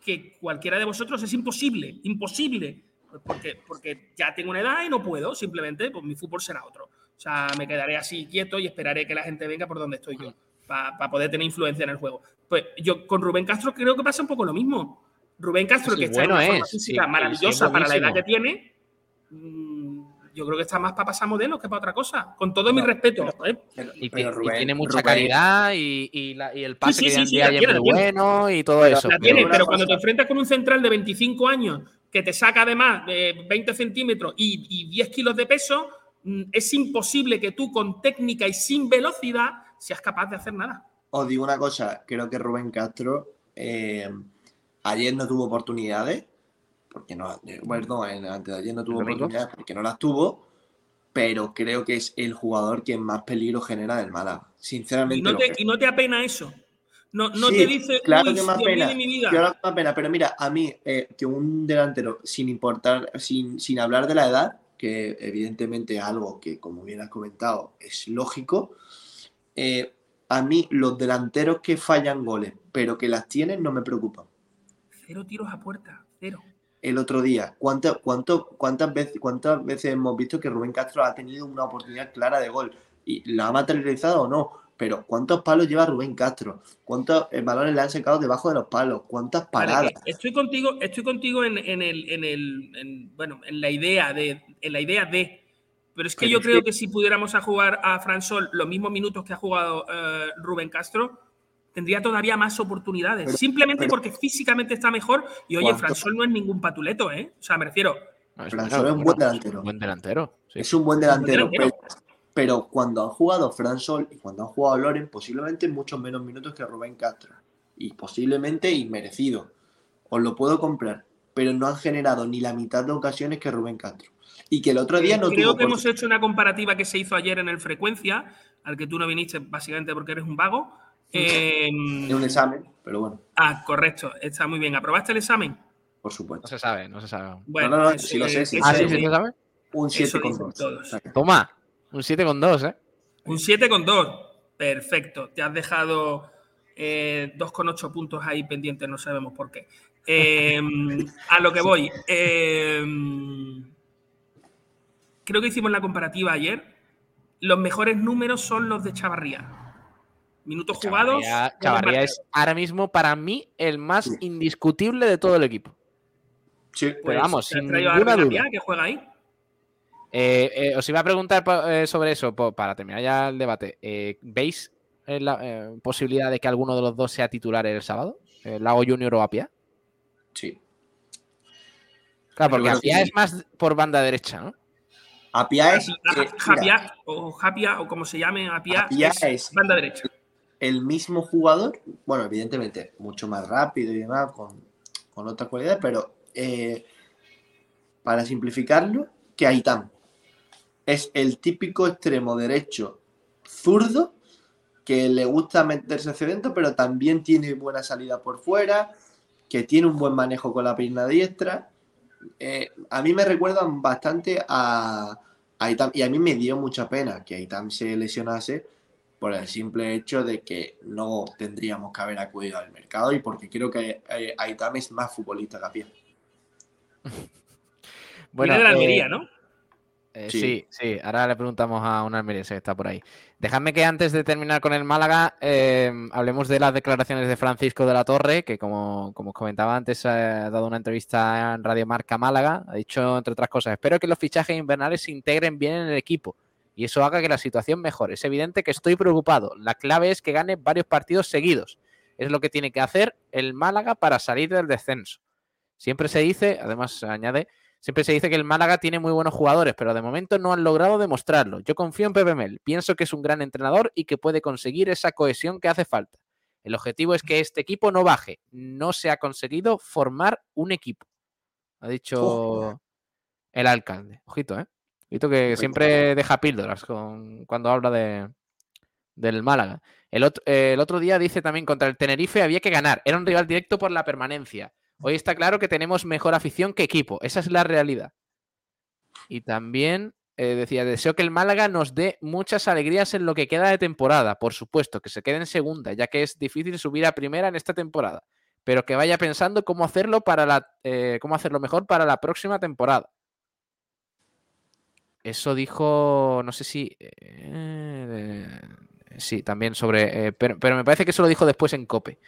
que cualquiera de vosotros. Es imposible, imposible porque, porque ya tengo una edad y no puedo, simplemente, pues mi fútbol será otro. O sea, me quedaré así quieto y esperaré que la gente venga por donde estoy yo, para pa poder tener influencia en el juego. Pues yo con Rubén Castro creo que pasa un poco lo mismo. Rubén Castro, sí, que está bueno en una es, forma física sí, maravillosa sí, para la edad que tiene, mmm, yo creo que está más para pasar modelos que para otra cosa. Con todo mi respeto. ¿eh? Pero, Y, pero y Rubén, tiene mucha Rubén, calidad y, y la- y el pase sí, que tiene, es tiene. bueno y todo Pero eso. La pero- tiene, pero cuando te enfrentas con un central de 25 años que te saca además de 20 centímetros y, y 10 kilos de peso, mm, es imposible que tú con técnica y sin velocidad seas capaz de hacer nada. Os digo una cosa, creo que Rubén Castro eh, ayer no tuvo oportunidades, porque no, eh, perdón, en- antes de ayer no tuvo oportunidades porque no las tuvo, pero creo que es el jugador que más peligro genera del Málaga. Sinceramente. Y no lo te, creo. y no te apena eso. No, no Sí, te dice, claro "Uy, que más pena. mi vida. Claro que más pena, pero mira, a mí, eh, que un delantero, sin importar, sin, sin hablar de la edad, que evidentemente es algo que, como bien has comentado, es lógico, eh, a mí los delanteros que fallan goles, pero que las tienen, no me preocupan. Cero tiros a puerta, cero. El otro día, ¿cuánto, cuánto, cuántas, veces, ¿cuántas veces hemos visto que Rubén Castro ha tenido una oportunidad clara de gol? ¿Y la ha materializado o no? Pero ¿cuántos palos lleva Rubén Castro? ¿Cuántos eh, balones le han sacado debajo de los palos? ¿Cuántas paradas? estoy contigo, estoy contigo en, en el, en el en- bueno, en la idea de, en la idea de. Pero es que Pero yo es creo que- que si pudiéramos a jugar a Fran Sol los mismos minutos que ha jugado eh, Rubén Castro, tendría todavía más oportunidades. Pero- Simplemente pero- porque físicamente está mejor. Y oye, ¿Cuánto? Fran Sol no es ningún patuleto, ¿eh? O sea, me refiero. No, es, Fran bueno, Sol es un buen es delantero. un buen delantero. sí. Es un buen delantero, delantero. Pero, cuando han jugado Fran Sol y cuando han jugado Loren, posiblemente muchos menos minutos que Rubén Castro. Y posiblemente inmerecido. Os lo puedo comprar. Pero no han generado ni la mitad de ocasiones que Rubén Castro. Y que el otro día no creo tuvo que hemos hecho una comparativa que se hizo ayer en el Frecuencia, al que tú no viniste básicamente porque eres un vago. Eh, en un examen, pero bueno, ah, correcto, está muy bien. ¿Aprobaste el examen? por No supuesto. se sabe, no se sabe. Bueno, No, no, no, eso- sí lo sé, sí, Ah, sí, sí, se sabe. Un 7 Eso con dicen 2. todos. Toma, un 7 con 2, ¿eh? Un 7 con 2. Perfecto. Te has dejado eh, 2,8 puntos ahí pendientes, no sabemos por qué. Eh, a lo que voy. eh, creo que hicimos la comparativa ayer. Los mejores números son los de Chavarría. Minutos jugados. Chavarría, es ahora mismo para mí el más Sí. indiscutible de todo el equipo. Sí, Pues, vamos, ¿te has sin ninguna duda. Que juega ahí? Eh, eh, os iba a preguntar eh, sobre eso para terminar ya el debate. Eh, ¿Veis la eh, posibilidad de que alguno de los dos sea titular el sábado? ¿El Lago Junior o Apia? sí. Claro, porque Apia sí. es más por banda derecha, ¿no? Apia es, Japia, o Japia, o como se llame, Apia, Apia es, es- banda derecha. el mismo jugador, bueno, evidentemente, mucho más rápido y demás, con, con otras cualidades, pero eh, para simplificarlo, que Aitán es el típico extremo derecho zurdo que le gusta meterse hacia adentro, pero también tiene buena salida por fuera, que tiene un buen manejo con la pierna diestra. Eh, a mí me recuerdan bastante a, a Aitam, y a mí me dio mucha pena que Aitam se lesionase por el simple hecho de que no tendríamos que haber acudido al mercado y porque creo que eh, Aitam es más futbolista que Apia. Bueno, Viene de la eh, Almería, ¿no? Eh, Sí. sí. sí, Ahora le preguntamos a un almeriense que está por ahí. Dejadme que antes de terminar con el Málaga, eh, hablemos de las declaraciones de Francisco de la Torre, que como, como os comentaba antes, ha dado una entrevista en Radio Marca Málaga. Ha dicho, entre otras cosas, espero que los fichajes invernales se integren bien en el equipo y eso haga que la situación mejore. Es evidente que estoy preocupado. La clave es que gane varios partidos seguidos. Es lo que tiene que hacer el Málaga para salir del descenso. Siempre se dice, además añade, Siempre se dice que el Málaga tiene muy buenos jugadores, pero de momento no han logrado demostrarlo. Yo confío en Pepe Mel, pienso que es un gran entrenador y que puede conseguir esa cohesión que hace falta. El objetivo es que este equipo no baje. No se ha conseguido formar un equipo. Ha dicho el alcalde. Ojito, ¿eh? Ojito que siempre deja píldoras con, cuando habla de, del Málaga. El, eh, el otro día dice también contra el Tenerife había que ganar. Era un rival directo por la permanencia. Hoy está claro que tenemos mejor afición que equipo. Esa es la realidad. Y también eh, decía, deseo que el Málaga nos dé muchas alegrías en lo que queda de temporada. Por supuesto, que se quede en segunda, ya que es difícil subir a primera en esta temporada. Pero que vaya pensando cómo hacerlo para la, eh, cómo hacerlo mejor para la próxima temporada. Eso dijo, no sé si... eh, sí, también sobre... pero, pero me parece que eso lo dijo después en COPE,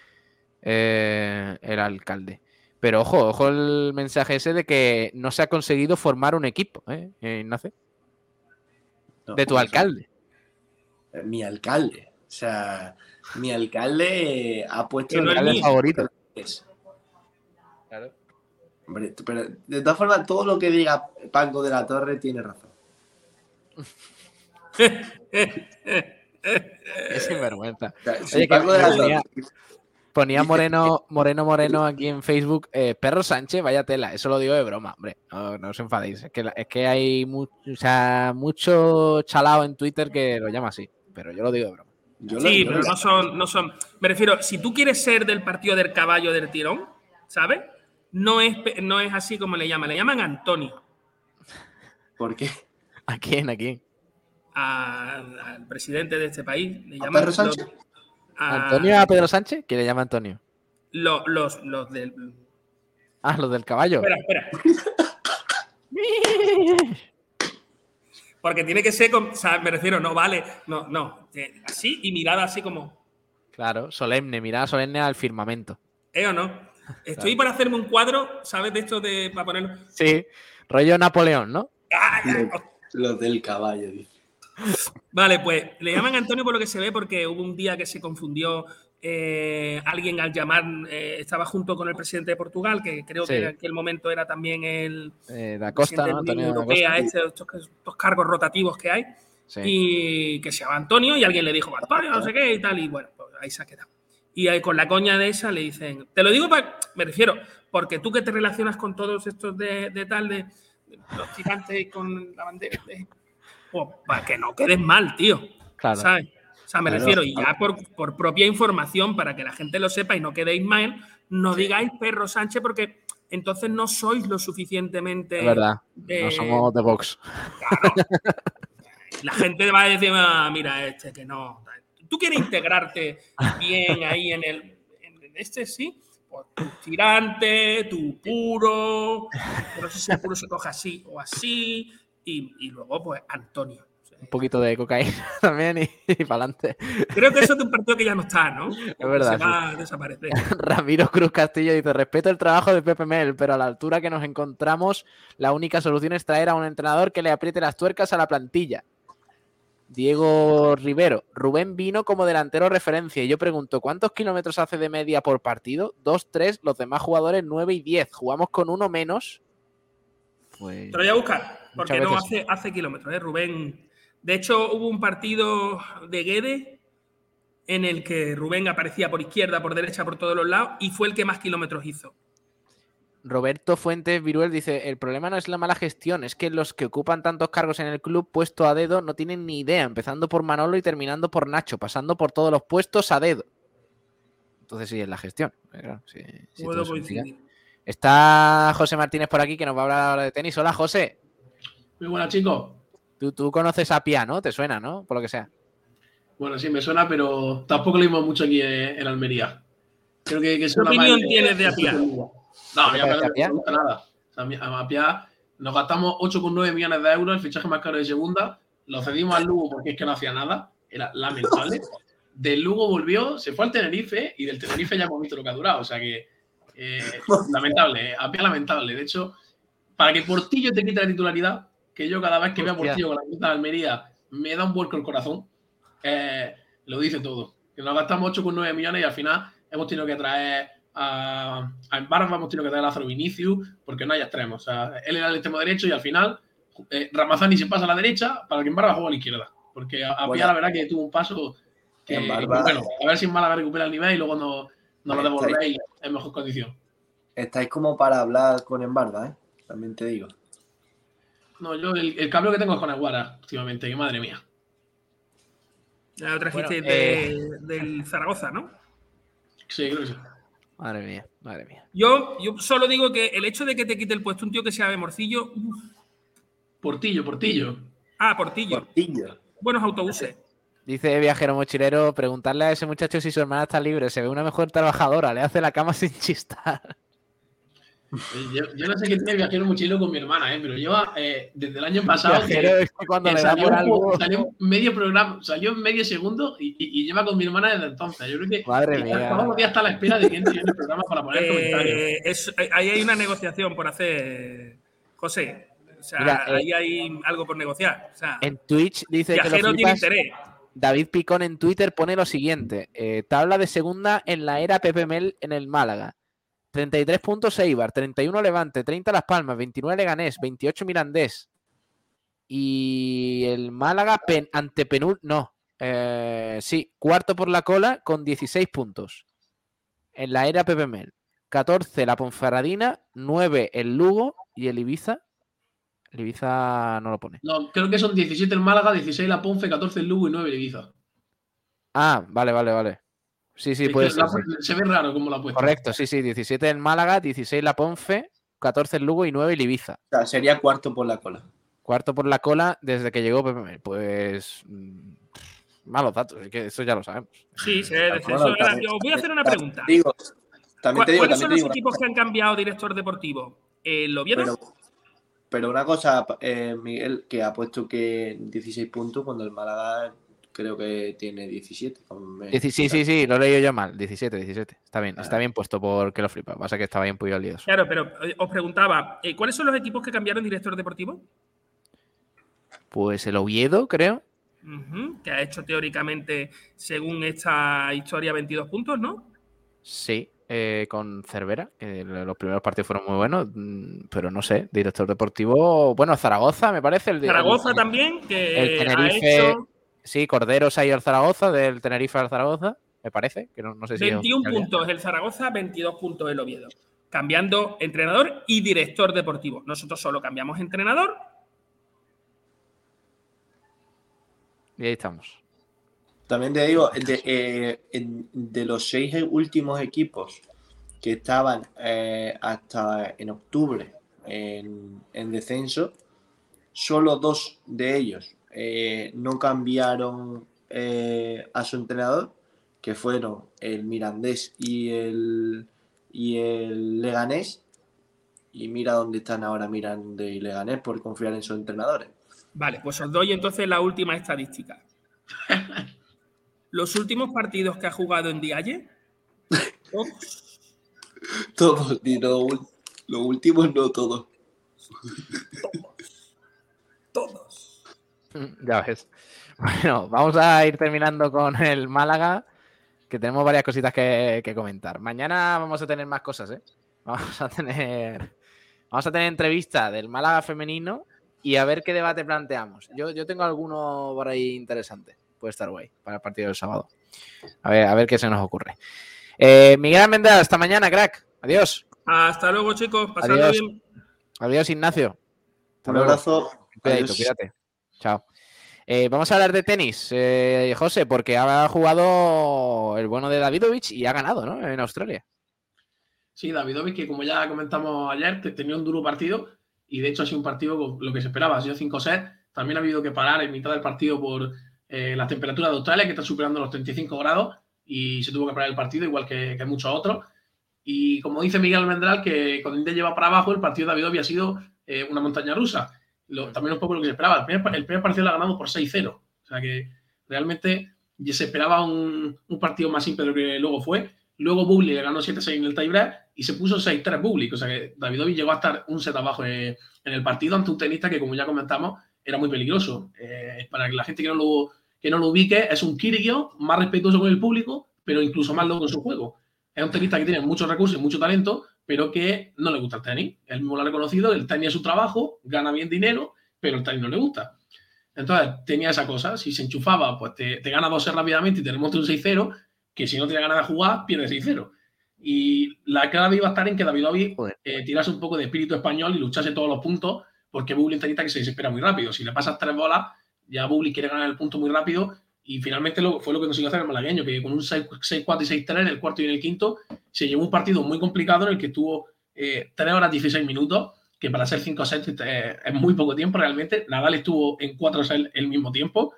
el alcalde. Pero ojo, ojo el mensaje ese de que no se ha conseguido formar un equipo, ¿eh? Eh, Ignacio. No, De tu alcalde. eh, Mi alcalde. O sea, mi alcalde ha puesto. El alcalde mío. favorito. Claro. Hombre, pero de todas formas, todo lo que diga Paco de la Torre tiene razón. <laughs> Es sinvergüenza. O sea, si Oye, Paco de la Torre. Ponía Moreno, Moreno Moreno aquí en Facebook, eh, Perro Sánchez, vaya tela. Eso lo digo de broma, hombre. No, no os enfadéis. Es que, es que hay mu- o sea, mucho chalao en Twitter que lo llama así. Pero yo lo digo de broma. Yo lo- Sí, yo pero no son, no son. Me refiero, si tú quieres ser del partido del caballo del tirón, ¿sabes? No es, no es así como le llaman. Le llaman Antonio ¿Por qué? ¿A quién? ¿A quién? a- al presidente de este país. Le ¿A llaman Pedro Sánchez? los- a- ¿Antonio a Pedro Sánchez? ¿Quién le llama Antonio? lo- los, los del. Ah, los del caballo. Espera, espera. Porque tiene que ser, con- o sea, me refiero, no vale, no, no, eh, así y mirada así como, Claro, solemne, mirada solemne al firmamento. ¿eh o no? <laughs> Estoy para hacerme un cuadro, ¿sabes? De esto de, para ponerlo. Sí, rollo Napoleón, ¿no? ¡Ah! Los, los del caballo, dice. Vale, pues le llaman Antonio por lo que se ve porque hubo un día que se confundió eh, alguien al llamar, eh, estaba junto con el presidente de Portugal, que creo Sí. que en aquel momento era también el Eh, da Costa, ¿no? de la Unión Europea, Costa. este, estos, estos cargos rotativos que hay. Sí. y que se llama Antonio y alguien le dijo Antonio, no sé qué y tal, y bueno, pues ahí se ha quedado. Y ahí con la coña de esa le dicen, te lo digo para, me refiero, porque tú que te relacionas con todos estos de, de tal, de, de los gigantes y con la bandera, de- pues, para que no quedes mal, tío, Claro. ¿sabes? O sea, me Claro. refiero, y ya por, por propia información, para que la gente lo sepa y no quedéis mal, no digáis perro Sánchez porque entonces no sois lo suficientemente... Es verdad. eh, No somos de Vox. la gente va a decir, "Ah, mira, este que no. Tú quieres integrarte bien ahí en el. En este, sí. Pues tu tirante, tu puro. No sé si el puro se coge así o así. Y, y luego, pues, Antonio. Un poquito de cocaína <laughs> también y, para adelante. Creo que eso es de un partido que ya no está, ¿no? <laughs> Es verdad, Se va a desaparecer. <laughs> Ramiro Cruz Castillo dice, respeto el trabajo de Pepe Mel, pero a la altura que nos encontramos, la única solución es traer a un entrenador que le apriete las tuercas a la plantilla. Diego Rivero, Rubén vino como delantero referencia y yo pregunto, ¿cuántos kilómetros hace de media por partido? Dos, tres, los demás jugadores nueve y diez. ¿Jugamos con uno menos? Pues Te lo voy a buscar, porque no hace, hace kilómetros, ¿eh? Rubén. De hecho, hubo un partido de Guede en el que Rubén aparecía por izquierda, por derecha, por todos los lados, y fue el que más kilómetros hizo. Roberto Fuentes Viruel dice, el problema no es la mala gestión, es que los que ocupan tantos cargos en el club puesto a dedo no tienen ni idea, empezando por Manolo y terminando por Nacho, pasando por todos los puestos a dedo. Entonces sí, es la gestión. claro, sí. Está José Martínez por aquí que nos va a hablar ahora de tenis. Hola José, Muy buenas, chicos. tú, tú conoces a Pia, ¿no? Te suena, ¿no? Por lo que sea. Bueno, sí, me suena, pero tampoco lo vimos mucho aquí en, Almería. Creo que, que ¿Qué opinión tienes de Apia? No, a mí ¿Qué te Apia no me gusta nada. O sea, a Apia nos gastamos 8,9 millones de euros, el fichaje más caro de segunda. Lo cedimos al Lugo porque es que no hacía nada. Era lamentable. Del Lugo volvió, se fue al Tenerife y del Tenerife ya hemos visto lo que ha durado. O sea que eh, lamentable, eh, Apia lamentable. De hecho, para que Portillo te quite la titularidad, que yo cada vez que veo a. Portillo con la camiseta de Almería me da un vuelco el corazón, eh, lo dice todo. Que nos gastamos 8,9 millones y al final hemos tenido que traer a, a Embarba, hemos tenido que traer a Lázaro Vinicius, porque no hay extremos. O sea, él era el extremo derecho y al final eh, Ramazani se pasa a la derecha para que Embarba juegue a la izquierda. Porque a, a Bueno. Pia, la verdad que tuvo un paso que, bueno, a ver si Málaga recupera el nivel y luego nos no lo devolvéis en mejor condición. Estáis como para hablar con Embarda, ¿eh? También te digo. No, yo el, el cambio que tengo es con Aguara últimamente, que madre mía. Ya lo trajiste Bueno, eh, de- del Zaragoza, ¿no? Sí, creo que sí. Madre mía, madre mía. Yo, yo solo digo que el hecho de que te quite el puesto un tío que sea de Morcillo. uf. Portillo, Portillo. Ah, Portillo. Portillo. Buenos autobuses. Dice Viajero Mochilero, preguntarle a ese muchacho si su hermana está libre, se ve una mejor trabajadora, le hace la cama sin chistar. Eh, Yo, yo no sé qué tiene el viajero mochilero con mi hermana, ¿eh? pero lleva eh, desde el año pasado. es que cuando que le salió, algo... salió medio programa, salió en medio segundo y, y- y lleva con mi hermana desde entonces. Yo creo que Madre mía. todos los días está a la espera de que entre yo en el programa para poner comentarios. Eh, es- ahí hay una negociación por hacer. José, O sea, Mira, eh, ahí hay algo por negociar. O sea, En Twitch dice que viajero lo tiene interés. David Picón en Twitter pone lo siguiente: eh, tabla de segunda en la era Pepe Mel en el Málaga. 33 puntos Eibar, 31 Levante, 30 Las Palmas, 29 Leganés, 28 Mirandés. Y el Málaga pen, ante Penul, no. eh, sí, cuarto por la cola con 16 puntos. En la era Pepe Mel. 14 la Ponferradina, 9 el Lugo y el Ibiza. El Ibiza no lo pone. No, creo que son 17 el Málaga, 16 la Ponfe, 14 el Lugo y 9 el Ibiza. Ah, vale, vale, vale. Sí, sí, puede ser. Se ve raro como la ha puesto. Correcto, sí, sí. 17 en Málaga, 16 la Ponfe, 14 el Lugo y 9 el Ibiza. O sea, sería cuarto por la cola. Cuarto por la cola desde que llegó. Pues. mm, malos datos, es que eso ya lo sabemos. Sí, sí, descenso. Os voy a hacer una pregunta. Digo, también te digo, ¿Cuáles también son te los digo equipos que han cambiado director deportivo? ¿El Oviedo? pero, pero una cosa, eh, Miguel, que ha puesto que 16 puntos cuando el Málaga creo que tiene 17. con- me- Dieci- sí, sí, sí, lo he leído yo mal. 17, 17. Está bien, Ah. está bien puesto porque lo flipa. Pasa que estaba bien puesto el lío. Claro, pero eh, os preguntaba, eh, ¿cuáles son los equipos que cambiaron director deportivo? Pues el Oviedo, creo. Que ha hecho teóricamente, según esta historia, 22 puntos, ¿no? Sí, eh, con Cervera, que los primeros partidos fueron muy buenos, mm, pero no sé, director deportivo, bueno, Zaragoza, me parece. El, Zaragoza el- también, que el ha Tenerife, hecho sí, Cordero se ha ido al Zaragoza, del Tenerife al Zaragoza, me parece, que no, no sé si es 21 oficial ya. puntos el Zaragoza, 22 puntos el Oviedo. Cambiando entrenador y director deportivo. Nosotros solo cambiamos entrenador. Y ahí estamos. También te digo, de, eh, de los seis últimos equipos que estaban eh, hasta en octubre en, en descenso, solo dos de ellos eh, no cambiaron eh, a su entrenador, que fueron el Mirandés y el, y el Leganés. Y mira dónde están ahora Mirandés y Leganés por confiar en sus entrenadores. Vale, pues os doy entonces la última estadística. Los últimos partidos que ha jugado en Dialle, todos, <laughs> Todos, y lo, ul- lo último no todos. todos. <laughs> Ya ves. Bueno, vamos a ir terminando con el Málaga, que tenemos varias cositas que, que comentar. Mañana vamos a tener más cosas, ¿eh? Vamos a tener, vamos a tener entrevista del Málaga femenino y a ver qué debate planteamos. Yo, yo tengo alguno por ahí interesante. Puede estar guay para el partido del sábado. A ver, a ver qué se nos ocurre. Eh, Miguel Almendral, hasta mañana, crack. Adiós. Hasta luego, chicos. Pasadlo Adiós. bien. Adiós, Ignacio. Hasta Un luego. abrazo. Cuidadito, Adiós. cuídate. Chao. Eh, vamos a hablar de tenis, eh, José, porque ha jugado el bueno de Davidovich y ha ganado, ¿no? En Australia. Sí, Davidovic, que como ya comentamos ayer, te- tenía un duro partido y de hecho ha sido un partido con lo que se esperaba, ha sido 5 sets. También ha habido que parar en mitad del partido por eh, las temperaturas de Australia, que están superando los 35 grados y se tuvo que parar el partido, igual que, que muchos otros. Y como dice Miguel Almendral, que con India lleva para abajo, el partido de Davidovic ha sido eh, una montaña rusa. Lo- también un poco lo que se esperaba. El primer, pa- el primer partido lo ha ganado por 6-0. O sea que realmente se esperaba un, un partido más simple de lo que luego fue. Luego Bublik le ganó 7-6 en el tiebreak y se puso 6-3 Bublik. O sea que Davidovic llegó a estar un set abajo en, el partido ante un tenista que, como ya comentamos, era muy peligroso. Eh, para que la gente que no lo, que no lo ubique, es un Kyrgios más respetuoso con el público, pero incluso más loco en su juego. Es un tenista que tiene muchos recursos y mucho talento, pero que no le gusta el tenis. Él mismo lo ha reconocido, el tenis es su trabajo, gana bien dinero, pero el tenis no le gusta. Entonces tenía esa cosa, si se enchufaba, pues te, te gana 2 rápidamente y te remonta un 6-0, que si no tiene ganas de jugar, pierde 6-0. Y la clave iba a estar en que Davidovic Joder. eh, tirase un poco de espíritu español y luchase todos los puntos, porque Bublik es un tenista que se desespera muy rápido. Si le pasas tres bolas, ya Bublik quiere ganar el punto muy rápido y finalmente fue lo que consiguió hacer el malagueño, que con un 6-4 y 6-3 en el cuarto y en el quinto se llevó un partido muy complicado en el que estuvo eh, 3 horas 16 minutos, que para ser 5 sets eh, es muy poco tiempo realmente. Nadal estuvo en 4 sets el mismo tiempo,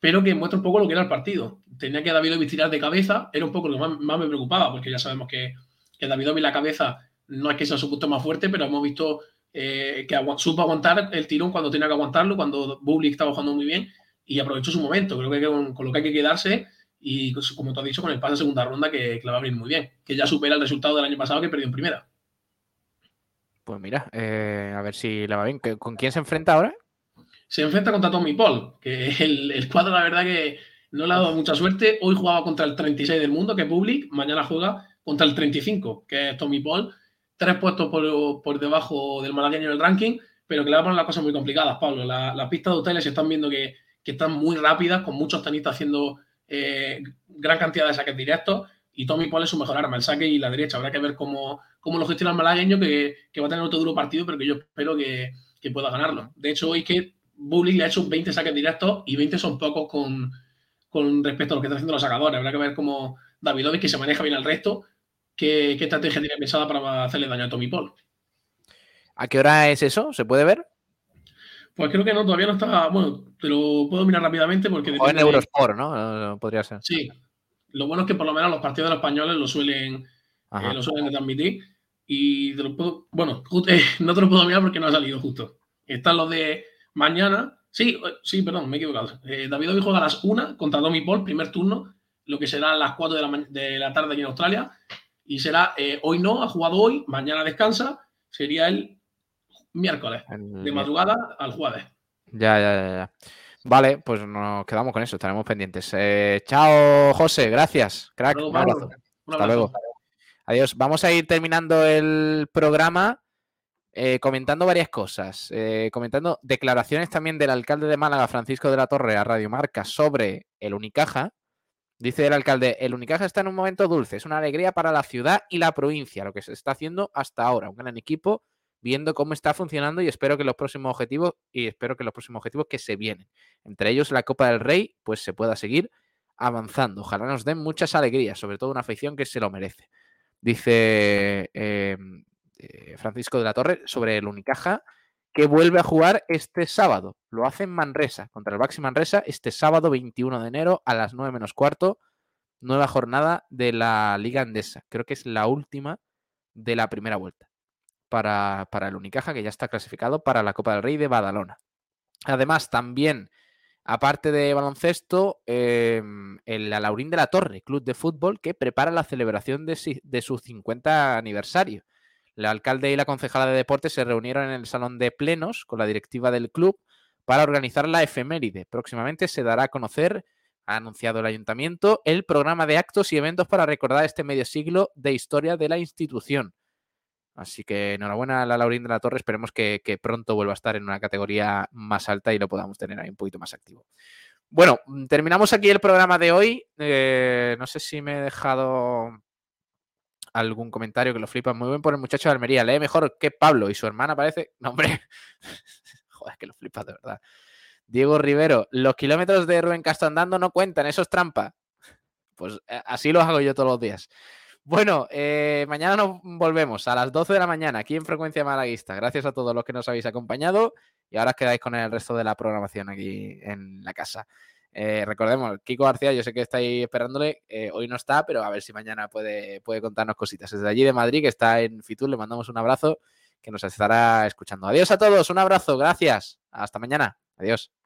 pero que muestra un poco lo que era el partido. Tenía que Davidovic tirar de cabeza, era un poco lo que más, me preocupaba, porque ya sabemos que, que Davidovic la cabeza no es que sea su punto más fuerte, pero hemos visto eh, que agu- supo aguantar el tirón cuando tenía que aguantarlo, cuando Bublik estaba jugando muy bien y aprovechó su momento. Creo que con, con lo que hay que quedarse y como tú has dicho, con el pase de segunda ronda que, que le va a abrir muy bien, que ya supera el resultado del año pasado que perdió en primera. Pues mira, eh, a ver si le va bien. ¿Qué- ¿Con quién se enfrenta ahora? Se enfrenta contra Tommy Paul, que <laughs> el, el cuadro, la verdad, que no le ha dado mucha suerte. Hoy jugaba contra el 36 del mundo, que es Public. Mañana juega contra el 35, que es Tommy Paul. Tres puestos por, por debajo del malagueño en el ranking, pero que le va a poner las cosas muy complicadas, Pablo. La- Las pistas de hoteles están viendo que, que están muy rápidas, con muchos tenistas haciendo eh, gran cantidad de saques directos. Y Tommy Paul es su mejor arma, el saque y la derecha. Habrá que ver cómo, cómo lo gestiona el malagueño, que, que va a tener otro duro partido, pero que yo espero que, que pueda ganarlo. De hecho, hoy que Bublik le ha hecho 20 saques directos y 20 son pocos con, con respecto a lo que están haciendo los sacadores. Habrá que ver cómo Davidovich, que se maneja bien al resto, qué, qué estrategia tiene pensada para hacerle daño a Tommy Paul. ¿A qué hora es eso? ¿Se puede ver? Pues creo que no, todavía no está. Bueno, te lo puedo mirar rápidamente porque. O en de- Eurosport, ¿no? Eh, Podría ser. Sí. Lo bueno es que por lo menos los partidos de los españoles lo suelen, eh, lo suelen transmitir. Y te lo puedo. Bueno, eh, <laughs> no te lo puedo mirar porque no ha salido justo. Están los de mañana. Sí, sí, perdón, me he equivocado. Eh, David Ovi juega a las 1 contra Tommy Paul, primer turno, lo que será a las 4 de la, de la tarde aquí en Australia. Y será hoy no, ha jugado hoy, mañana descansa, sería el miércoles, El- de madrugada al jueves. Ya, ya, ya, ya. Vale, pues nos quedamos con eso, estaremos pendientes. Eh, chao, José, gracias. Crack, Luego, un abrazo. un Hasta abrazo. luego. Adiós. Vamos a ir terminando el programa eh, comentando varias cosas. eh, comentando declaraciones también del alcalde de Málaga, Francisco de la Torre, a Radio Marca sobre el Unicaja. Dice el alcalde, el Unicaja está en un momento dulce, es una alegría para la ciudad y la provincia, lo que se está haciendo hasta ahora. Un gran equipo, viendo cómo está funcionando y espero que los próximos objetivos, y espero que los próximos objetivos que se vienen, entre ellos la Copa del Rey, pues se pueda seguir avanzando. Ojalá nos den muchas alegrías, sobre todo una afición que se lo merece. Dice eh, eh, Francisco de la Torre sobre el Unicaja que vuelve a jugar este sábado. Lo hace en Manresa, contra el Baxi Manresa, este sábado 21 de enero a las 9 menos cuarto. Nueva jornada de la Liga Andesa. Creo que es la última de la primera vuelta para, para el Unicaja, que ya está clasificado para la Copa del Rey de Badalona. Además, también, aparte de baloncesto, eh, el Alaurín de la Torre, club de fútbol, que prepara la celebración de, si- de su 50 aniversario. El alcalde y la concejala de deportes se reunieron en el salón de plenos con la directiva del club para organizar la efeméride. Próximamente se dará a conocer, ha anunciado el ayuntamiento, el programa de actos y eventos para recordar este medio siglo de historia de la institución. Así que enhorabuena a la Laurín de la Torre. Esperemos que, pronto vuelva a estar en una categoría más alta y lo podamos tener ahí un poquito más activo. Bueno, mm, terminamos aquí el programa de hoy. Eh, no sé si me he dejado algún comentario que lo flipa. Muy bien por el muchacho de Almería. Lee mejor que Pablo y su hermana parece. No, hombre. <laughs> Joder, que lo flipas de verdad. Diego Rivero, los kilómetros de Rubén Castro andando no cuentan, eso es trampa. Pues eh, así los hago yo todos los días. Bueno, eh, mañana nos volvemos a las 12 de la mañana aquí en Frecuencia Malaguista. Gracias a todos los que nos habéis acompañado y ahora os quedáis con el resto de la programación aquí en la casa. Eh, recordemos, Kiko García, yo sé que estáis esperándole, eh, hoy no está, pero a ver si mañana puede, puede contarnos cositas. Desde allí de Madrid, que está en Fitur, le mandamos un abrazo que nos estará escuchando. Adiós a todos, un abrazo, gracias. Hasta mañana. Adiós.